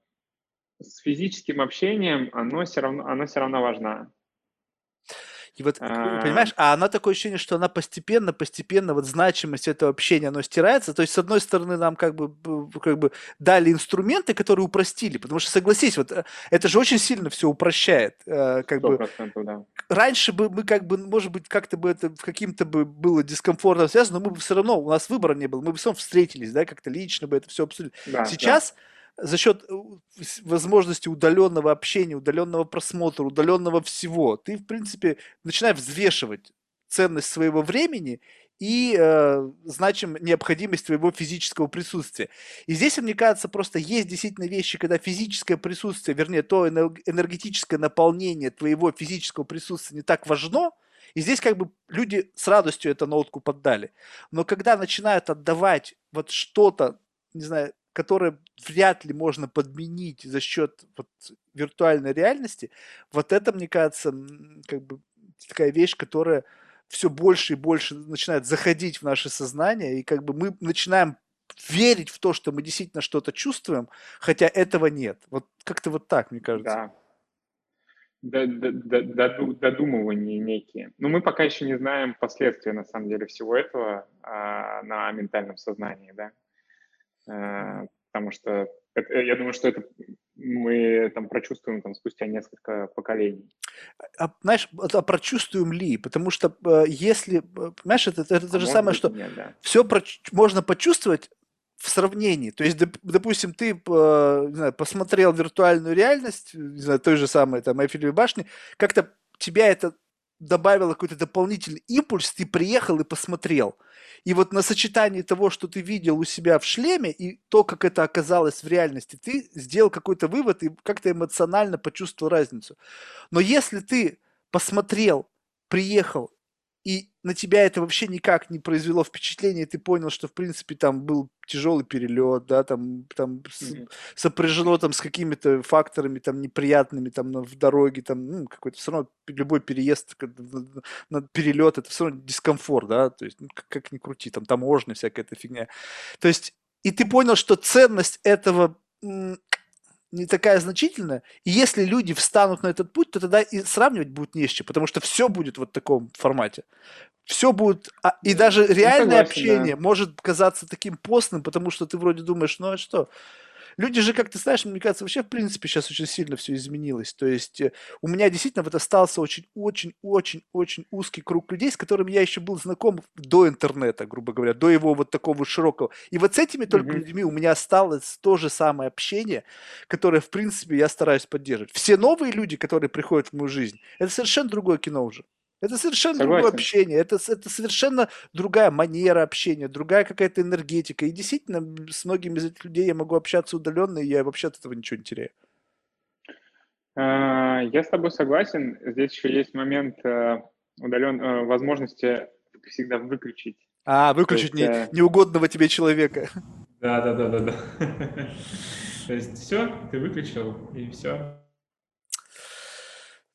B: с физическим общением, оно все равно, оно все равно важна.
A: И вот, а... понимаешь, а она такое ощущение, что она постепенно, постепенно, вот значимость этого общения, оно стирается. То есть, с одной стороны, нам как бы, как бы дали инструменты, которые упростили, потому что, согласись, вот э, это же очень сильно все упрощает. Э, как бы, да. Раньше бы мы как бы, может быть, как-то бы это каким-то бы было дискомфортно связано, но мы бы все равно, у нас выбора не было, мы бы все равно встретились, да, как-то лично бы это все обсудили. Да, Сейчас да за счет э, возможности удаленного общения, удаленного просмотра, удаленного всего, ты, в принципе, начинаешь взвешивать ценность своего времени и э, значим необходимость твоего физического присутствия. И здесь, мне кажется, просто есть действительно вещи, когда физическое присутствие, вернее, то энергетическое наполнение твоего физического присутствия не так важно, и здесь как бы люди с радостью это нотку поддали. Но когда начинают отдавать вот что-то, не знаю, которое вряд ли можно подменить за счет вот виртуальной реальности, вот это, мне кажется, как бы такая вещь, которая все больше и больше начинает заходить в наше сознание, и как бы мы начинаем верить в то, что мы действительно что-то чувствуем, хотя этого нет. Вот как-то вот так, мне кажется.
B: Да. Додумывания некие. Но мы пока еще не знаем последствия, на самом деле, всего этого а, на ментальном сознании, да. Э, потому что это, я думаю, что это мы там прочувствуем там спустя несколько поколений.
A: А, знаешь, а прочувствуем ли? Потому что э, если, э, понимаешь, это, это то а же самое, что нет, да. все про, можно почувствовать в сравнении. То есть, допустим, ты не знаю, посмотрел виртуальную реальность, не знаю, той же самой там Эйфелевой башни, как-то тебя это добавило какой-то дополнительный импульс, ты приехал и посмотрел. И вот на сочетании того, что ты видел у себя в шлеме, и то, как это оказалось в реальности, ты сделал какой-то вывод и как-то эмоционально почувствовал разницу. Но если ты посмотрел, приехал и на тебя это вообще никак не произвело впечатление, ты понял, что, в принципе, там был тяжелый перелет, да, там, там mm-hmm. сопряжено там с какими-то факторами там неприятными там в дороге, там, ну, какой-то все равно любой переезд, на перелет, это все равно дискомфорт, да, то есть, ну, как, как ни крути, там таможня, всякая эта фигня. То есть, и ты понял, что ценность этого не такая значительная. И если люди встанут на этот путь, то тогда и сравнивать будет не с чем, потому что все будет вот в таком формате. Все будет... А, и даже реальное согласен, общение да. может казаться таким постным, потому что ты вроде думаешь, ну а что? Люди же, как ты знаешь, мне кажется, вообще в принципе сейчас очень сильно все изменилось. То есть э, у меня действительно вот остался очень-очень-очень-очень узкий круг людей, с которыми я еще был знаком до интернета, грубо говоря, до его вот такого широкого. И вот с этими только mm-hmm. людьми у меня осталось то же самое общение, которое, в принципе, я стараюсь поддерживать. Все новые люди, которые приходят в мою жизнь, это совершенно другое кино уже. Это совершенно Согласен. другое общение, это, это совершенно другая манера общения, другая какая-то энергетика. И действительно, с многими из этих людей я могу общаться удаленно, и я вообще от этого ничего не теряю.
B: А, я с тобой согласен. Здесь еще есть момент э, удален, э, возможности всегда выключить.
A: А, выключить есть, не, э, неугодного тебе человека.
B: Да, да, да, да, да. То есть все, ты выключил, и все.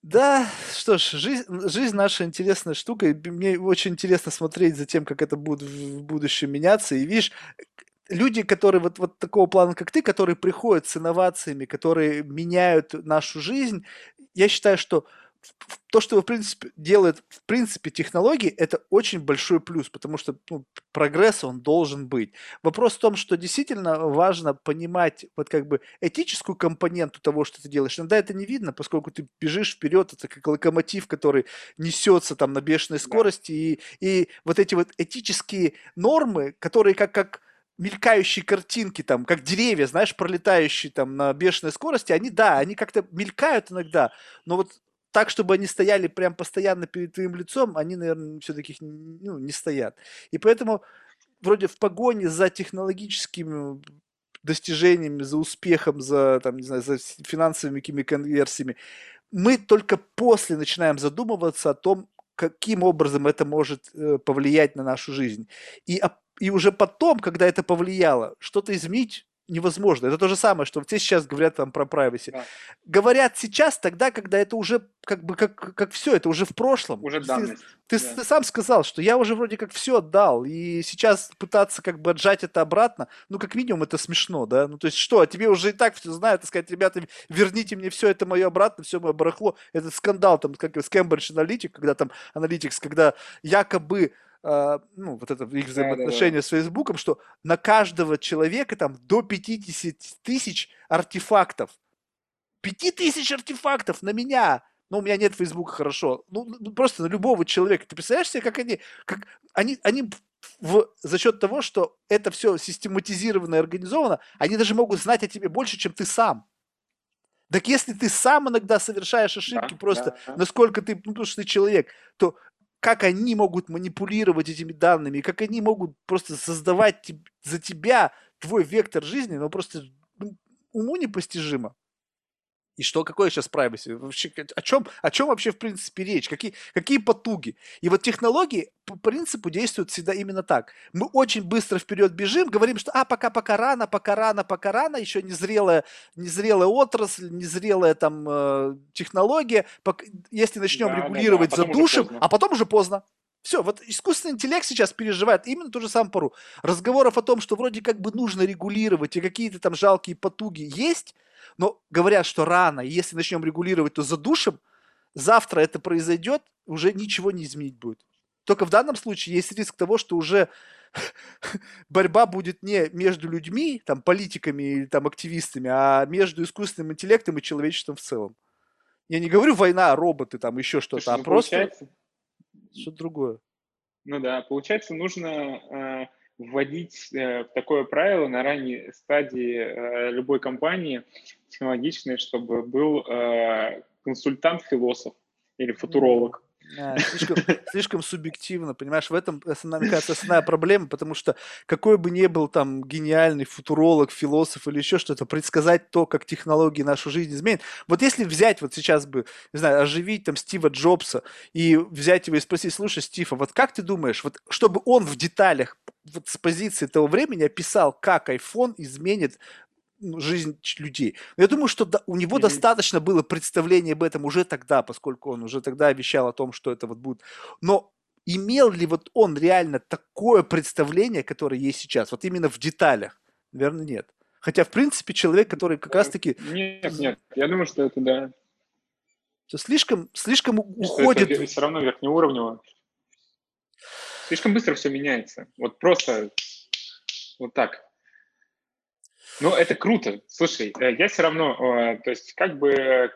A: Да, что ж, жизнь, жизнь наша интересная штука, и мне очень интересно смотреть за тем, как это будет в будущем меняться. И видишь, люди, которые вот, вот такого плана, как ты, которые приходят с инновациями, которые меняют нашу жизнь, я считаю, что то, что в принципе делает в принципе технологии, это очень большой плюс, потому что ну, прогресс он должен быть. Вопрос в том, что действительно важно понимать вот как бы этическую компоненту того, что ты делаешь. Иногда это не видно, поскольку ты бежишь вперед, это как локомотив, который несется там на бешеной скорости, и, и вот эти вот этические нормы, которые как как мелькающие картинки, там, как деревья, знаешь, пролетающие там на бешеной скорости, они, да, они как-то мелькают иногда, но вот так, чтобы они стояли прям постоянно перед твоим лицом, они, наверное, все-таки ну, не стоят. И поэтому вроде в погоне за технологическими достижениями, за успехом, за, там, не знаю, за финансовыми какими конверсиями, мы только после начинаем задумываться о том, каким образом это может э, повлиять на нашу жизнь. И, и уже потом, когда это повлияло, что-то изменить невозможно. Это то же самое, что все сейчас говорят там про privacy.
B: Да.
A: Говорят сейчас, тогда, когда это уже как бы как, как все, это уже в прошлом.
B: Уже
A: Ты-
B: данность.
A: Ты,
B: Да.
A: ты сам сказал, что я уже вроде как все отдал, и сейчас пытаться как бы отжать это обратно, ну, как минимум, это смешно, да? Ну, то есть что, тебе уже и так все знают, и сказать, ребята, верните мне все это мое обратно, все мое барахло. Этот скандал там, как с Cambridge Analytic, когда там Analytics, когда якобы ну, вот это их взаимоотношения с Фейсбуком, что на каждого человека там до 50 тысяч артефактов. 5 тысяч артефактов на меня. Ну, у меня нет Фейсбука, хорошо. Ну, ну, просто на любого человека. Ты представляешь себе, как они, как они, они в, за счет того, что это все систематизировано и организовано, они даже могут знать о тебе больше, чем ты сам. Так если ты сам иногда совершаешь ошибки,
B: Да,
A: просто
B: да, да.
A: насколько ты, ну, потому что ты человек, то как они могут манипулировать этими данными, как они могут просто создавать за тебя твой вектор жизни, ну, просто ну, уму непостижимо. И что, какое сейчас privacy? Вообще, о чем, о чем вообще, в принципе, речь? Какие, какие потуги? И вот технологии по принципу действуют всегда именно так. Мы очень быстро вперед бежим, говорим, что а, пока, пока рано, пока рано, пока рано, еще незрелая, незрелая отрасль, незрелая там э, технология. Если начнем
B: Да, да, да, а
A: регулировать, задушим, а потом уже поздно. Все, вот искусственный интеллект сейчас переживает именно ту же самую пору. Разговоров о том, что вроде как бы нужно регулировать, и какие-то там жалкие потуги есть, но говорят, что рано, и если начнем регулировать, то задушим, завтра это произойдет, уже ничего не изменить будет. Только в данном случае есть риск того, что уже борьба будет не между людьми, там, политиками или там, активистами, а между искусственным интеллектом и человечеством в целом. Я не говорю война, роботы, там еще что-то, а
B: ну,
A: просто
B: получается,
A: что-то другое.
B: Ну да, получается, нужно э, вводить э, такое правило на ранней стадии э, любой компании технологичной, чтобы был э, консультант-философ или футуролог.
A: Слишком, слишком субъективно, понимаешь, в этом, основная, мне кажется, основная проблема, потому что какой бы ни был там гениальный футуролог, философ или еще что-то, предсказать то, как технологии нашу жизнь изменят. Вот если взять вот сейчас бы, не знаю, оживить там Стива Джобса и взять его и спросить, слушай, Стив, а вот как ты думаешь, вот чтобы он в деталях вот с позиции того времени описал, как iPhone изменит жизнь ч- людей. Но Я думаю, что да- у него
B: Мгм.
A: достаточно было представления об этом уже тогда, поскольку он уже тогда вещал о том, что это вот будет. Но имел ли вот он реально такое представление, которое есть сейчас, вот именно в деталях? Наверное, нет. Хотя, в принципе, человек, который как раз-таки
B: Нет, нет, я думаю, что это да.
A: то слишком, слишком
B: что
A: уходит.
B: это все равно верхнеуровнево. Слишком быстро все меняется. Вот просто вот так. Ну, это круто. Слушай, э, я все равно, э, то есть как бы,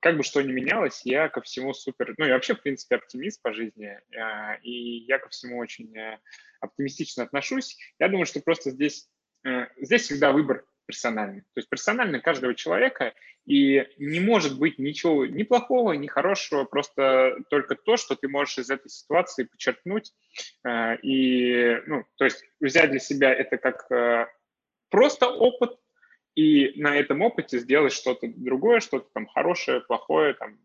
B: как бы что ни менялось, я ко всему супер, ну, я вообще, в принципе, оптимист по жизни, э, и я ко всему очень оптимистично отношусь. Я думаю, что просто здесь, здесь всегда выбор персональный. То есть персонально каждого человека, и не может быть ничего ни плохого, ни хорошего, просто только то, что ты можешь из этой ситуации подчеркнуть и, ну, то есть взять для себя это как просто опыт, и на этом опыте сделать что-то другое, что-то там хорошее, плохое, там,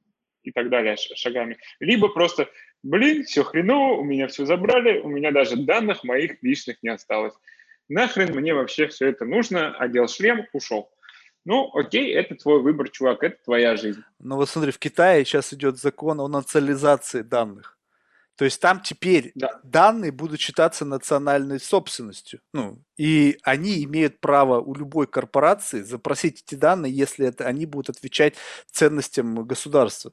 B: и так далее шагами. Либо просто, блин, все хреново, у меня все забрали, у меня даже данных моих личных не осталось. Нахрен мне вообще все это нужно, одел шлем, ушел. Ну, окей, это твой выбор, чувак, это твоя жизнь.
A: Ну вот смотри, в Китае сейчас идет закон о национализации данных. То есть там теперь
B: Да.
A: данные будут считаться национальной собственностью. Ну, и они имеют право у любой корпорации запросить эти данные, если это они будут отвечать ценностям государства.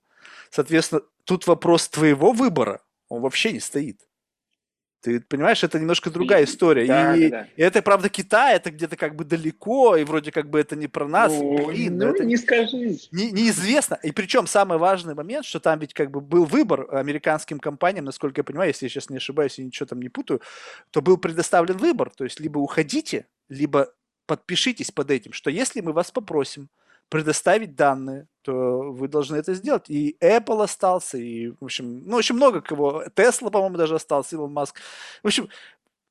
A: Соответственно, тут вопрос твоего выбора, он вообще не стоит. Ты понимаешь, это немножко другая история.
B: Да,
A: и,
B: да, да.
A: и это, правда, Китай, это где-то как бы далеко, и вроде как бы это не про нас.
B: ну,
A: Блин, но
B: ну,
A: это
B: не скажи.
A: не- неизвестно. И причем самый важный момент, что там ведь как бы был выбор американским компаниям, насколько я понимаю, если я сейчас не ошибаюсь и ничего там не путаю, то был предоставлен выбор. То есть либо уходите, либо подпишитесь под этим, что если мы вас попросим предоставить данные, то вы должны это сделать. И Apple остался, и, в общем, ну, очень много кого. Tesla, по-моему, даже остался, Илон Маск. В общем,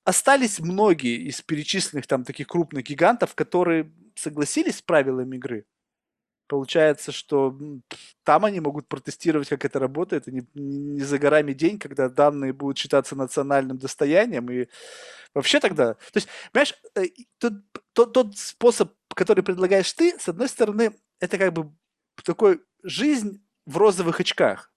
A: остались многие из перечисленных там таких крупных гигантов, которые согласились с правилами игры. Получается, что там они могут протестировать, как это работает, и не, не за горами день, когда данные будут считаться национальным достоянием, и вообще тогда... То есть, понимаешь, э, тот, тот, тот способ, который предлагаешь ты, с одной стороны, это как бы такой жизнь в розовых очках.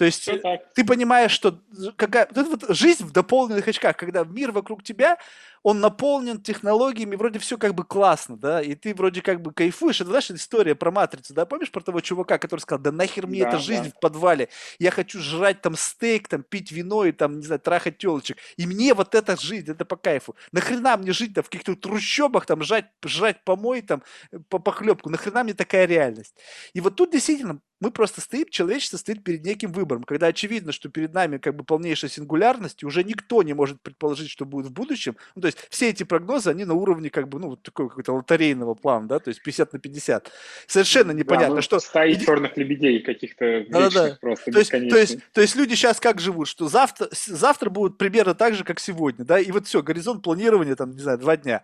A: То есть ты понимаешь, что какая, вот жизнь в дополненных очках, когда мир вокруг тебя, он наполнен технологиями, вроде все как бы классно, да, и ты вроде как бы кайфуешь. Это, знаешь, история про Матрицу, да, помнишь про того чувака, который сказал, да нахер мне да, эта жизнь да. в подвале, я хочу жрать там стейк, там пить вино и там, не знаю, трахать телочек, и мне вот эта жизнь, это по кайфу. Нахрена мне жить там в каких-то трущобах, там жрать, жрать помой, там, по похлебку, нахрена мне такая реальность. И вот тут действительно мы просто стоим, человечество стоит перед неким выбором, когда очевидно, что перед нами как бы полнейшая сингулярность, и уже никто не может предположить, что будет в будущем. Ну, то есть все эти прогнозы, они на уровне как бы, ну, вот такого какого-то лотерейного плана, да, то есть 50 на 50. Совершенно непонятно, да, ну, что...
B: Стаи черных лебедей каких-то да, да. просто
A: то есть, то, есть, то есть люди сейчас как живут, что завтра, завтра будут примерно так же, как сегодня, да, и вот все, горизонт планирования, там, не знаю, два дня,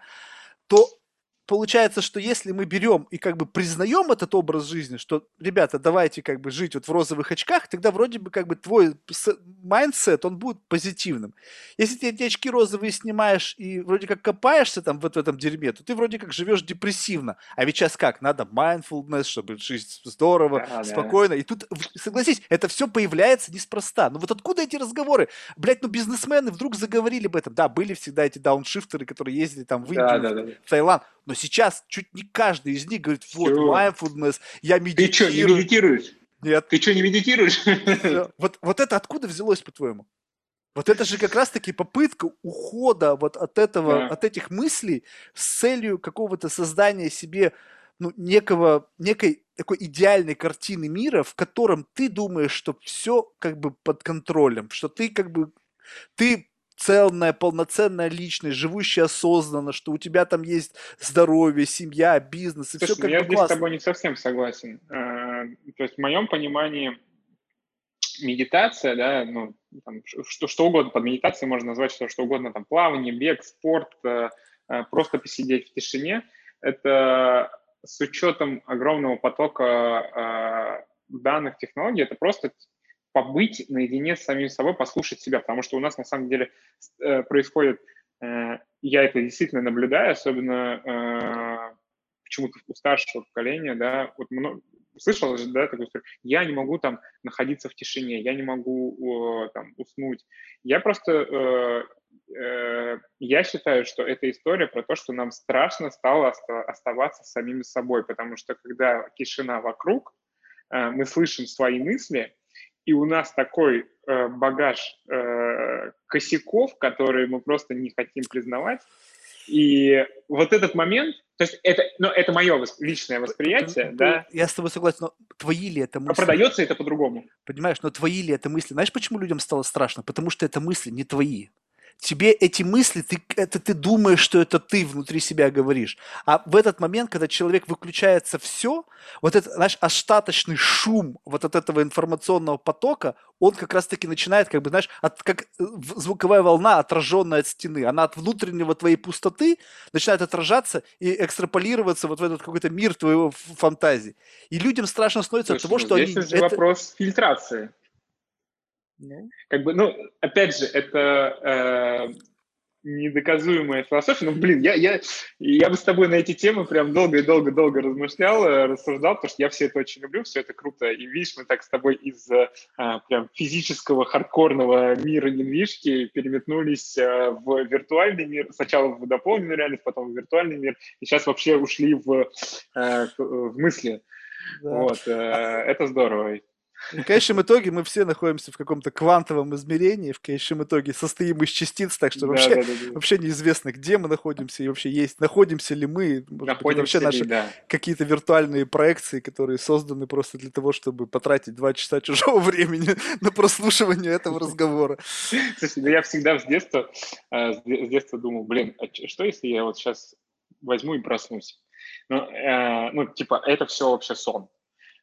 A: то получается, что если мы берем и как бы признаем этот образ жизни, что, ребята, давайте как бы жить вот в розовых очках, тогда вроде бы как бы твой mindset, он будет позитивным. Если ты эти очки розовые снимаешь и вроде как копаешься там вот в этом дерьме, то ты вроде как живешь депрессивно. А ведь сейчас как? Надо mindfulness, чтобы жить здорово, да, спокойно. Да. И тут, согласись, это все появляется неспроста. Ну вот откуда эти разговоры? Блять, ну бизнесмены вдруг заговорили об этом. Да, были всегда эти дауншифтеры, которые ездили там в Индию, да, да, да. в Таиланд. Но сейчас чуть не каждый из них говорит, вот, mindfulness, я медитирую.
B: Ты что, не медитируешь?
A: Нет.
B: Ты что, не медитируешь?
A: Вот, вот это откуда взялось, по-твоему? Вот это же как раз-таки попытка ухода вот от этого, да. от этих мыслей с целью какого-то создания себе ну, некого, некой такой идеальной картины мира, в котором ты думаешь, что все как бы под контролем, что ты как бы ты целная, полноценная личность, живущая осознанно, что у тебя там есть здоровье, семья, бизнес, и Слушай, все как
B: я
A: бы здесь классно.
B: с тобой не совсем согласен. Э, то есть в моем понимании медитация, да, ну, там, что, что угодно под медитацией можно назвать что, что угодно, там, плавание, бег, спорт, э, э, просто посидеть в тишине, это с учетом огромного потока данных технологий, это просто побыть наедине с самим собой, послушать себя, потому что у нас на самом деле э, происходит, э, я это действительно наблюдаю, особенно э, почему-то у старшего поколения, да, вот много, слышал же, да, такую историю, я не могу там находиться в тишине, я не могу там уснуть. Я просто, я считаю, что эта история про то, что нам страшно стало оставаться самими собой, потому что когда тишина вокруг, мы слышим свои мысли, и у нас такой э, багаж э, косяков, которые мы просто не хотим признавать. И вот этот момент, то есть это, ну, это мое личное восприятие, да.
A: Я с тобой согласен, но твои ли это
B: мысли? А продается это по-другому.
A: Понимаешь, но твои ли это мысли? Знаешь, почему людям стало страшно? Потому что это мысли не твои тебе эти мысли, ты, это ты думаешь, что это ты внутри себя говоришь. А в этот момент, когда человек выключается все, вот этот, знаешь, остаточный шум вот от этого информационного потока, он как раз-таки начинает, как бы, знаешь, от, как э, звуковая волна, отраженная от стены. Она от внутреннего твоей пустоты начинает отражаться и экстраполироваться вот в этот какой-то мир твоего фантазии. И людям страшно становится Слушай, от того,
B: ну,
A: что
B: здесь они... Здесь это... вопрос фильтрации. Ну. Как бы, ну, опять же, это э, недоказуемая философия. Ну, блин, я, я, я бы с тобой на эти темы прям долго и долго-долго размышлял, э, рассуждал, потому что я все это очень люблю, все это круто. И видишь, мы так с тобой из э, прям физического, хардкорного мира недвижки переметнулись э, в виртуальный мир. Сначала в дополненную реальность, потом в виртуальный мир. И сейчас вообще ушли в, э, в мысли. Да. Вот, э, это здорово.
A: В конечном итоге мы все находимся в каком-то квантовом измерении, в конечном итоге состоим из частиц, так что да, вообще, да, да, да. вообще неизвестно, где мы находимся и вообще есть, находимся ли мы, может быть, вообще наши да. какие-то виртуальные проекции, которые созданы просто для того, чтобы потратить два часа чужого времени на прослушивание этого разговора.
B: Слушай, ну я всегда с детства, э, с детства думал, блин, а что если я вот сейчас возьму и проснусь? Ну, э, ну, типа, это все вообще сон.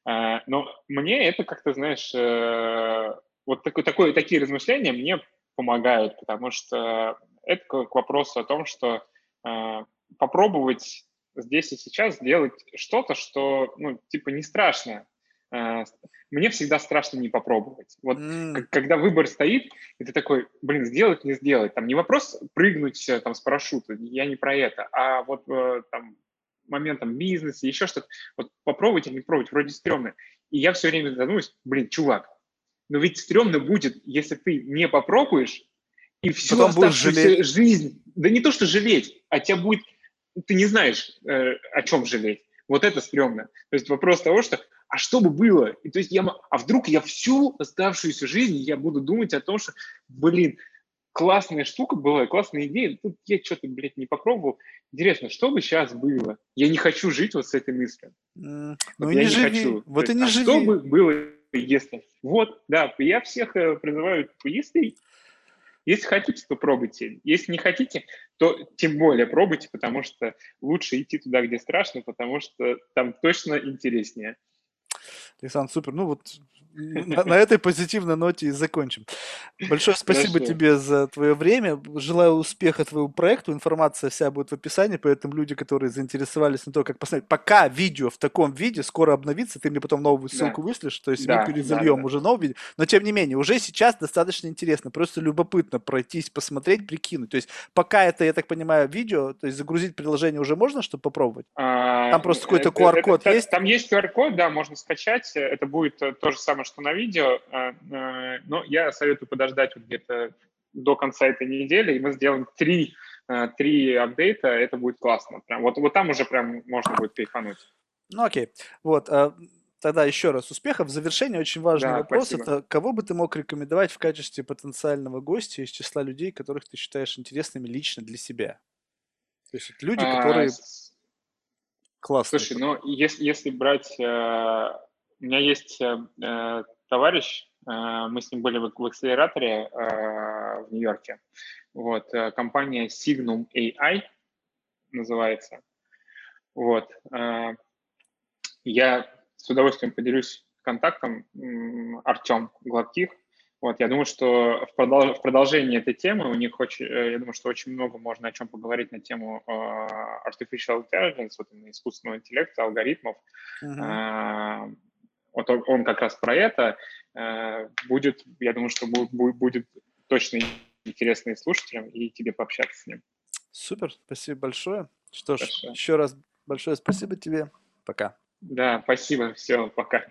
B: Э, но мне это как-то, знаешь, э, вот такой, такой, такие размышления мне помогают, потому что это к вопросу о том, что э, попробовать здесь и сейчас сделать что-то, что, ну, типа, не страшно. А, мне всегда страшно не попробовать. Вот mm. когда выбор стоит, и ты такой, блин, сделать, не сделать. Там не вопрос прыгнуть э, там с парашюта, я не про это, а вот э, там моментом бизнеса, еще что-то. Вот попробовать или не пробовать, вроде стрёмно. И я все время задумываюсь, блин, чувак, но ведь стрёмно будет, если ты не попробуешь, и всю Потом оставшуюся жизнь, да не то, что жалеть, а тебя будет, ты не знаешь, э, о чем жалеть. Вот это стрёмно. То есть вопрос того, что а что бы было? И то есть я, а вдруг я всю оставшуюся жизнь я буду думать о том, что, блин, классная штука была, классная идея, тут я что-то, блядь, не попробовал. Интересно, что бы сейчас было? Я не хочу жить вот с этой мыслью.
A: Mm, вот ну и не, не живи. Хочу.
B: Вот
A: и не
B: а
A: живи.
B: Что бы было, если? Вот, да, я всех э, призываю, если если хотите, то пробуйте. Если не хотите, то тем более пробуйте, потому что лучше идти туда, где страшно, потому что там точно интереснее.
A: Александр, супер. Ну вот на, на этой позитивной ноте и закончим. Большое спасибо Хорошо. тебе за твое время. Желаю успеха твоему проекту. Информация вся будет в описании, поэтому люди, которые заинтересовались на то, как посмотреть, пока видео в таком виде скоро обновится, ты мне потом новую ссылку да. вышлешь, то есть да, мы перезальем да, да. уже новое видео. Но тем не менее, уже сейчас достаточно интересно, просто любопытно пройтись, посмотреть, прикинуть. То есть пока это, я так понимаю, видео, то есть загрузить приложение уже можно, чтобы попробовать? А, там просто какой-то QR-код есть?
B: Там есть QR-код, да, можно скачать. Это будет то же самое, что на видео, а, а, но я советую подождать вот где-то до конца этой недели, и мы сделаем три, а, три апдейта, это будет классно. Прям, вот, вот там уже прям можно будет кайфануть.
A: Ну окей, вот, тогда еще раз успехов. В завершение очень важный да, вопрос. Спасибо. Это кого бы ты мог рекомендовать в качестве потенциального гостя из числа людей, которых ты считаешь интересными лично для себя? То есть люди, которые а, классные.
B: Слушай, ну если, если брать у меня есть э, э, товарищ, э, мы с ним были в, в акселераторе э, в Нью-Йорке. Вот, э, компания Signum AI называется. Вот. Э, я с удовольствием поделюсь контактом Артем Гладких. Вот, я думаю, что в, продолж, в продолжении этой темы у них очень, я думаю, что очень много можно о чем поговорить на тему artificial intelligence, вот искусственного интеллекта, алгоритмов. Uh-huh. Вот он, он как раз про это э, будет, я думаю, что будет, будет точно интересно и слушателям, и тебе пообщаться с ним.
A: Супер, спасибо большое. Что ж, Хорошо. еще раз большое спасибо тебе. Пока.
B: Да, спасибо, все, пока.